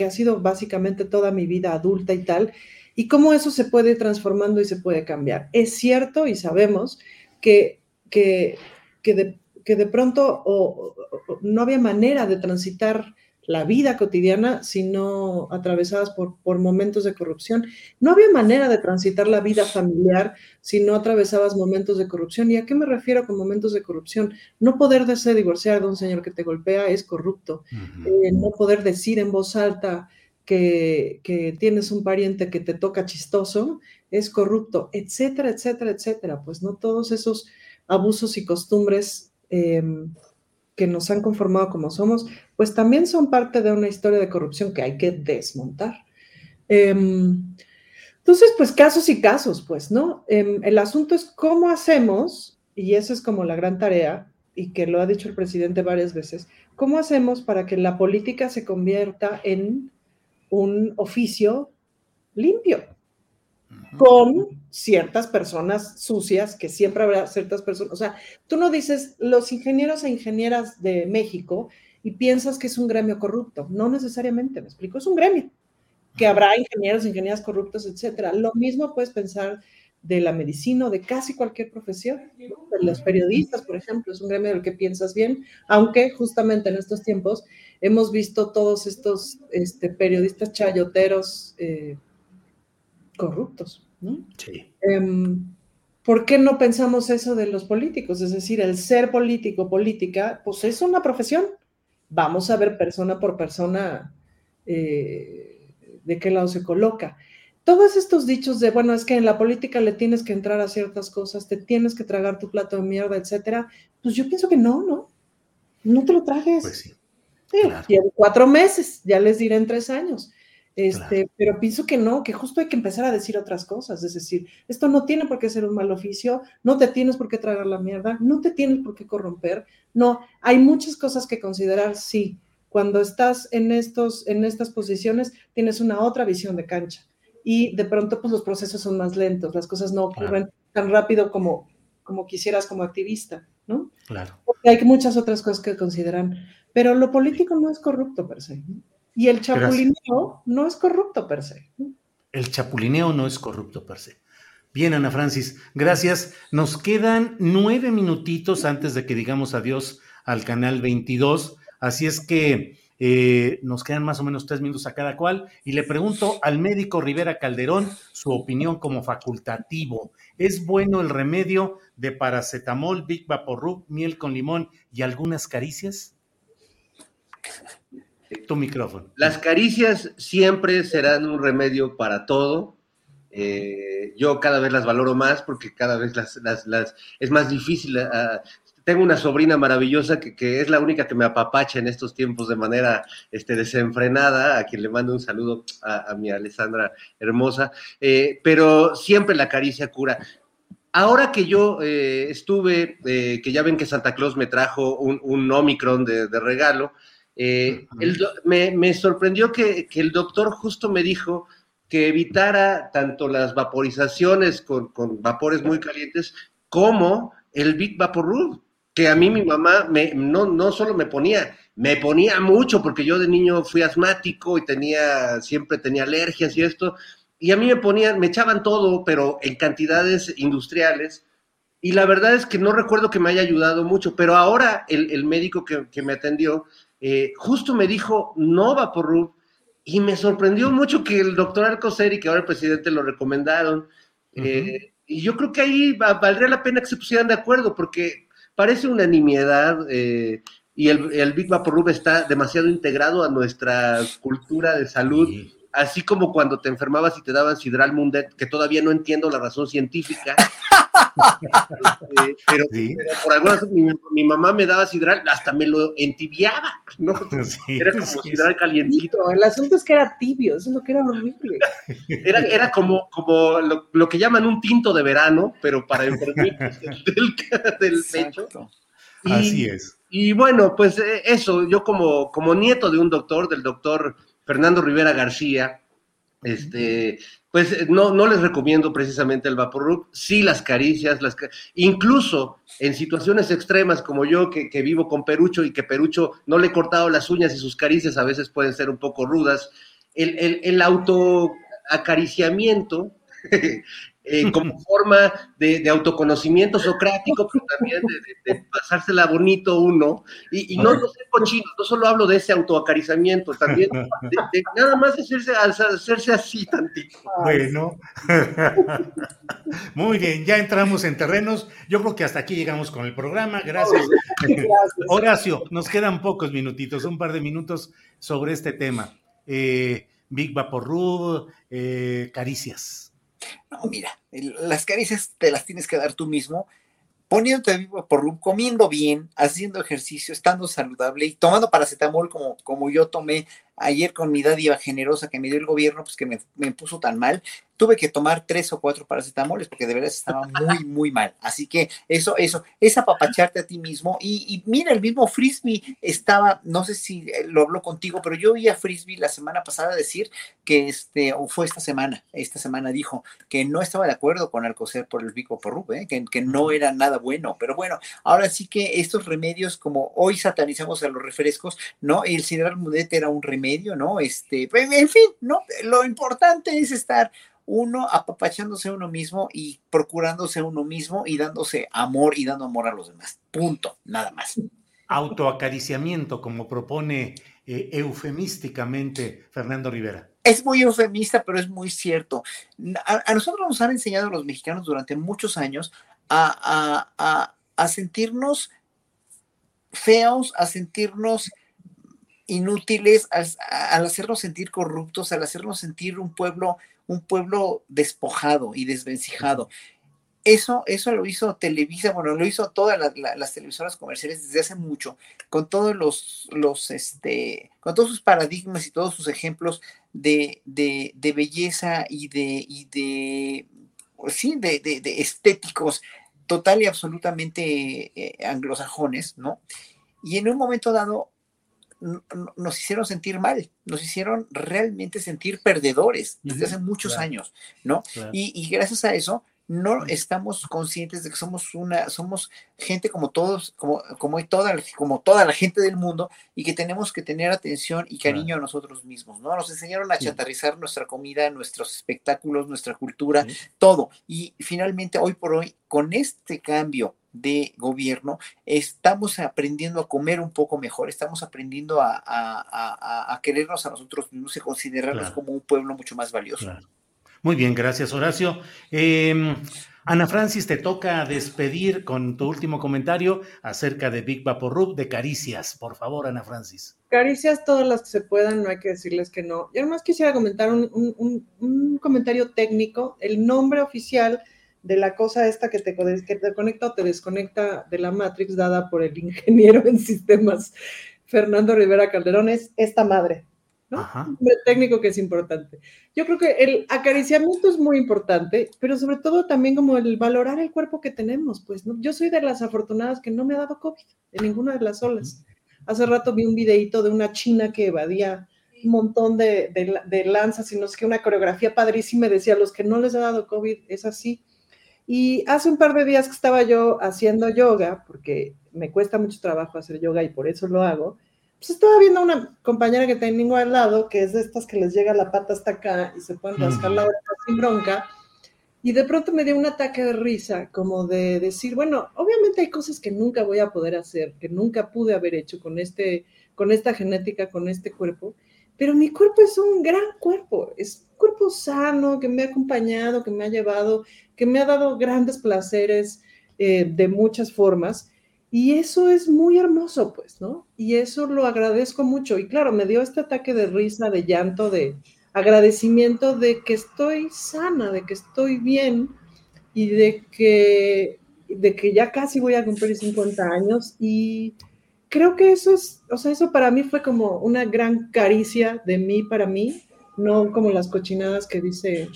S11: que ha sido básicamente toda mi vida adulta y tal, y cómo eso se puede ir transformando y se puede cambiar. Es cierto y sabemos que, que, que, de, que de pronto no había manera de transitar la vida cotidiana, sino atravesadas por, por momentos de corrupción. No había manera de transitar la vida familiar si no atravesabas momentos de corrupción. ¿Y a qué me refiero con momentos de corrupción? No poder desear divorciar de un señor que te golpea es corrupto. Eh, no poder decir en voz alta que, que, tienes un pariente que te toca chistoso es corrupto, etcétera, etcétera, etcétera. Pues no todos esos abusos y costumbres. Em, que nos han conformado como somos, pues también son parte de una historia de corrupción que hay que desmontar. Em, entonces, pues casos y casos, pues, ¿no? Em, el asunto es cómo hacemos, y esa es como la gran tarea, y que lo ha dicho el presidente varias veces, cómo hacemos para que la política se convierta en un oficio limpio, con ciertas personas sucias, que siempre habrá ciertas personas, o sea, tú no dices los ingenieros e ingenieras de México y piensas que es un gremio corrupto, no necesariamente, me explico, es un gremio, que habrá ingenieros, ingenieras corruptos, etcétera. Lo mismo puedes pensar de la medicina o de casi cualquier profesión, de los periodistas, por ejemplo, es un gremio del que piensas bien, aunque justamente en estos tiempos hemos visto todos estos este, periodistas chayoteros, eh, corruptos. Sí. Em, ¿Por qué no pensamos eso de los políticos? Es decir, el ser político, política, pues es una profesión. Vamos a ver persona por persona eh, de qué lado se coloca. Todos estos dichos de, bueno, es que en la política le tienes que entrar a ciertas cosas, te tienes que tragar tu plato de mierda, etcétera, pues yo pienso que no, ¿no? No te lo trajes. Pues sí. sí cuatro meses, ya les diré en tres años. Este, Pero pienso que no, que justo hay que empezar a decir otras cosas. Es decir, esto no tiene por qué ser un mal oficio, no te tienes por qué tragar la mierda, no te tienes por qué corromper. No, hay muchas cosas que considerar, sí. Cuando estás en, estos, en estas posiciones, tienes una otra visión de cancha. Y de pronto, pues los procesos son más lentos, las cosas no ocurren tan rápido como, como quisieras como activista, ¿no?
S2: Claro.
S11: Porque hay muchas otras cosas que consideran. Pero lo político no es corrupto per se. ¿no? Y el chapulineo no es corrupto per se.
S2: El chapulineo no es corrupto per se. Bien, Ana Francis, gracias. Nos quedan nueve minutitos antes de que digamos adiós al canal 22. Así es que eh, nos quedan más o menos tres minutos a cada cual. Y le pregunto al médico Rivera Calderón su opinión como facultativo. ¿Es bueno el remedio de paracetamol, Big Vaporub, miel con limón y algunas caricias? Tu micrófono.
S13: Las caricias siempre serán un remedio para todo. Eh, yo cada vez las valoro más porque cada vez las, las, es más difícil. Uh, tengo una sobrina maravillosa que, que, es la única que me apapacha en estos tiempos de manera este, desenfrenada, a quien le mando un saludo a, mi Alessandra hermosa, eh, pero siempre la caricia cura. Ahora que yo eh, estuve, que ya ven que Santa Claus me trajo un, un Omicron de regalo, eh, el, me, me, sorprendió que, que, el doctor justo me dijo que evitara tanto las vaporizaciones con, con vapores muy calientes como el Big Vapor Rub, que a mí mi mamá me, no, no solo me ponía, me ponía mucho porque yo de niño fui asmático y tenía, siempre tenía alergias y esto, y a mí me ponían, me echaban todo, pero en cantidades industriales, y la verdad es que no recuerdo que me haya ayudado mucho, pero ahora el, el médico que, que, me atendió eh, justo me dijo no Vaporub, y me sorprendió mucho que el doctor Alcocer y que ahora el presidente lo recomendaron, uh -huh. eh, y yo creo que ahí va, valdría la pena que se pusieran de acuerdo, porque parece una nimiedad, eh, y el, el Big Vaporub está demasiado integrado a nuestra cultura de salud. Sí así como cuando te enfermabas y te daban Sidral Mundet, que todavía no entiendo la razón científica, eh, [LAUGHS] pero, sí. pero, por alguna razón mi, mi, mamá me daba Sidral, hasta me lo entibiaba, ¿no? [LAUGHS] Sí, era como sí, Sidral calientito.
S11: El asunto es que era tibio, eso es lo que era horrible.
S13: Era, era como, como lo, lo, que llaman un tinto de verano, pero para enfermitos [LAUGHS] del, del pecho.
S2: Y, Así es.
S13: Y bueno, pues eh, eso, yo como, como nieto de un doctor, del doctor Fernando Rivera García, este, pues no, no les recomiendo precisamente el Vaporub, sí las caricias, las, incluso en situaciones extremas como yo que, que, vivo con Perucho y que Perucho no le he cortado las uñas y sus caricias a veces pueden ser un poco rudas, el, el, el autoacariciamiento eh, como forma de, de, autoconocimiento socrático, pero también de, de, de pasársela bonito uno. Y, y no, no ser cochino, no solo hablo de ese autoacariciamiento, también de, nada más hacerse, hacerse así tantito.
S2: Bueno, [LAUGHS] muy bien, ya entramos en terrenos. Yo creo que hasta aquí llegamos con el programa. Gracias. Gracias. [LAUGHS] Horacio, nos quedan pocos minutitos, un par de minutos sobre este tema. Eh, Big Vaporub, eh, caricias.
S12: No, mira, las caricias te las tienes que dar tú mismo, poniéndote vivo por comiendo bien, haciendo ejercicio, estando saludable y tomando paracetamol como, como yo tomé ayer con mi dádiva generosa que me dio el gobierno, pues que me, me puso tan mal, tuve que tomar tres o cuatro paracetamoles porque de verdad estaba muy, [LAUGHS] muy mal. Así que eso, eso, es apapacharte a ti mismo. Y, y, mira, el mismo Frisbee estaba, no sé si lo habló contigo, pero yo oí a Frisbee la semana pasada decir que este, o fue esta semana, esta semana dijo que no estaba de acuerdo con Alcocer por el Vico por ¿eh? que, que no era nada bueno. Pero bueno, ahora sí que estos remedios, como hoy satanizamos a los refrescos, ¿no? El Sidral Mudet era un remedio, ¿no? Este, en fin, ¿no? Lo importante es estar uno apapachándose a uno mismo y procurándose a uno mismo y dándose amor y dando amor a los demás. Punto, nada más.
S2: Autoacariciamiento, como propone eh, eufemísticamente Fernando Rivera.
S12: Es muy eufemista, pero es muy cierto. A, a, nosotros nos han enseñado los mexicanos durante muchos años a, a, a sentirnos feos, a sentirnos inútiles, al, al, hacernos sentir corruptos, al hacernos sentir un pueblo un pueblo despojado y desvencijado. Eso, eso lo hizo Televisa, bueno, lo hizo todas la, la, las televisoras comerciales desde hace mucho, con todos los, los, este, con todos sus paradigmas y todos sus ejemplos de, de, belleza y de, y de, sí, de, de, de estéticos total y absolutamente eh, anglosajones, ¿no? Y en un momento dado nos hicieron sentir mal, nos hicieron realmente sentir perdedores desde hace muchos claro, años, ¿no? Claro. Y, y, gracias a eso no estamos conscientes de que somos una, somos gente como todos, como, como, toda, como toda la gente del mundo y que tenemos que tener atención y cariño claro. a nosotros mismos, ¿no? Nos enseñaron a sí. chatarrizar nuestra comida, nuestros espectáculos, nuestra cultura, sí. todo. Y finalmente, hoy por hoy, con este cambio de gobierno, estamos aprendiendo a comer un poco mejor, estamos aprendiendo a, a, a, a querernos a nosotros mismos y considerarnos claro. como un pueblo mucho más valioso.
S2: Claro. Muy bien, gracias Horacio. Eh, Ana Francis, te toca despedir con tu último comentario acerca de Big Vaporub de Caricias. Por favor, Ana Francis.
S11: Caricias todas las que se puedan, no hay que decirles que no. Yo además quisiera comentar un, un, un, un comentario técnico. El nombre oficial de la cosa esta que te, que te conecta o te desconecta de la Matrix dada por el ingeniero en sistemas Fernando Rivera Calderón es esta madre, ¿no? Un técnico que es importante. Yo creo que el acariciamiento es muy importante, pero sobre todo también como el valorar el cuerpo que tenemos, pues, ¿no? Yo soy de las afortunadas que no me ha dado COVID en ninguna de las olas. Hace rato vi un videito de una china que evadía un montón de, de, lanzas y no sé qué, una coreografía padrísima y decía, los que no les ha dado COVID es así. Y hace un par de días que estaba yo haciendo yoga, porque me cuesta mucho trabajo hacer yoga y por eso lo hago, pues estaba viendo una compañera que tengo al lado, que es de estas que les llega la pata hasta acá y se pueden rascar la oreja sin bronca, y de pronto me dio un ataque de risa, como de decir, bueno, obviamente hay cosas que nunca voy a poder hacer, que nunca pude haber hecho con, este, con esta genética, con este cuerpo, pero mi cuerpo es un gran cuerpo, es un cuerpo sano, que me ha acompañado, que me ha llevado, que me ha dado grandes placeres eh, de muchas formas. Y eso es muy hermoso, pues, ¿no? Y eso lo agradezco mucho. Y claro, me dio este ataque de risa, de llanto, de agradecimiento de que estoy sana, de que estoy bien y de que, de que ya casi voy a cumplir 50 años y creo que eso es, o sea, eso para mí fue como una gran caricia de mí para mí, no como las cochinadas que dice,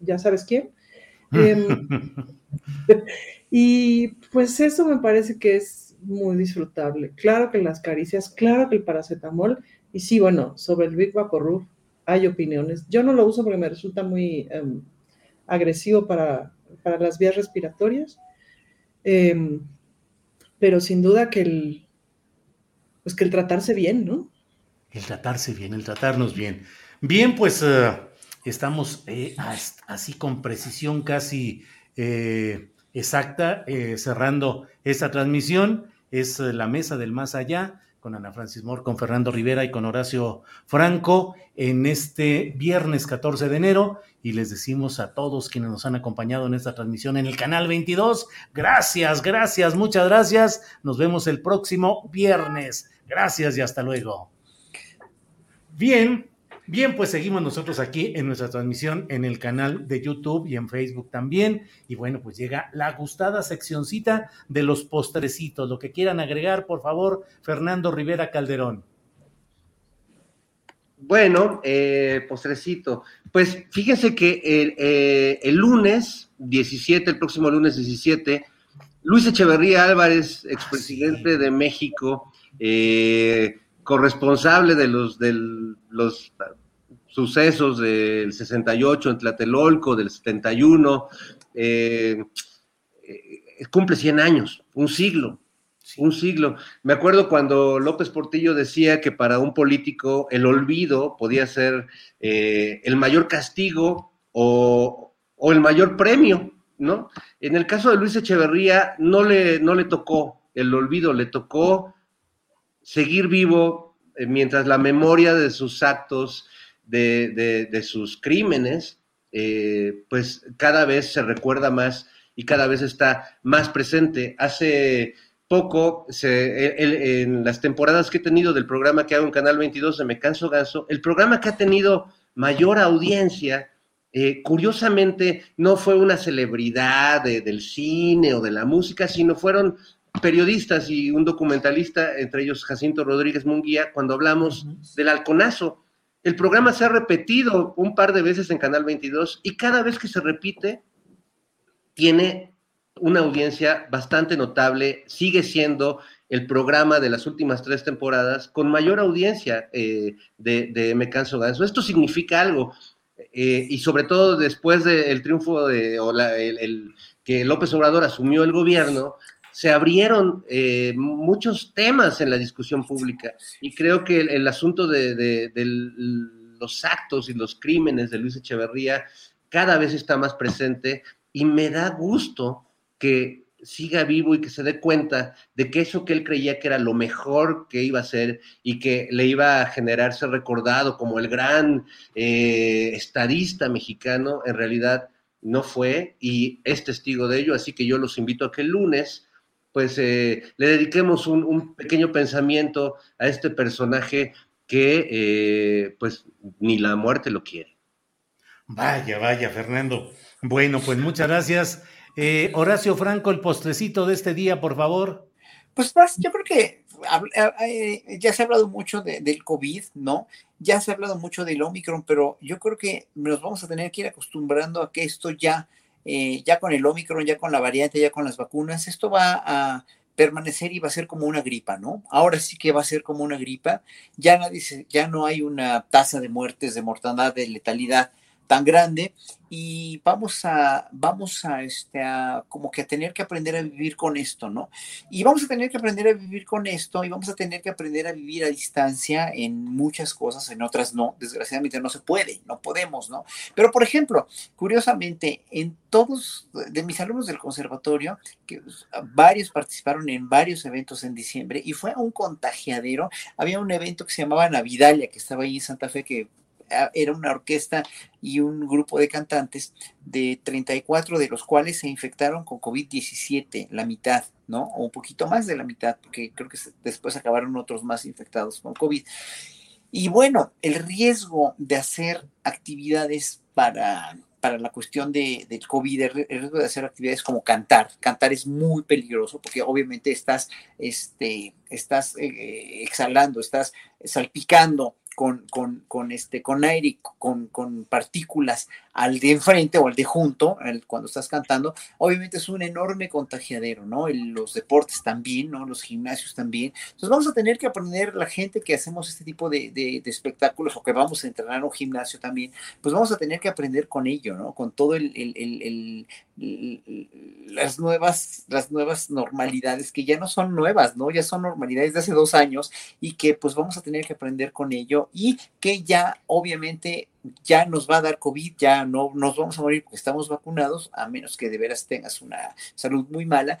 S11: ya sabes quién. Em, [LAUGHS] y pues eso me parece que es muy disfrutable. Claro que las caricias, claro que el paracetamol, y sí, bueno, sobre el Big Vaporub hay opiniones. Yo no lo uso porque me resulta muy em, agresivo para, para, las vías respiratorias, em, pero sin duda que el, pues que el tratarse bien, ¿no?
S2: El tratarse bien, el tratarnos bien. Bien, pues eh, estamos eh, así con precisión casi eh, exacta, cerrando esta transmisión. Es la mesa del más allá con Ana Francis Moore, con Fernando Rivera y con Horacio Franco en este viernes 14 de enero. Y les decimos a todos quienes nos han acompañado en esta transmisión en el canal 22, gracias, gracias, muchas gracias. Nos vemos el próximo viernes. Gracias y hasta luego. Bien, bien, pues seguimos nosotros aquí en nuestra transmisión en el canal de YouTube y en Facebook también. Y bueno, pues llega la gustada seccioncita de los postrecitos. Lo que quieran agregar, por favor, Fernando Rivera Calderón.
S13: Bueno, eh, postrecito. Pues fíjense que el, eh, el, lunes 17, el próximo lunes 17, Luis Echeverría Álvarez, expresidente de México, eh, corresponsable de los, de los sucesos del 68 en Tlatelolco, del 71, eh, eh, cumple 100 años, un siglo, un siglo. Me acuerdo cuando López Portillo decía que para un político el olvido podía ser el mayor castigo o, o, el mayor premio, ¿no? En el caso de Luis Echeverría no le, no le tocó el olvido, le tocó seguir vivo eh, mientras la memoria de sus actos, de, sus crímenes, eh, pues cada vez se recuerda más y cada vez está más presente. Hace poco, en las temporadas que he tenido del programa que hago en Canal 22 de Me Canso Ganso, el programa que ha tenido mayor audiencia, eh, curiosamente, no fue una celebridad del cine o de la música, sino fueron periodistas y un documentalista, entre ellos Jacinto Rodríguez Munguía, cuando hablamos del halconazo. El programa se ha repetido un par de veces en Canal 22 y cada vez que se repite tiene una audiencia bastante notable, sigue siendo el programa de las últimas tres temporadas con mayor audiencia eh, de, Me Canso Ganso. Esto significa algo, eh, y sobre todo después del triunfo de, o el, que López Obrador asumió el gobierno, se abrieron eh, muchos temas en la discusión pública. Y creo que el, asunto de, los actos y los crímenes de Luis Echeverría cada vez está más presente y me da gusto que siga vivo y que se dé cuenta de que eso que él creía que era lo mejor que iba a ser y que le iba a generar ser recordado como el gran eh, estadista mexicano, en realidad no fue y es testigo de ello, así que yo los invito a que el lunes pues eh, le dediquemos un, pequeño pensamiento a este personaje que eh, pues ni la muerte lo quiere.
S2: Vaya, vaya, Fernando. Bueno, pues muchas gracias. Eh, Horacio Franco, el postrecito de este día, por favor.
S12: Pues más, yo creo que eh, ya se ha hablado mucho del COVID, ¿no? Ya se ha hablado mucho del Omicron, pero yo creo que nos vamos a tener que ir acostumbrando a que esto ya, eh, ya con el Omicron, ya con la variante, ya con las vacunas, esto va a permanecer y va a ser como una gripa, ¿no? Ahora sí que va a ser como una gripa. Ya nadie ya no hay una tasa de muertes, de mortandad, de letalidad tan grande y vamos a, vamos a, este, a como que a tener que aprender a vivir con esto, ¿no? Y vamos a tener que aprender a vivir con esto y vamos a tener que aprender a vivir a distancia en muchas cosas, en otras no, desgraciadamente no se puede, no podemos, ¿no? Pero, por ejemplo, curiosamente, en todos de mis alumnos del conservatorio, que varios participaron en varios eventos en diciembre y fue un contagiadero, había un evento que se llamaba Navidalia, que estaba ahí en Santa Fe, que era una orquesta y un grupo de cantantes de 34 de los cuales se infectaron con COVID-17, la mitad, ¿no? O un poquito más de la mitad, porque creo que después acabaron otros más infectados con COVID. Y bueno, el riesgo de hacer actividades para, para la cuestión de, del COVID, el riesgo de hacer actividades como cantar. Cantar es muy peligroso porque obviamente estás, este, estás eh, exhalando, estás salpicando con, con, con, este, con aire, con, con partículas al de enfrente o al de junto, cuando estás cantando, obviamente es un enorme contagiadero, ¿no? los deportes también, ¿no? Los gimnasios también. Entonces vamos a tener que aprender la gente que hacemos este tipo de, de, espectáculos o que vamos a entrenar en un gimnasio también, pues vamos a tener que aprender con ello, ¿no? Con todo el, el, las nuevas, las nuevas normalidades que ya no son nuevas, ¿no? Ya son normalidades de hace dos años y que pues vamos a tener que aprender con ello y que ya obviamente ya nos va a dar COVID, ya no nos vamos a morir porque estamos vacunados, a menos que de veras tengas una salud muy mala,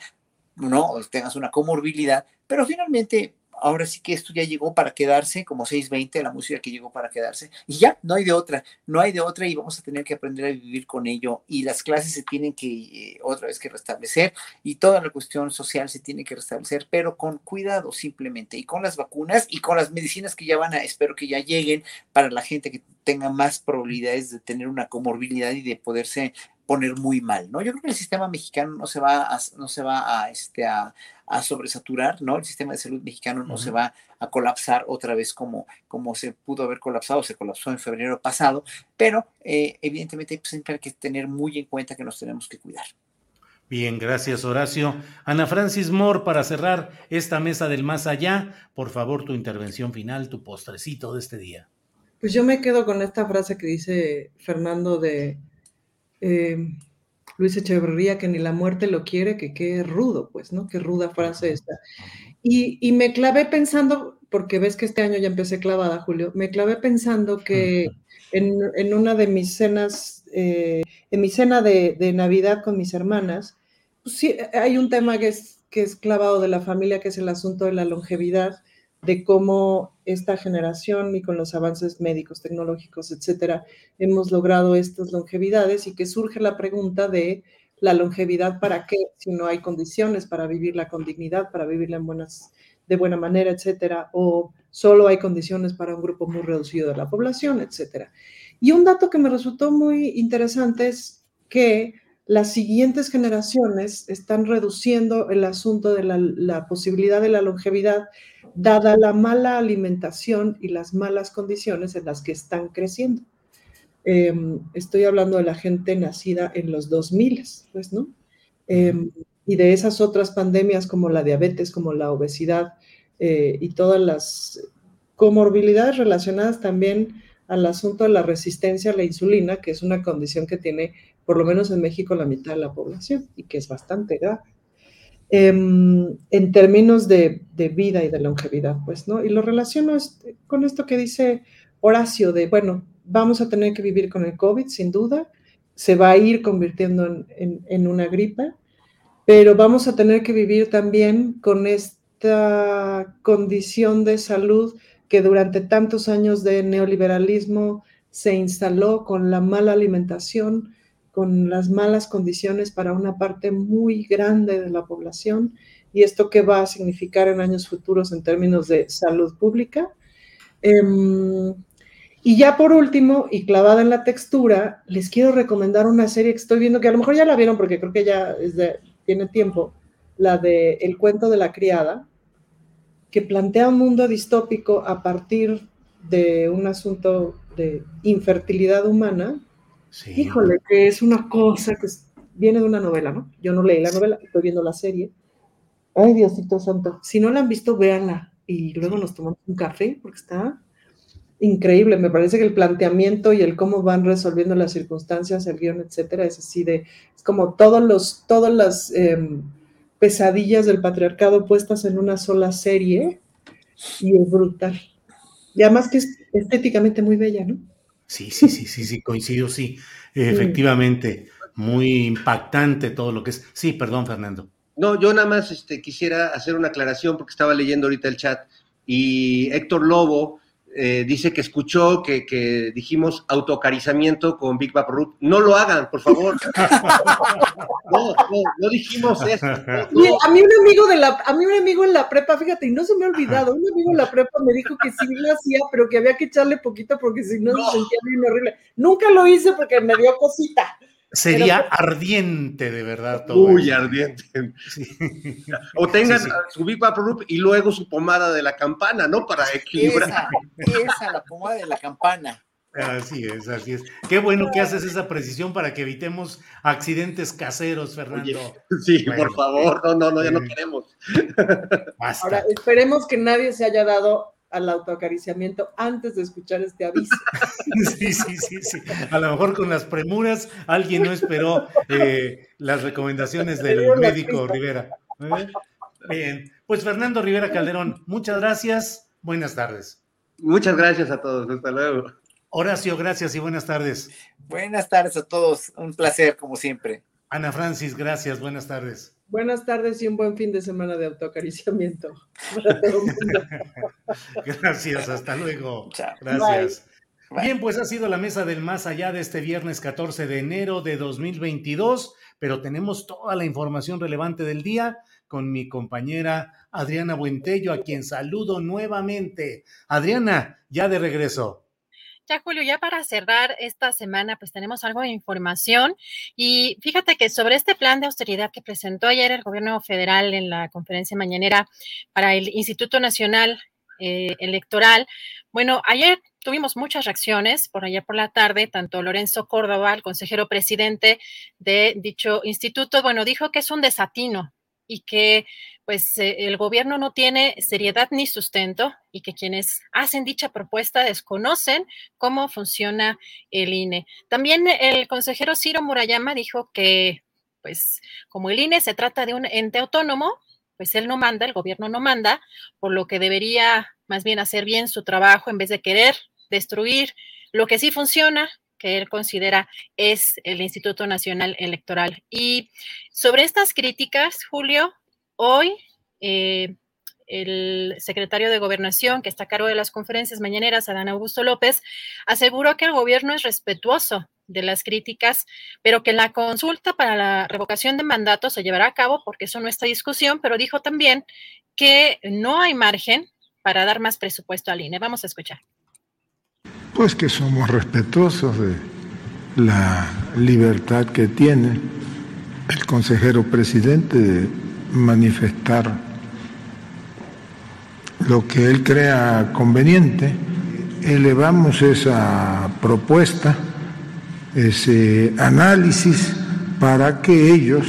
S12: ¿no? O tengas una comorbilidad, pero finalmente ahora sí que esto ya llegó para quedarse, como 620, la música que llegó para quedarse, y ya, no hay de otra, no hay de otra y vamos a tener que aprender a vivir con ello. Y las clases se tienen que eh, otra vez que restablecer y toda la cuestión social se tiene que restablecer, pero con cuidado simplemente y con las vacunas y con las medicinas que ya van a, espero que ya lleguen para la gente que tenga más probabilidades de tener una comorbilidad y de poderse poner muy mal, ¿no? Yo creo que el sistema mexicano no se va a, no se va a, este, a, sobresaturar, ¿no? El sistema de salud mexicano no se va a colapsar otra vez como, como se pudo haber colapsado, se colapsó en febrero pasado, pero eh, evidentemente pues, siempre hay que tener muy en cuenta que nos tenemos que cuidar.
S2: Bien, gracias Horacio. Ana Francis Moore, para cerrar esta mesa del más allá, por favor tu intervención final, tu postrecito de este día.
S11: Pues yo me quedo con esta frase que dice Fernando de eh, Luis Echeverría, que ni la muerte lo quiere, que qué rudo, pues, ¿no? Qué ruda frase esta. Y, me clavé pensando, porque ves que este año ya empecé clavada, Julio, me clavé pensando que en, una de mis cenas, eh, en mi cena de, Navidad con mis hermanas, pues sí, hay un tema que es, que es clavado de la familia, que es el asunto de la longevidad de cómo esta generación y con los avances médicos, tecnológicos, etcétera, hemos logrado estas longevidades y que surge la pregunta de la longevidad para qué si no hay condiciones para vivirla con dignidad, para vivirla en buenas, de buena manera, etcétera, o solo hay condiciones para un grupo muy reducido de la población, etcétera. Y un dato que me resultó muy interesante es que las siguientes generaciones están reduciendo el asunto de la, posibilidad de la longevidad dada la mala alimentación y las malas condiciones en las que están creciendo. Em, estoy hablando de la gente nacida en los 2000, pues, ¿no? Em, y de esas otras pandemias como la diabetes, como la obesidad eh, y todas las comorbilidades relacionadas también al asunto de la resistencia a la insulina, que es una condición que tiene, por lo menos en México, la mitad de la población y que es bastante grave. Em, en términos de, vida y de longevidad, pues, ¿no? Y lo relaciono con esto que dice Horacio de, bueno, vamos a tener que vivir con el COVID, sin duda, se va a ir convirtiendo en, una gripe, pero vamos a tener que vivir también con esta condición de salud que durante tantos años de neoliberalismo se instaló con la mala alimentación, con las malas condiciones para una parte muy grande de la población y esto qué va a significar en años futuros en términos de salud pública. Em, Y ya por último, y clavada en la textura, les quiero recomendar una serie que estoy viendo, que a lo mejor ya la vieron porque creo que ya tiene tiempo, la de El cuento de la criada, que plantea un mundo distópico a partir de un asunto de infertilidad humana. Híjole, que es una cosa que viene de una novela, ¿no? Yo no leí la novela, estoy viendo la serie. Ay, Diosito Santo. Si no la han visto, véanla. Y luego nos tomamos un café, porque está increíble. Me parece que el planteamiento y el cómo van resolviendo las circunstancias, el guion, etcétera, es así de, es como todos los, todas las em, pesadillas del patriarcado puestas en una sola serie y es brutal. Y además que es estéticamente muy bella, ¿no?
S2: Sí, sí, sí, sí, sí, coincido, sí. Efectivamente, muy impactante todo lo que es. Sí, perdón, Fernando.
S13: No, yo nada más este, quisiera hacer una aclaración porque estaba leyendo ahorita el chat y Héctor Lobo eh, dice que escuchó que, dijimos autocarizamiento con Big Bap Root. No lo hagan, por favor. [LAUGHS] no, no, no dijimos eso.
S11: A mí un amigo de la, a mí un amigo en la prepa, fíjate, y no se me ha olvidado, un amigo en la prepa me dijo que sí lo hacía, pero que había que echarle poquito porque si no, se sentía bien horrible. Nunca lo hice porque me dio cosita.
S2: Sería ardiente, de verdad.
S13: Todo muy ardiente. [LAUGHS] O tengan su Big y luego su pomada de la campana, ¿no? Para equilibrar.
S12: Esa, esa, la pomada de la campana.
S2: Así es, así es. Qué bueno que haces esa precisión para que evitemos accidentes caseros, Fernando.
S13: sí, por favor, no, no, no, ya no queremos.
S11: Ahora, esperemos que nadie se haya dado al autoacariciamiento antes de escuchar este aviso. [LAUGHS]
S2: Sí, sí, sí, sí. A lo mejor con las premuras alguien no esperó eh, las recomendaciones del médico Rivera. ¿Eh? Bien, pues Fernando Rivera Calderón, muchas gracias. Buenas tardes.
S13: Muchas gracias a todos. Hasta luego.
S2: Horacio, gracias y buenas tardes.
S12: Buenas tardes a todos. Un placer, como siempre.
S2: Ana Francis, gracias. Buenas tardes.
S11: Buenas tardes y un buen fin de semana de autoacariciamiento. [LAUGHS] [LAUGHS]
S2: Gracias, hasta luego. Gracias. Bien, pues ha sido la mesa del más allá de este viernes 14 de enero de 2022, pero tenemos toda la información relevante del día con mi compañera Adriana Buentello, a quien saludo nuevamente. Adriana, ya de regreso.
S5: Ya, Julio, ya para cerrar esta semana, pues tenemos algo de información. Y fíjate que sobre este plan de austeridad que presentó ayer el gobierno federal en la conferencia mañanera para el Instituto Nacional eh, Electoral, bueno, ayer tuvimos muchas reacciones por allá por la tarde, tanto Lorenzo Córdoba, el consejero presidente de dicho instituto, bueno, dijo que es un desatino y que pues eh, el gobierno no tiene seriedad ni sustento y que quienes hacen dicha propuesta desconocen cómo funciona el INE. También el consejero Ciro Murayama dijo que pues como el INE se trata de un ente autónomo, pues él no manda, el gobierno no manda, por lo que debería más bien hacer bien su trabajo en vez de querer destruir lo que sí funciona, que él considera es el Instituto Nacional Electoral. Y sobre estas críticas, Julio, hoy eh, el secretario de Gobernación, que está a cargo de las conferencias mañaneras, Adán Augusto López, aseguró que el gobierno es respetuoso de las críticas, pero que la consulta para la revocación de mandato se llevará a cabo porque eso no está discusión, pero dijo también que no hay margen para dar más presupuesto al INE. Vamos a escuchar.
S15: Pues que somos respetuosos de la libertad que tiene el consejero presidente de manifestar lo que él crea conveniente. Elevamos esa propuesta, ese análisis, para que ellos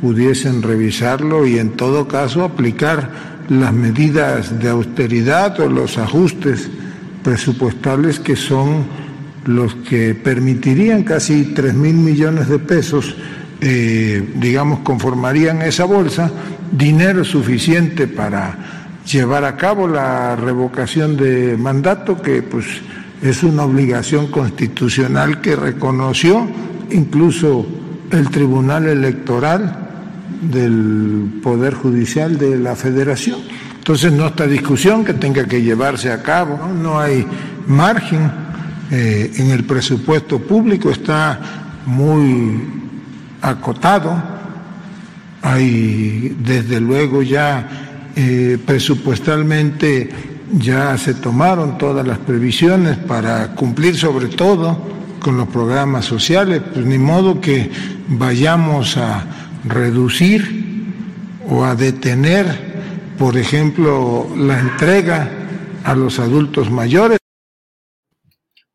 S15: pudiesen revisarlo y en todo caso aplicar las medidas de austeridad o los ajustes presupuestales que son los que permitirían casi 3 mil millones de pesos, eh, digamos, conformarían esa bolsa, dinero suficiente para llevar a cabo la revocación de mandato, que pues es una obligación constitucional que reconoció incluso el Tribunal Electoral del Poder Judicial de la Federación. Entonces no está discusión que tenga que llevarse a cabo, no, hay margen eh, en el presupuesto público, está muy acotado, hay desde luego ya eh, presupuestalmente ya se tomaron todas las previsiones para cumplir sobre todo con los programas sociales, pues ni modo que vayamos a reducir o a detener, por ejemplo, la entrega a los adultos mayores.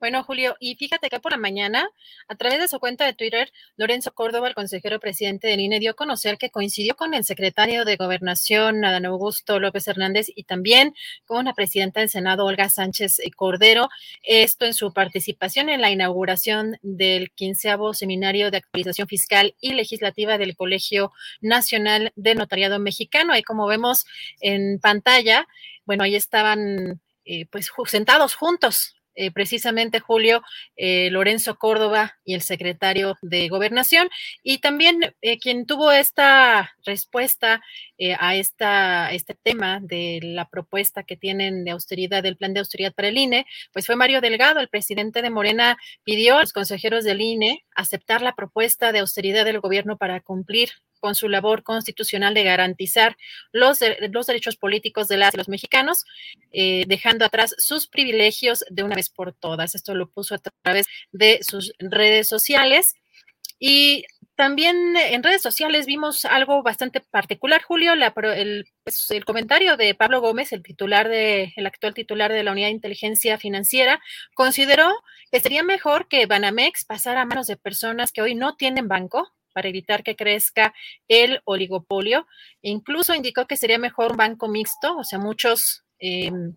S5: Bueno, Julio, y fíjate que por la mañana, a través de su cuenta de Twitter, Lorenzo Córdoba, el consejero presidente del INE, dio a conocer que coincidió con el secretario de Gobernación, Adán Augusto López Hernández, y también con la presidenta del Senado, Olga Sánchez Cordero, esto en su participación en la inauguración del quinceavo Seminario de Actualización Fiscal y Legislativa del Colegio Nacional de Notariado Mexicano. Ahí como vemos en pantalla, bueno, ahí estaban eh, pues sentados juntos eh, precisamente Julio eh, Lorenzo Córdoba y el secretario de Gobernación, y también eh, quien tuvo esta respuesta a esta, este tema de la propuesta que tienen de austeridad, del plan de austeridad para el INE, pues fue Mario Delgado, el presidente de Morena, pidió a los consejeros del INE aceptar la propuesta de austeridad del gobierno para cumplir con su labor constitucional de garantizar los, derechos políticos de las los mexicanos, eh, dejando atrás sus privilegios de una vez por todas. Esto lo puso a través de sus redes sociales. Y también en redes sociales vimos algo bastante particular, Julio, el, pues, el, comentario de Pablo Gómez, el titular de, el actual titular de la Unidad de Inteligencia Financiera, consideró que sería mejor que Banamex pasara a manos de personas que hoy no tienen banco, para evitar que crezca el oligopolio. incluso indicó que sería mejor un banco mixto, o sea, muchos em,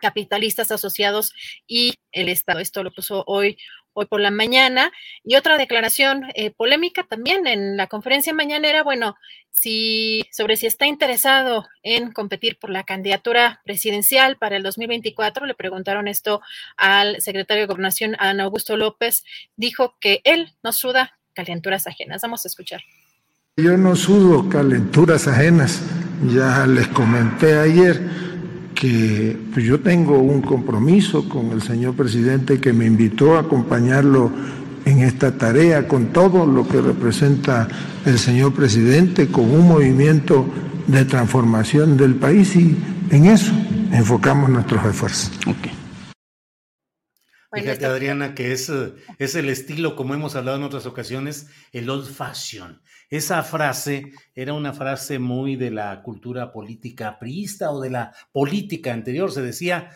S5: capitalistas asociados y el Estado. Esto lo puso hoy hoy por la mañana. Y otra declaración eh, polémica también en la conferencia mañanera, bueno, si, sobre si está interesado en competir por la candidatura presidencial para el 2024, le preguntaron esto al secretario de Gobernación, Ana Augusto López, dijo que él no suda calenturas ajenas. Vamos a escuchar.
S15: Yo no sudo calenturas ajenas. Ya les comenté ayer que pues, yo tengo un compromiso con el señor presidente que me invitó a acompañarlo en esta tarea con todo lo que representa el señor presidente, con un movimiento de transformación del país y en eso enfocamos nuestros esfuerzos.
S2: Fíjate, Adriana, que es, es el estilo, como hemos hablado en otras ocasiones, el old fashion. Esa frase era una frase muy de la cultura política priista o de la política anterior. Se decía,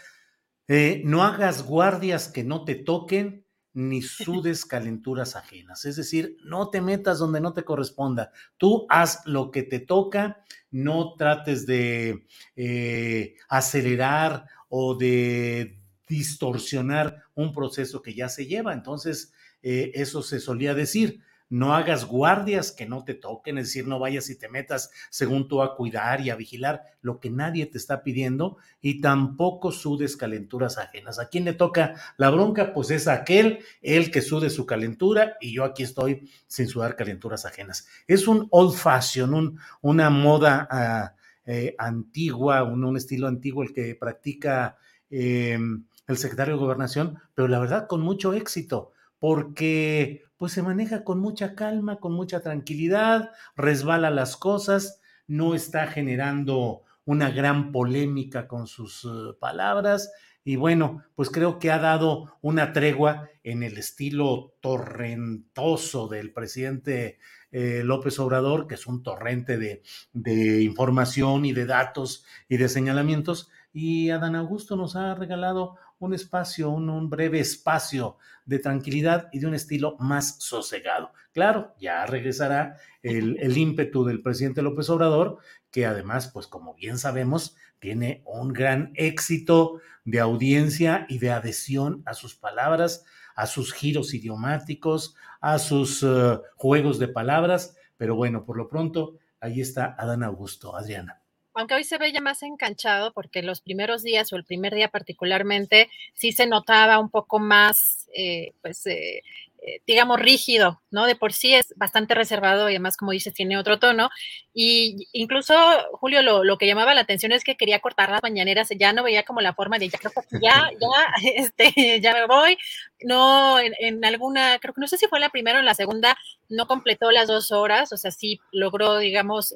S2: eh, no hagas guardias que no te toquen ni sudes [LAUGHS] calenturas ajenas. Es decir, no te metas donde no te corresponda. Tú haz lo que te toca, no trates de eh, acelerar o de distorsionar un proceso que ya se lleva. Entonces, eh, eso se solía decir. No hagas guardias que no te toquen, es decir, no vayas y te metas según tú a cuidar y a vigilar lo que nadie te está pidiendo y tampoco sudes calenturas ajenas. ¿A quién le toca la bronca? Pues es aquel, el que sude su calentura y yo aquí estoy sin sudar calenturas ajenas. Es un old fashion, un, una moda ah, eh, antigua, un, un, estilo antiguo el que practica eh, el secretario de Gobernación, pero la verdad con mucho éxito, porque pues se maneja con mucha calma, con mucha tranquilidad, resbala las cosas, no está generando una gran polémica con sus uh, palabras y bueno, pues creo que ha dado una tregua en el estilo torrentoso del presidente eh, López Obrador, que es un torrente de, de información y de datos y de señalamientos, y Adán Augusto nos ha regalado un espacio, un, breve espacio de tranquilidad y de un estilo más sosegado. Claro, ya regresará el, el ímpetu del presidente López Obrador, que además, pues como bien sabemos, tiene un gran éxito de audiencia y de adhesión a sus palabras, a sus giros idiomáticos, a sus uh, juegos de palabras. Pero bueno, por lo pronto, ahí está Adán Augusto, Adriana
S5: aunque hoy se ve ya más enganchado, porque los primeros días o el primer día particularmente sí se notaba un poco más, eh, pues, eh, eh, digamos, rígido, ¿no? De por sí es bastante reservado y además, como dices, tiene otro tono. Y incluso, Julio, lo, que llamaba la atención es que quería cortar las mañaneras, ya no veía como la forma de, ya creo que ya, [LAUGHS] ya, [LAUGHS] este, ya me voy. No, en, en, alguna, creo que no sé si fue la primera o la segunda, no completó las dos horas, o sea, sí logró, digamos,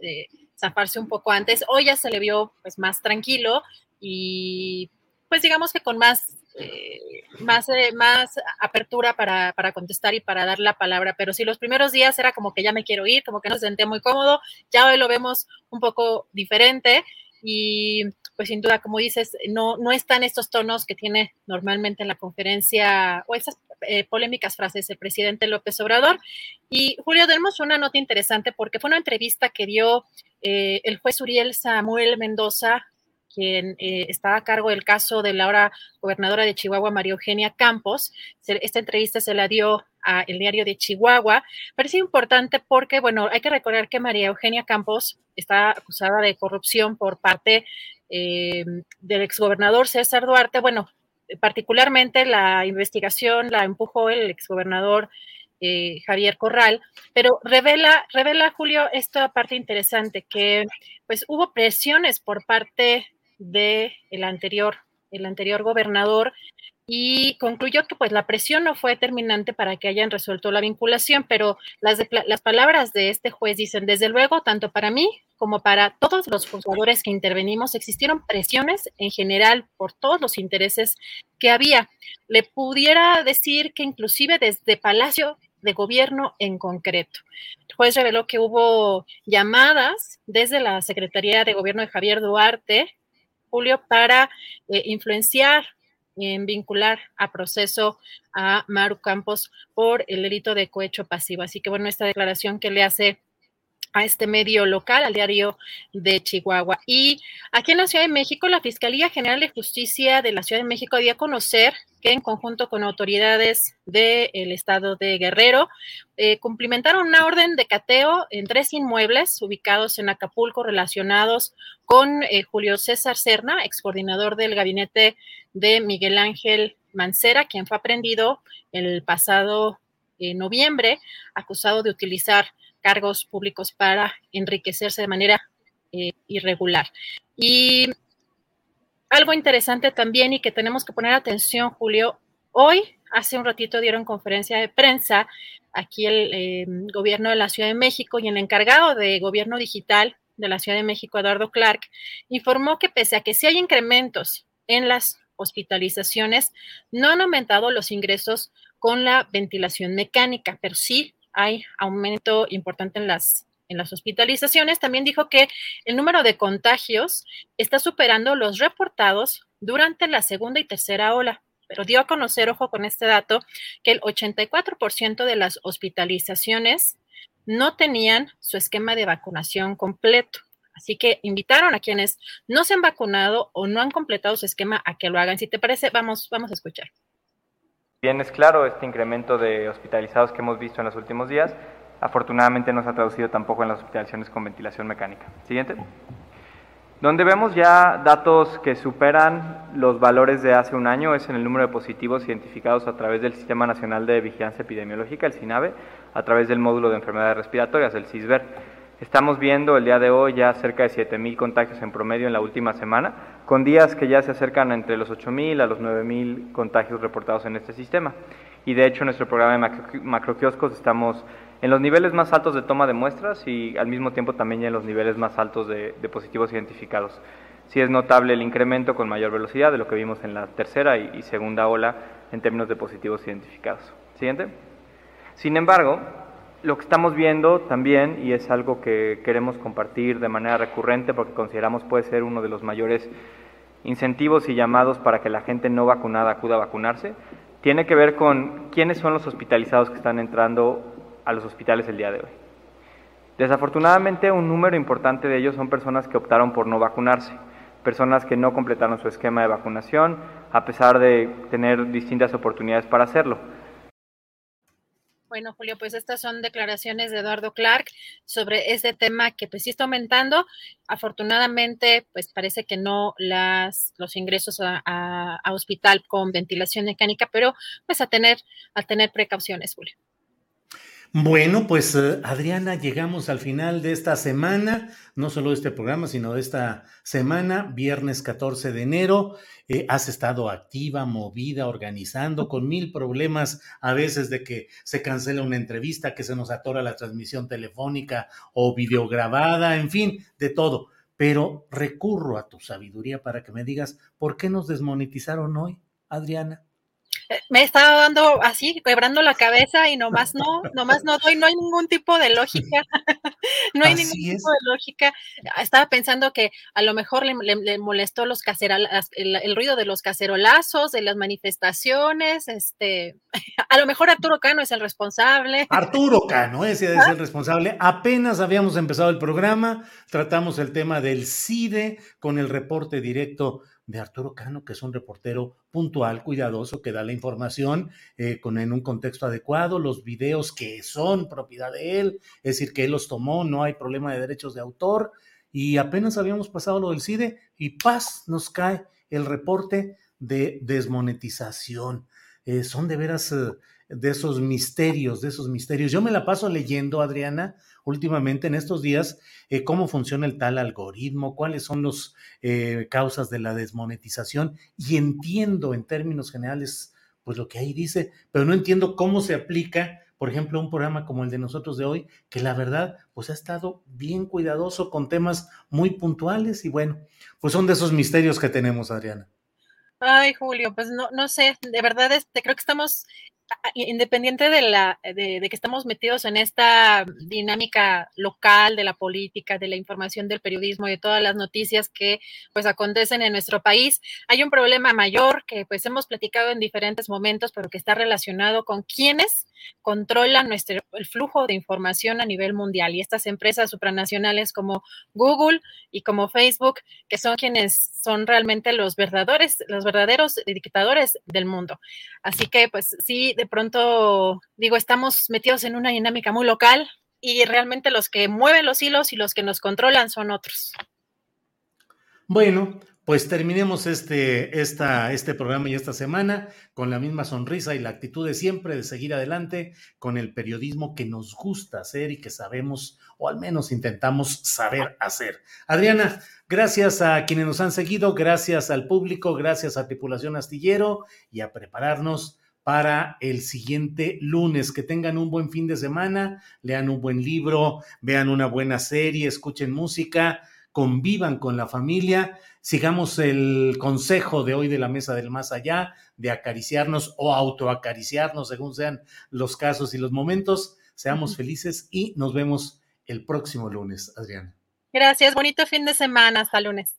S5: zafarse un poco antes. Hoy ya se le vio pues más tranquilo, y pues digamos que con más, eh, más, eh, más apertura para, para, contestar y para dar la palabra. Pero si los primeros días era como que ya me quiero ir, como que no se sentía muy cómodo, ya hoy lo vemos un poco diferente y pues sin duda, como dices, no, no están estos tonos que tiene normalmente en la conferencia o esas eh, polémicas frases del presidente López Obrador. Y Julio, tenemos una nota interesante porque fue una entrevista que dio eh, el juez Uriel Samuel Mendoza quien eh, estaba a cargo del caso de la ahora gobernadora de Chihuahua, María Eugenia Campos. esta entrevista se la dio a el diario de Chihuahua. Parece importante porque, bueno, hay que recordar que María Eugenia Campos está acusada de corrupción por parte eh, del exgobernador César Duarte. Bueno, particularmente la investigación la empujó el exgobernador eh, Javier Corral, pero revela, revela, Julio, esta parte interesante, que pues hubo presiones por parte del el anterior, el anterior gobernador y concluyó que pues la presión no fue determinante para que hayan resuelto la vinculación, pero las, las palabras de este juez dicen, desde luego, tanto para mí como para todos los juzgadores que intervenimos, existieron presiones en general por todos los intereses que había. Le pudiera decir que inclusive desde Palacio de Gobierno en concreto. El juez reveló que hubo llamadas desde la Secretaría de Gobierno de Javier Duarte Julio, para eh, influenciar en vincular a proceso a Maru Campos por el delito de cohecho pasivo. Así que bueno, esta declaración que le hace a este medio local, al diario de Chihuahua. Y aquí en la Ciudad de México, la Fiscalía General de Justicia de la Ciudad de México dio a conocer que en conjunto con autoridades del estado de Guerrero eh, cumplimentaron una orden de cateo en tres inmuebles ubicados en Acapulco relacionados con eh, Julio César Serna, ex coordinador del gabinete de Miguel Ángel Mancera, quien fue aprendido el pasado eh, noviembre, acusado de utilizar cargos públicos para enriquecerse de manera irregular. Y algo interesante también y que tenemos que poner atención, Julio, hoy, hace un ratito dieron conferencia de prensa aquí el em, gobierno de la Ciudad de México y el encargado de gobierno digital de la Ciudad de México, Eduardo Clark, informó que pese a que sí hay incrementos en las hospitalizaciones, no han aumentado los ingresos con la ventilación mecánica, pero sí hay aumento importante en las en las hospitalizaciones, también dijo que el número de contagios está superando los reportados durante la segunda y tercera ola, pero dio a conocer, ojo con este dato, que el 84% de las hospitalizaciones no tenían su esquema de vacunación completo. Así que invitaron a quienes no se han vacunado o no han completado su esquema a que lo hagan. Si te parece, vamos, vamos a escuchar.
S16: Bien, es claro este incremento de hospitalizados que hemos visto en los últimos días Afortunadamente no se ha traducido tampoco en las hospitalizaciones con ventilación mecánica. Siguiente. Donde vemos ya datos que superan los valores de hace un año es en el número de positivos identificados a través del Sistema Nacional de Vigilancia Epidemiológica, el SINAVE, a través del módulo de enfermedades respiratorias, el CISVER. Estamos viendo el día de hoy ya cerca de 7.000 contagios en promedio en la última semana, con días que ya se acercan entre los 8.000 a los 9.000 contagios reportados en este sistema. Y de hecho, en nuestro programa de macroquioscos estamos en los niveles más altos de toma de muestras y al mismo tiempo también en los niveles más altos de, positivos identificados. Sí es notable el incremento con mayor velocidad de lo que vimos en la tercera y, segunda ola en términos de positivos identificados. Siguiente. Sin embargo, lo que estamos viendo también, y es algo que queremos compartir de manera recurrente porque consideramos puede ser uno de los mayores incentivos y llamados para que la gente no vacunada acuda a vacunarse, tiene que ver con quiénes son los hospitalizados que están entrando a los hospitales el día de hoy. Desafortunadamente, un número importante de ellos son personas que optaron por no vacunarse, personas que no completaron su esquema de vacunación, a pesar de tener distintas oportunidades para hacerlo.
S5: Bueno, Julio, pues estas son declaraciones de Eduardo Clark sobre este tema que pues sí está aumentando. Afortunadamente, pues parece que no las, los ingresos a, a hospital con ventilación mecánica, pero pues a tener, a tener precauciones, Julio.
S2: Bueno, pues eh, Adriana, llegamos al final de esta semana, no solo de este programa, sino de esta semana, viernes 14 de enero. Eh, has estado activa, movida, organizando, con mil problemas a veces de que se cancela una entrevista, que se nos atora la transmisión telefónica o videograbada, en fin, de todo. pero recurro a tu sabiduría para que me digas por qué nos desmonetizaron hoy, Adriana.
S5: Me estaba dando así, quebrando la cabeza y nomás no, nomás no doy, no hay ningún tipo de lógica, [LAUGHS] no hay ningún tipo de lógica. Estaba pensando que a lo mejor le, molestó los el, ruido de los cacerolazos, de las manifestaciones, este, [LAUGHS] a lo mejor Arturo Cano es el responsable.
S2: Arturo Cano, ese es el responsable. Apenas habíamos empezado el programa, tratamos el tema del CIDE con el reporte directo de Arturo Cano, que es un reportero puntual, cuidadoso, que da la información eh, con, en un contexto adecuado, los videos que son propiedad de él, es decir, que él los tomó, no hay problema de derechos de autor, y apenas habíamos pasado lo del CIDE y paz, nos cae el reporte de desmonetización. Eh, son de veras eh, de esos misterios, de esos misterios. Yo me la paso leyendo, Adriana, últimamente en estos días eh, cómo funciona el tal algoritmo, cuáles son las eh, causas de la desmonetización. Y entiendo en términos generales pues lo que ahí dice, pero no entiendo cómo se aplica, por ejemplo, un programa como el de nosotros de hoy, que la verdad pues ha estado bien cuidadoso con temas muy puntuales. Y bueno, pues son de esos misterios que tenemos, Adriana.
S5: Ay, Julio, pues no, no sé, de verdad este, creo que estamos independiente de, la, de, que estamos metidos en esta dinámica local de la política, de la información del periodismo, de todas las noticias que pues acontecen en nuestro país, hay un problema mayor que pues hemos platicado en diferentes momentos, pero que está relacionado con quienes controlan nuestro, el flujo de información a nivel mundial. Y estas empresas supranacionales como Google y como Facebook, que son quienes son realmente los verdaderos, los verdaderos dictadores del mundo. Así que pues sí, de pronto digo, estamos metidos en una dinámica muy local y realmente los que mueven los hilos y los que nos controlan son otros.
S2: Bueno, pues terminemos este, este programa y esta semana con la misma sonrisa y la actitud de siempre de seguir adelante con el periodismo que nos gusta hacer y que sabemos, o al menos intentamos saber hacer. Adriana, gracias a quienes nos han seguido, gracias al público, gracias a Tripulación Astillero y a prepararnos para el siguiente lunes. Que tengan un buen fin de semana, lean un buen libro, vean una buena serie, escuchen música, convivan con la familia sigamos el consejo de hoy de la mesa del más allá, de acariciarnos o autoacariciarnos, según sean los casos y los momentos. Seamos felices y nos vemos el próximo lunes, Adriana.
S5: Gracias, bonito fin de semana, hasta lunes.